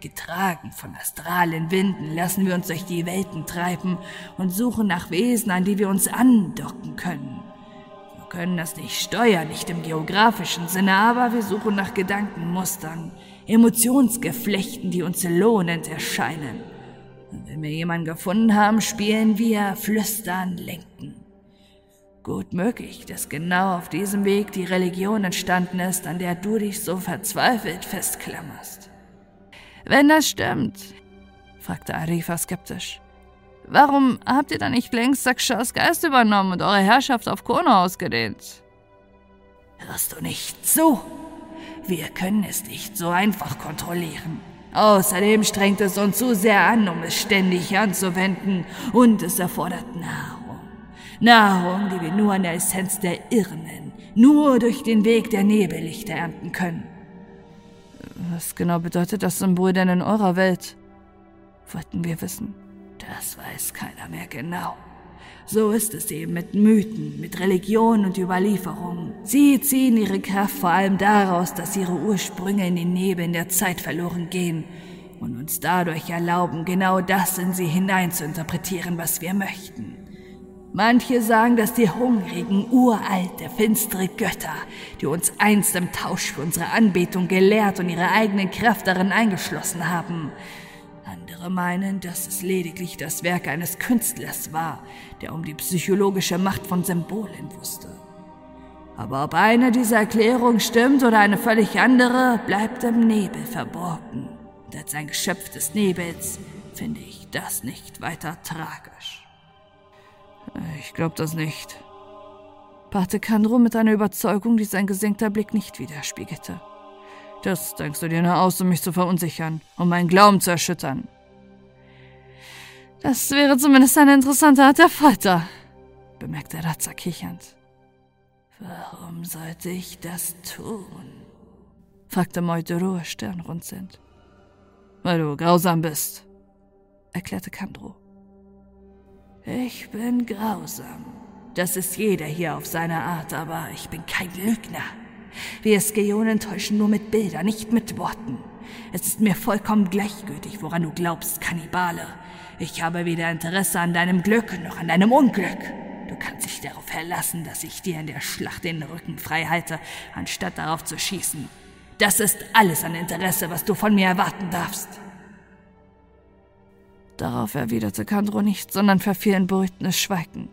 Speaker 1: Getragen von astralen Winden lassen wir uns durch die Welten treiben und suchen nach Wesen, an die wir uns andocken können. Wir können das nicht steuern, nicht im geografischen Sinne, aber wir suchen nach Gedankenmustern, Emotionsgeflechten, die uns lohnend erscheinen. Und wenn wir jemanden gefunden haben, spielen wir, flüstern, lenken. Gut möglich, dass genau auf diesem Weg die Religion entstanden ist, an der du dich so verzweifelt festklammerst.
Speaker 7: Wenn das stimmt, fragte Arifa skeptisch, warum habt ihr dann nicht längst Sakshas Geist übernommen und eure Herrschaft auf Kono ausgedehnt?
Speaker 1: Hörst du nicht zu? Wir können es nicht so einfach kontrollieren. Außerdem strengt es uns zu sehr an, um es ständig anzuwenden, und es erfordert Nahrung. Nahrung, die wir nur an der Essenz der Irren, nur durch den Weg der Nebellichter ernten können.
Speaker 7: Was genau bedeutet das Symbol denn in eurer Welt? Wollten wir wissen.
Speaker 1: Das weiß keiner mehr genau. So ist es eben mit Mythen, mit Religion und Überlieferungen. Sie ziehen ihre Kraft vor allem daraus, dass ihre Ursprünge in den Nebeln der Zeit verloren gehen und uns dadurch erlauben, genau das in sie hinein zu interpretieren, was wir möchten.
Speaker 9: Manche sagen, dass die hungrigen, uralte, finstere Götter, die uns einst im Tausch für unsere Anbetung gelehrt und ihre eigene Kraft darin eingeschlossen haben. Andere meinen, dass es lediglich das Werk eines Künstlers war, der um die psychologische Macht von Symbolen wusste. Aber ob eine dieser Erklärungen stimmt oder eine völlig andere, bleibt im Nebel verborgen. Und als ein Geschöpf des Nebels finde ich das nicht weiter tragisch.
Speaker 1: Ich glaube das nicht. Pate Kandro mit einer Überzeugung, die sein gesenkter Blick nicht widerspiegelte. Das denkst du dir nur aus, um mich zu verunsichern, um meinen Glauben zu erschüttern. Das wäre zumindest eine interessante Art der Folter, bemerkte Razza kichernd.
Speaker 9: Warum sollte ich das tun?
Speaker 1: fragte Moidoro stirnrunzelnd. Weil du grausam bist, erklärte Kandro.
Speaker 9: Ich bin grausam. Das ist jeder hier auf seine Art, aber ich bin kein Lügner. Wir Skeonen täuschen nur mit Bildern, nicht mit Worten. Es ist mir vollkommen gleichgültig, woran du glaubst, Kannibale. Ich habe weder Interesse an deinem Glück noch an deinem Unglück. Du kannst dich darauf verlassen, dass ich dir in der Schlacht den Rücken frei halte, anstatt darauf zu schießen. Das ist alles an Interesse, was du von mir erwarten darfst.
Speaker 1: Darauf erwiderte Kandro nicht, sondern verfiel in beruhigtendes Schweigen.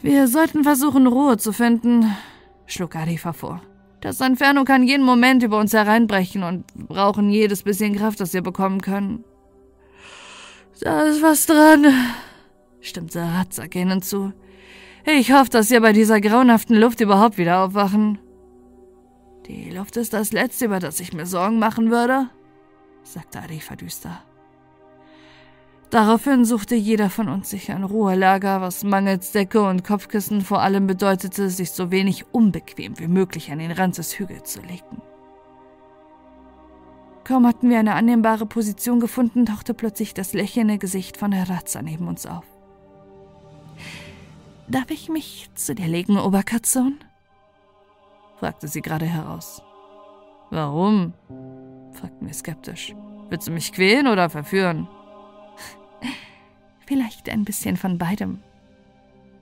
Speaker 1: Wir sollten versuchen, Ruhe zu finden, schlug Arifa vor. Das Inferno kann jeden Moment über uns hereinbrechen und wir brauchen jedes bisschen Kraft, das wir bekommen können. Da ist was dran, stimmte Ratzak ihnen zu. Ich hoffe, dass wir bei dieser grauenhaften Luft überhaupt wieder aufwachen. Die Luft ist das Letzte, über das ich mir Sorgen machen würde, sagte Arifa düster. Daraufhin suchte jeder von uns sich ein Ruhelager, was mangels Decke und Kopfkissen vor allem bedeutete, sich so wenig unbequem wie möglich an den Rand des Hügels zu legen. Kaum hatten wir eine annehmbare Position gefunden, tauchte plötzlich das lächelnde Gesicht von Herr Razza neben uns auf. Darf ich mich zu dir legen, Oberkatzon? fragte sie gerade heraus. Warum? Fragten wir skeptisch. Willst du mich quälen oder verführen? Vielleicht ein bisschen von beidem,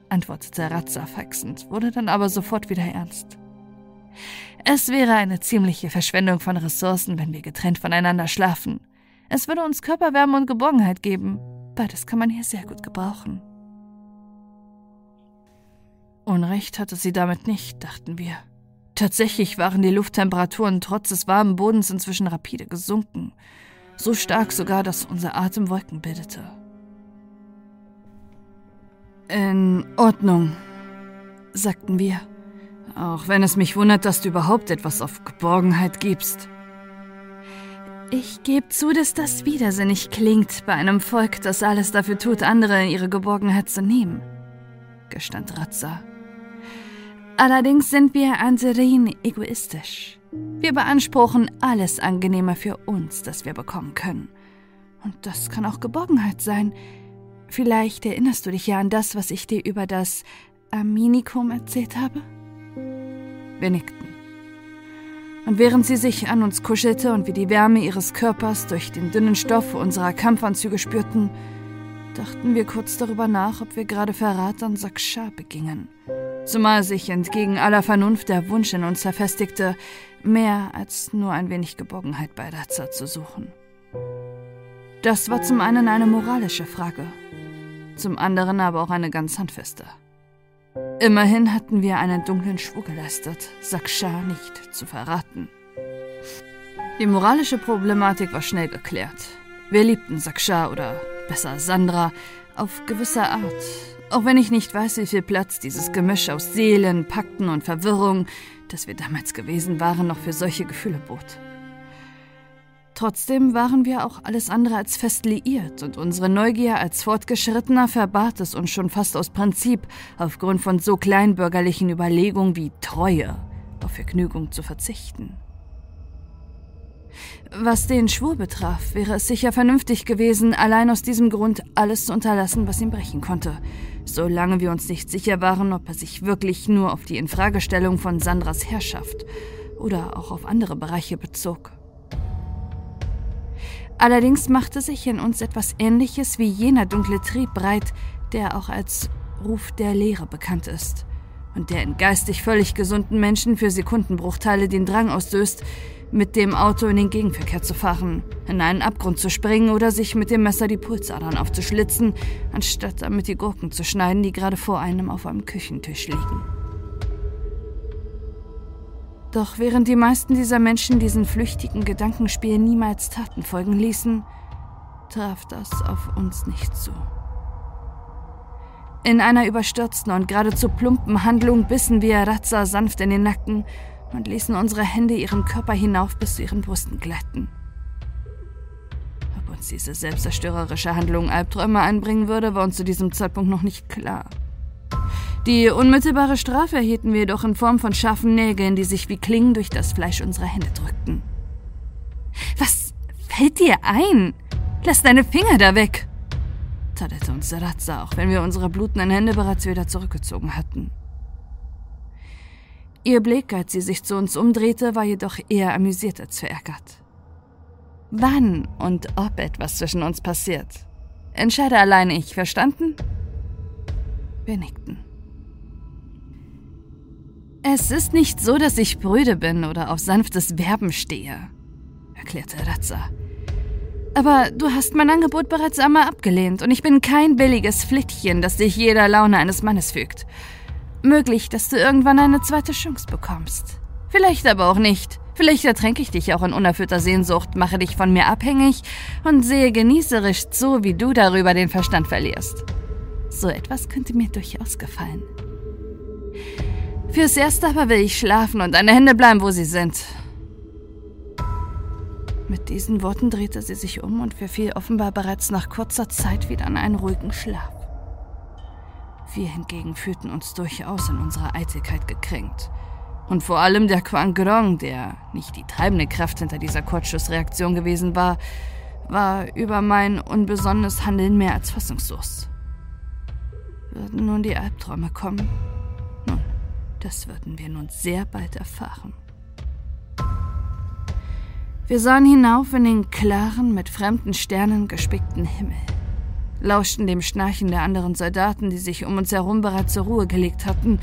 Speaker 1: antwortete Razza faxend, wurde dann aber sofort wieder ernst. Es wäre eine ziemliche Verschwendung von Ressourcen, wenn wir getrennt voneinander schlafen. Es würde uns Körperwärme und Geborgenheit geben. Beides kann man hier sehr gut gebrauchen. Unrecht hatte sie damit nicht, dachten wir. Tatsächlich waren die Lufttemperaturen trotz des warmen Bodens inzwischen rapide gesunken. So stark sogar, dass unser Atem Wolken bildete. In Ordnung, sagten wir. Auch wenn es mich wundert, dass du überhaupt etwas auf Geborgenheit gibst. Ich gebe zu, dass das widersinnig klingt bei einem Volk, das alles dafür tut, andere ihre Geborgenheit zu nehmen, gestand Razza. Allerdings sind wir Anserin egoistisch. Wir beanspruchen alles Angenehme für uns, das wir bekommen können. Und das kann auch Geborgenheit sein. Vielleicht erinnerst du dich ja an das, was ich dir über das Aminikum erzählt habe? Wir nickten. Und während sie sich an uns kuschelte und wir die Wärme ihres Körpers durch den dünnen Stoff unserer Kampfanzüge spürten, dachten wir kurz darüber nach, ob wir gerade Verrat an Saksha begingen zumal sich entgegen aller Vernunft der Wunsch in uns verfestigte, mehr als nur ein wenig Geborgenheit bei Razza zu suchen. Das war zum einen eine moralische Frage, zum anderen aber auch eine ganz handfeste. Immerhin hatten wir einen dunklen Schwur geleistet, Saksha nicht zu verraten. Die moralische Problematik war schnell geklärt. Wir liebten Saksha oder besser Sandra auf gewisse Art, auch wenn ich nicht weiß, wie viel Platz dieses Gemisch aus Seelen, Pakten und Verwirrung, das wir damals gewesen waren, noch für solche Gefühle bot. Trotzdem waren wir auch alles andere als fest liiert und unsere Neugier als Fortgeschrittener verbat es uns schon fast aus Prinzip, aufgrund von so kleinbürgerlichen Überlegungen wie Treue auf Vergnügung zu verzichten. Was den Schwur betraf, wäre es sicher vernünftig gewesen, allein aus diesem Grund alles zu unterlassen, was ihn brechen konnte, solange wir uns nicht sicher waren, ob er sich wirklich nur auf die Infragestellung von Sandras Herrschaft oder auch auf andere Bereiche bezog. Allerdings machte sich in uns etwas Ähnliches wie jener dunkle Trieb breit, der auch als Ruf der Lehre bekannt ist und der in geistig völlig gesunden Menschen für Sekundenbruchteile den Drang auslöst, mit dem Auto in den Gegenverkehr zu fahren, in einen Abgrund zu springen oder sich mit dem Messer die Pulsadern aufzuschlitzen, anstatt damit die Gurken zu schneiden, die gerade vor einem auf einem Küchentisch liegen. Doch während die meisten dieser Menschen diesen flüchtigen Gedankenspielen niemals Taten folgen ließen, traf das auf uns nicht zu. In einer überstürzten und geradezu plumpen Handlung bissen wir Razza sanft in den Nacken und ließen unsere Hände ihren Körper hinauf bis zu ihren Brüsten gleiten. Ob uns diese selbstzerstörerische Handlung Albträume einbringen würde, war uns zu diesem Zeitpunkt noch nicht klar. Die unmittelbare Strafe erhielten wir jedoch in Form von scharfen Nägeln, die sich wie Klingen durch das Fleisch unserer Hände drückten. Was fällt dir ein? Lass deine Finger da weg! tadelte uns Sarazza, auch wenn wir unsere blutenden Hände bereits wieder zurückgezogen hatten. Ihr Blick, als sie sich zu uns umdrehte, war jedoch eher amüsiert als verärgert. Wann und ob etwas zwischen uns passiert, entscheide allein ich, verstanden? Wir nickten. Es ist nicht so, dass ich brüde bin oder auf sanftes Werben stehe, erklärte Ratza. Aber du hast mein Angebot bereits einmal abgelehnt und ich bin kein billiges Flittchen, das sich jeder Laune eines Mannes fügt. Möglich, dass du irgendwann eine zweite Chance bekommst. Vielleicht aber auch nicht. Vielleicht ertränke ich dich auch in unerfüllter Sehnsucht, mache dich von mir abhängig und sehe genießerisch zu, wie du darüber den Verstand verlierst. So etwas könnte mir durchaus gefallen. Fürs Erste aber will ich schlafen und deine Hände bleiben, wo sie sind. Mit diesen Worten drehte sie sich um und verfiel offenbar bereits nach kurzer Zeit wieder in einen ruhigen Schlaf. Wir hingegen fühlten uns durchaus in unserer Eitelkeit gekränkt. Und vor allem der Quan Grong, der nicht die treibende Kraft hinter dieser Kurzschussreaktion gewesen war, war über mein unbesonnenes Handeln mehr als fassungslos. Würden nun die Albträume kommen? Nun, das würden wir nun sehr bald erfahren. Wir sahen hinauf in den klaren, mit fremden Sternen gespickten Himmel, lauschten dem Schnarchen der anderen Soldaten, die sich um uns herum bereits zur Ruhe gelegt hatten,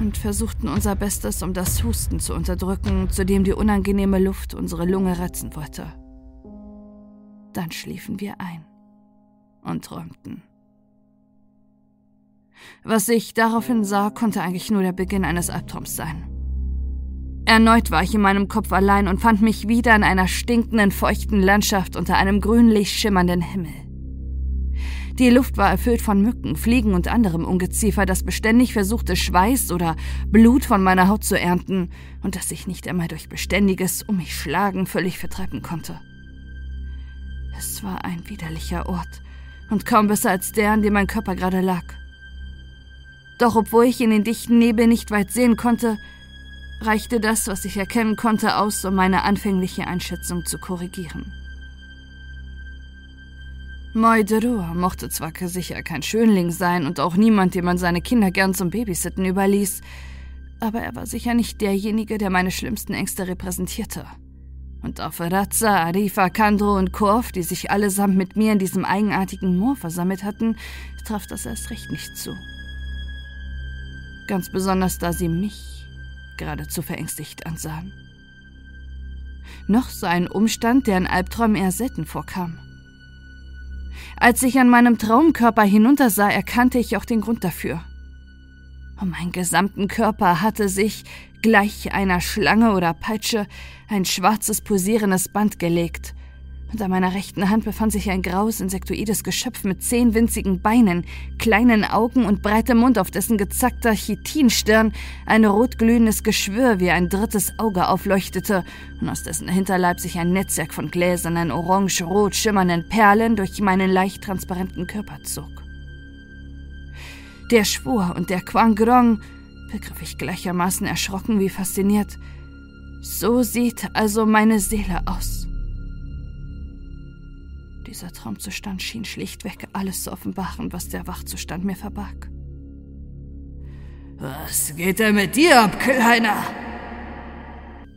Speaker 1: und versuchten unser Bestes, um das Husten zu unterdrücken, zu dem die unangenehme Luft unsere Lunge retzen wollte. Dann schliefen wir ein und träumten. Was ich daraufhin sah, konnte eigentlich nur der Beginn eines Albtraums sein. Erneut war ich in meinem Kopf allein und fand mich wieder in einer stinkenden, feuchten Landschaft unter einem grünlich schimmernden Himmel. Die Luft war erfüllt von Mücken, Fliegen und anderem Ungeziefer, das beständig versuchte, Schweiß oder Blut von meiner Haut zu ernten und das ich nicht einmal durch beständiges Um mich schlagen völlig vertreiben konnte. Es war ein widerlicher Ort und kaum besser als der, an dem mein Körper gerade lag. Doch obwohl ich in den dichten Nebel nicht weit sehen konnte, reichte das, was ich erkennen konnte, aus, um meine anfängliche Einschätzung zu korrigieren. Moiderua mochte zwar sicher kein Schönling sein und auch niemand, dem man seine Kinder gern zum Babysitten überließ, aber er war sicher nicht derjenige, der meine schlimmsten Ängste repräsentierte. Und auf Razza, Arifa, Kandro und Korf, die sich allesamt mit mir in diesem eigenartigen Moor versammelt hatten, traf das erst recht nicht zu. Ganz besonders, da sie mich geradezu verängstigt ansahen. Noch so ein Umstand, der in Albträumen eher selten vorkam. Als ich an meinem Traumkörper hinuntersah, erkannte ich auch den Grund dafür. Um meinen gesamten Körper hatte sich, gleich einer Schlange oder Peitsche, ein schwarzes pulsierendes Band gelegt, an meiner rechten Hand befand sich ein graues, insektoides Geschöpf mit zehn winzigen Beinen, kleinen Augen und breitem Mund, auf dessen gezackter Chitinstirn ein rotglühendes Geschwür wie ein drittes Auge aufleuchtete und aus dessen Hinterleib sich ein Netzwerk von gläsernen, orange-rot schimmernden Perlen durch meinen leicht transparenten Körper zog. Der Schwur und der Quangrong, begriff ich gleichermaßen erschrocken wie fasziniert. So sieht also meine Seele aus. Dieser Traumzustand schien schlichtweg alles zu offenbaren, was der Wachzustand mir verbarg.
Speaker 4: Was geht denn mit dir ab, Kleiner?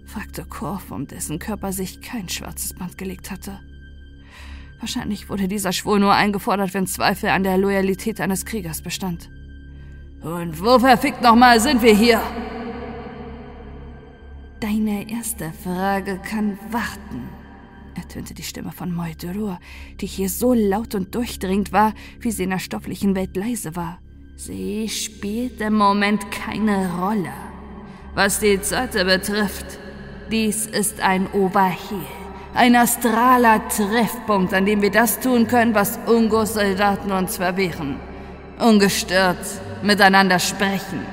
Speaker 1: fragte Korf, um dessen Körper sich kein schwarzes Band gelegt hatte.
Speaker 10: Wahrscheinlich wurde dieser Schwur nur eingefordert, wenn Zweifel an der Loyalität eines Kriegers bestand.
Speaker 11: Und wo verfickt nochmal sind wir hier?
Speaker 10: Deine erste Frage kann warten, ertönte die Stimme von Moldurur, die hier so laut und durchdringend war, wie sie in der stofflichen Welt leise war. Sie spielt im Moment keine Rolle. Was die Zeite betrifft, dies ist ein Oberhehl, ein astraler Treffpunkt, an dem wir das tun können, was Ungos Soldaten uns verwehren. Ungestört miteinander sprechen.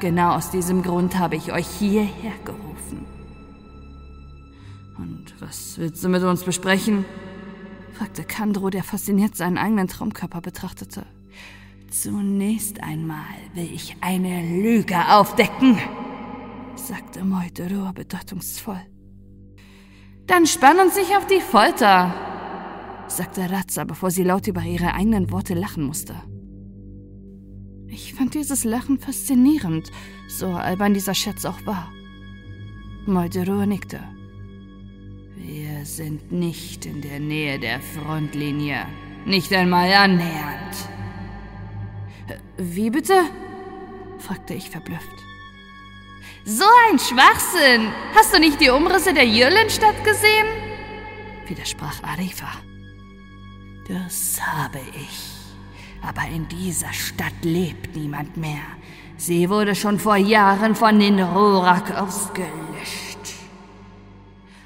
Speaker 10: Genau aus diesem Grund habe ich euch hierher gerufen.
Speaker 11: Was willst du mit uns besprechen?
Speaker 10: fragte Kandro, der fasziniert seinen eigenen Traumkörper betrachtete. Zunächst einmal will ich eine Lüge aufdecken, sagte Moidoro bedeutungsvoll. Dann spann uns nicht auf die Folter, sagte Ratza, bevor sie laut über ihre eigenen Worte lachen musste. Ich fand dieses Lachen faszinierend, so albern dieser Scherz auch war. Moldero nickte.
Speaker 11: Wir sind nicht in der Nähe der Frontlinie. Nicht einmal annähernd.
Speaker 10: Wie bitte? fragte ich verblüfft.
Speaker 12: So ein Schwachsinn! Hast du nicht die Umrisse der Jürlenstadt gesehen?
Speaker 10: widersprach Arifa.
Speaker 1: Das habe ich. Aber in dieser Stadt lebt niemand mehr. Sie wurde schon vor Jahren von den Rorak ausgelöscht.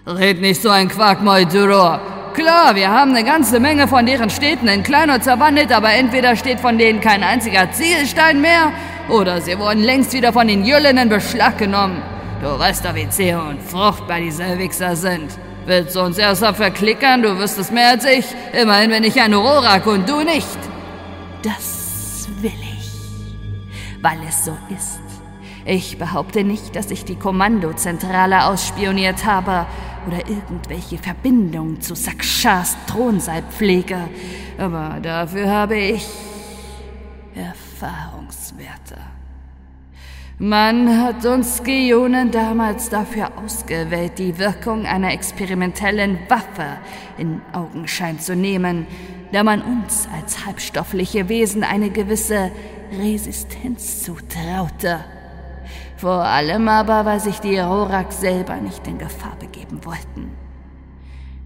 Speaker 11: Red nicht so ein Quark, Molduror. Klar, wir haben eine ganze Menge von deren Städten in kleiner zerwandelt, aber entweder steht von denen kein einziger Zielstein mehr, oder sie wurden längst wieder von den Jüllen in Beschlag genommen. Du weißt doch, wie zäh und fruchtbar diese Wichser sind. Willst du uns erst mal verklickern? Du wüsstest mehr als ich. Immerhin bin ich ein Rorak und du nicht.
Speaker 1: Das will ich, weil es so ist. Ich behaupte nicht, dass ich die Kommandozentrale ausspioniert habe oder irgendwelche Verbindungen zu Sakshas Thronsaal pflege, aber dafür habe ich Erfahrungswerte. Man hat uns Geonen damals dafür ausgewählt, die Wirkung einer experimentellen Waffe in Augenschein zu nehmen, da man uns als halbstoffliche Wesen eine gewisse Resistenz zutraute. Vor allem aber, weil sich die Rorak selber nicht in Gefahr begeben wollten.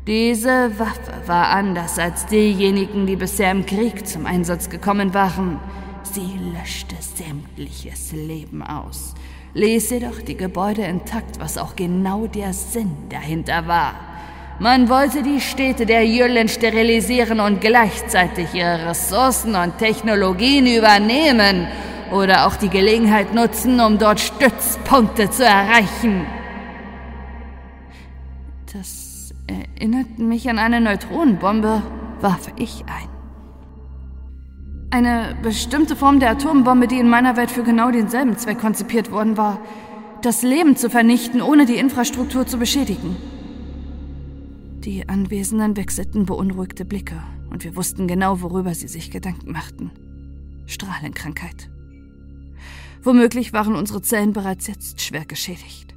Speaker 1: Diese Waffe war anders als diejenigen, die bisher im Krieg zum Einsatz gekommen waren. Sie löschte sämtliches Leben aus, ließ jedoch die Gebäude intakt, was auch genau der Sinn dahinter war. Man wollte die Städte der Jüllen sterilisieren und gleichzeitig ihre Ressourcen und Technologien übernehmen oder auch die Gelegenheit nutzen, um dort Stützpunkte zu erreichen.
Speaker 10: Das erinnert mich an eine Neutronenbombe, warf ich ein. Eine bestimmte Form der Atombombe, die in meiner Welt für genau denselben Zweck konzipiert worden war. Das Leben zu vernichten, ohne die Infrastruktur zu beschädigen. Die Anwesenden wechselten beunruhigte Blicke und wir wussten genau, worüber sie sich Gedanken machten. Strahlenkrankheit. Womöglich waren unsere Zellen bereits jetzt schwer geschädigt.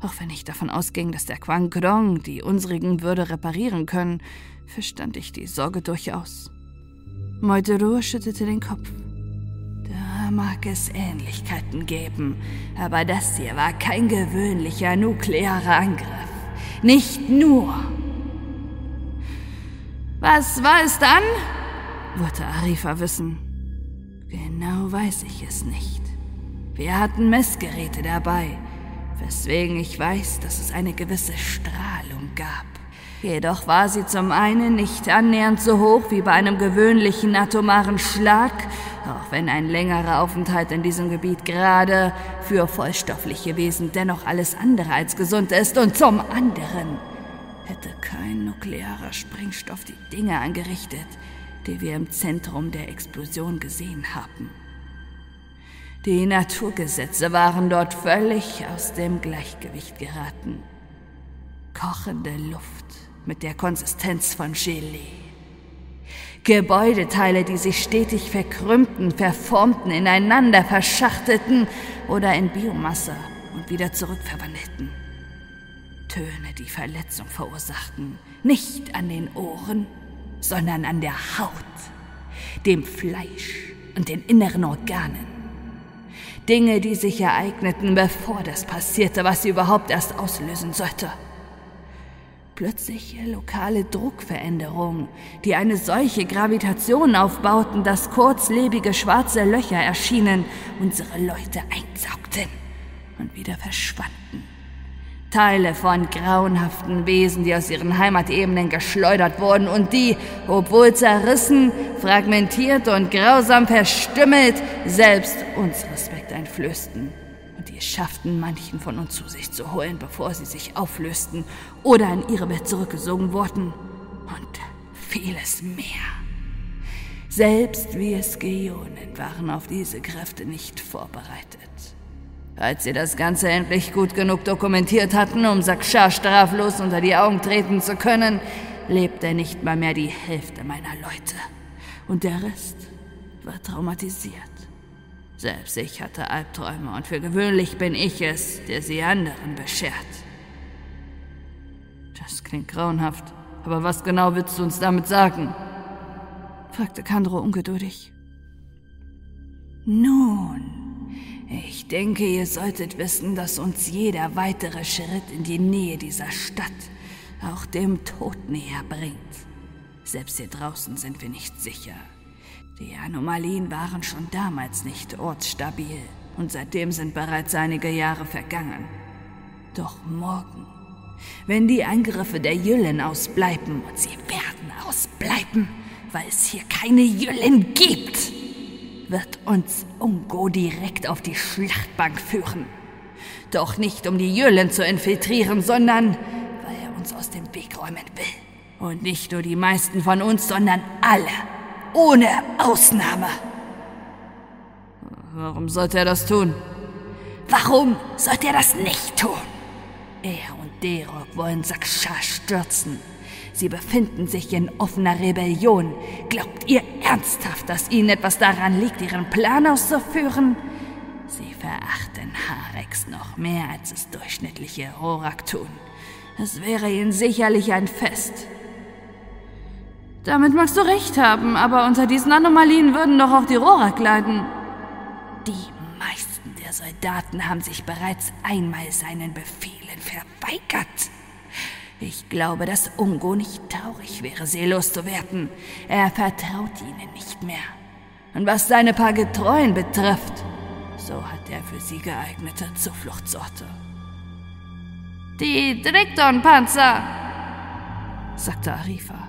Speaker 10: Auch wenn ich davon ausging, dass der Quang Krong die unsrigen würde reparieren können, verstand ich die Sorge durchaus. Moitero schüttelte den Kopf.
Speaker 1: Da mag es Ähnlichkeiten geben, aber das hier war kein gewöhnlicher nuklearer Angriff. Nicht nur.
Speaker 12: Was war es dann?
Speaker 10: wollte Arifa wissen.
Speaker 1: Genau weiß ich es nicht. Wir hatten Messgeräte dabei, weswegen ich weiß, dass es eine gewisse Strahlung gab. Jedoch war sie zum einen nicht annähernd so hoch wie bei einem gewöhnlichen atomaren Schlag, auch wenn ein längerer Aufenthalt in diesem Gebiet gerade für vollstoffliche Wesen dennoch alles andere als gesund ist, und zum anderen hätte kein nuklearer Sprengstoff die Dinge angerichtet, die wir im Zentrum der Explosion gesehen haben. Die Naturgesetze waren dort völlig aus dem Gleichgewicht geraten. Kochende Luft mit der Konsistenz von Gelee. Gebäudeteile, die sich stetig verkrümmten, verformten, ineinander verschachtelten oder in Biomasse und wieder zurückverwandelten. Töne, die Verletzung verursachten, nicht an den Ohren, sondern an der Haut, dem Fleisch und den inneren Organen. Dinge, die sich ereigneten, bevor das passierte, was sie überhaupt erst auslösen sollte. Plötzliche lokale Druckveränderungen, die eine solche Gravitation aufbauten, dass kurzlebige schwarze Löcher erschienen, unsere Leute einsaugten und wieder verschwanden. Teile von grauenhaften Wesen, die aus ihren Heimatebenen geschleudert wurden und die, obwohl zerrissen, fragmentiert und grausam verstümmelt, selbst uns Respekt einflößten. Und die es schafften, manchen von uns zu sich zu holen, bevor sie sich auflösten oder in ihre Welt zurückgesogen wurden. Und vieles mehr. Selbst wir Skionen waren auf diese Kräfte nicht vorbereitet. Als sie das Ganze endlich gut genug dokumentiert hatten, um Sakshar straflos unter die Augen treten zu können, lebte nicht mal mehr die Hälfte meiner Leute. Und der Rest war traumatisiert. Selbst ich hatte Albträume und für gewöhnlich bin ich es, der sie anderen beschert. Das klingt grauenhaft, aber was genau willst du uns damit sagen? fragte Kandro ungeduldig. Nun, ich denke, ihr solltet wissen, dass uns jeder weitere Schritt in die Nähe dieser Stadt auch dem Tod näher bringt. Selbst hier draußen sind wir nicht sicher. Die Anomalien waren schon damals nicht ortsstabil und seitdem sind bereits einige Jahre vergangen. Doch morgen, wenn die Angriffe der Jüllen ausbleiben, und sie werden ausbleiben, weil es hier keine Jüllen gibt, wird uns Ungo direkt auf die Schlachtbank führen. Doch nicht, um die Jüllen zu infiltrieren, sondern weil er uns aus dem Weg räumen will. Und nicht nur die meisten von uns, sondern alle. Ohne Ausnahme.
Speaker 13: Warum sollte er das tun?
Speaker 1: Warum sollte er das nicht tun? Er und Derok wollen Sakshar stürzen. Sie befinden sich in offener Rebellion. Glaubt ihr ernsthaft, dass ihnen etwas daran liegt, ihren Plan auszuführen? Sie verachten Harex noch mehr, als es durchschnittliche Rorak tun. Es wäre ihnen sicherlich ein Fest,
Speaker 14: damit magst du recht haben, aber unter diesen Anomalien würden doch auch die Rorak leiden.
Speaker 1: Die meisten der Soldaten haben sich bereits einmal seinen Befehlen verweigert. Ich glaube, dass Ungo nicht traurig wäre, sie loszuwerden. Er vertraut ihnen nicht mehr. Und was seine paar Getreuen betrifft, so hat er für sie geeignete Zufluchtsorte.
Speaker 15: Die Drikton-Panzer,
Speaker 14: sagte Arifa.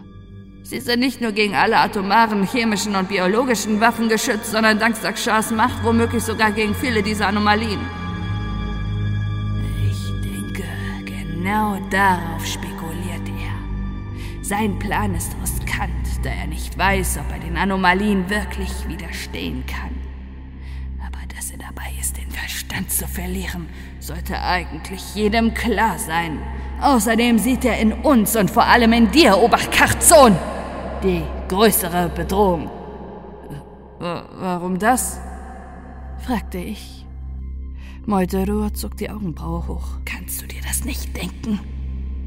Speaker 15: Sie sind nicht nur gegen alle atomaren, chemischen und biologischen Waffen geschützt, sondern dank Sakshas Macht womöglich sogar gegen viele dieser Anomalien.
Speaker 1: Genau darauf spekuliert er. Sein Plan ist riskant, da er nicht weiß, ob er den Anomalien wirklich widerstehen kann. Aber dass er dabei ist, den Verstand zu verlieren, sollte eigentlich jedem klar sein. Außerdem sieht er in uns und vor allem in dir, Oberkarzon, die größere Bedrohung.
Speaker 14: Warum das? fragte ich. Meuterur zog die Augenbraue hoch.
Speaker 1: Kannst du dir das nicht denken?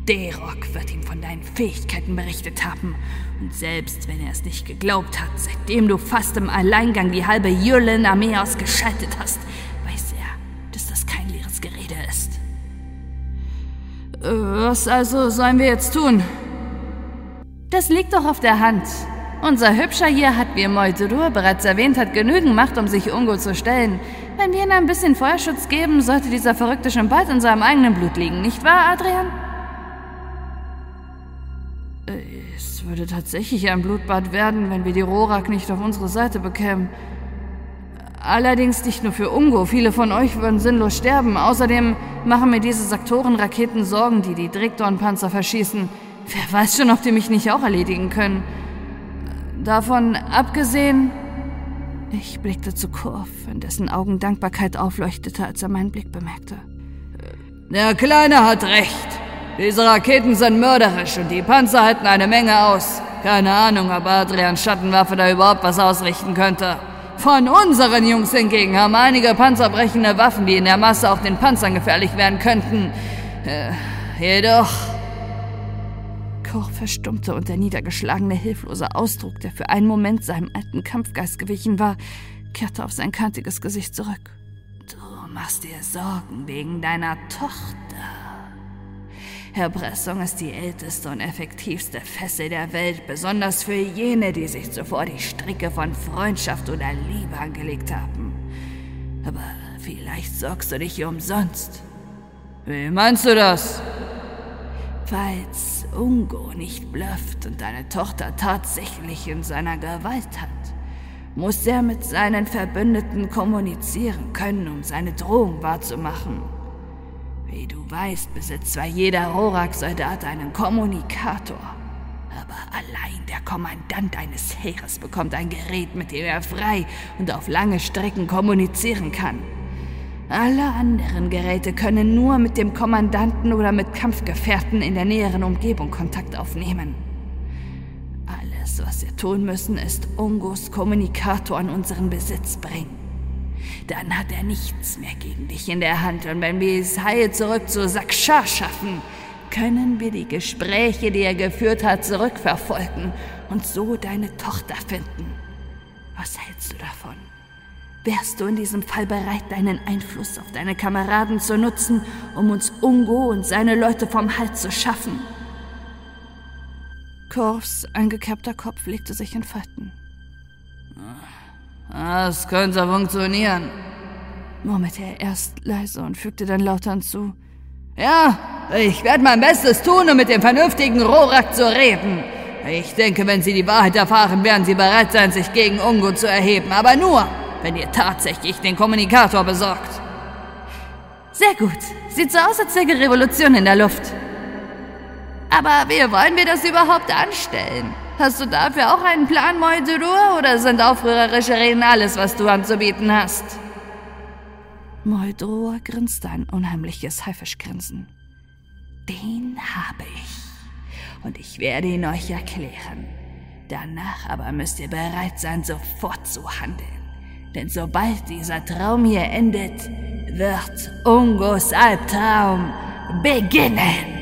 Speaker 1: Derok wird ihm von deinen Fähigkeiten berichtet haben. Und selbst wenn er es nicht geglaubt hat, seitdem du fast im Alleingang die halbe Jüllen-Armee ausgeschaltet hast, weiß er, dass das kein leeres Gerede ist.
Speaker 14: Äh, was also sollen wir jetzt tun?
Speaker 15: Das liegt doch auf der Hand. Unser Hübscher hier hat, wie Moiturur bereits erwähnt hat, genügend Macht, um sich Ungo zu stellen. Wenn wir ihm ein bisschen Feuerschutz geben, sollte dieser Verrückte schon bald in seinem eigenen Blut liegen, nicht wahr, Adrian?
Speaker 14: Es würde tatsächlich ein Blutbad werden, wenn wir die Rorak nicht auf unsere Seite bekämen. Allerdings nicht nur für Ungo, viele von euch würden sinnlos sterben. Außerdem machen mir diese Saktorenraketen Sorgen, die die Drikdorn-Panzer verschießen. Wer weiß schon, ob die mich nicht auch erledigen können. Davon abgesehen. Ich blickte zu Kurf, in dessen Augen Dankbarkeit aufleuchtete, als er meinen Blick bemerkte.
Speaker 13: Der Kleine hat recht. Diese Raketen sind mörderisch und die Panzer halten eine Menge aus. Keine Ahnung, ob Adrians Schattenwaffe da überhaupt was ausrichten könnte. Von unseren Jungs hingegen haben einige panzerbrechende Waffen, die in der Masse auch den Panzern gefährlich werden könnten. Äh,
Speaker 16: jedoch.
Speaker 17: Kor verstummte und der niedergeschlagene, hilflose Ausdruck, der für einen Moment seinem alten Kampfgeist gewichen war, kehrte auf sein kantiges Gesicht zurück.
Speaker 1: Du machst dir Sorgen wegen deiner Tochter. Erpressung ist die älteste und effektivste Fessel der Welt, besonders für jene, die sich zuvor die Stricke von Freundschaft oder Liebe angelegt haben. Aber vielleicht sorgst du dich hier umsonst.
Speaker 16: Wie meinst du das?
Speaker 1: Falls Ungo nicht blufft und deine Tochter tatsächlich in seiner Gewalt hat, muss er mit seinen Verbündeten kommunizieren können, um seine Drohung wahrzumachen. Wie du weißt, besitzt zwar jeder Rorak-Soldat einen Kommunikator, aber allein der Kommandant eines Heeres bekommt ein Gerät, mit dem er frei und auf lange Strecken kommunizieren kann. Alle anderen Geräte können nur mit dem Kommandanten oder mit Kampfgefährten in der näheren Umgebung Kontakt aufnehmen. Alles, was wir tun müssen, ist Ungos Kommunikator in unseren Besitz bringen. Dann hat er nichts mehr gegen dich in der Hand und wenn wir es heil zurück zu Saksha schaffen, können wir die Gespräche, die er geführt hat, zurückverfolgen und so deine Tochter finden. Was hältst du davon? Wärst du in diesem Fall bereit, deinen Einfluss auf deine Kameraden zu nutzen, um uns Ungo und seine Leute vom Hals zu schaffen?
Speaker 17: Korfs eingekerbter Kopf legte sich in Falten.
Speaker 16: Das könnte funktionieren,
Speaker 17: murmelte er erst leise und fügte dann lauter hinzu.
Speaker 16: Ja, ich werde mein Bestes tun, um mit dem vernünftigen Rorak zu reden. Ich denke, wenn Sie die Wahrheit erfahren, werden Sie bereit sein, sich gegen Ungo zu erheben. Aber nur, wenn ihr tatsächlich den Kommunikator besorgt.
Speaker 18: Sehr gut. Sieht so aus, als wäre Revolution in der Luft. Aber wie wollen wir das überhaupt anstellen? Hast du dafür auch einen Plan, Moldurur, oder sind aufrührerische Reden alles, was du anzubieten hast?
Speaker 17: Moldroa grinste ein unheimliches Haifischgrinsen.
Speaker 1: Den habe ich. Und ich werde ihn euch erklären. Danach aber müsst ihr bereit sein, sofort zu handeln. Denn sobald dieser Traum hier endet, wird Ungos Albtraum beginnen.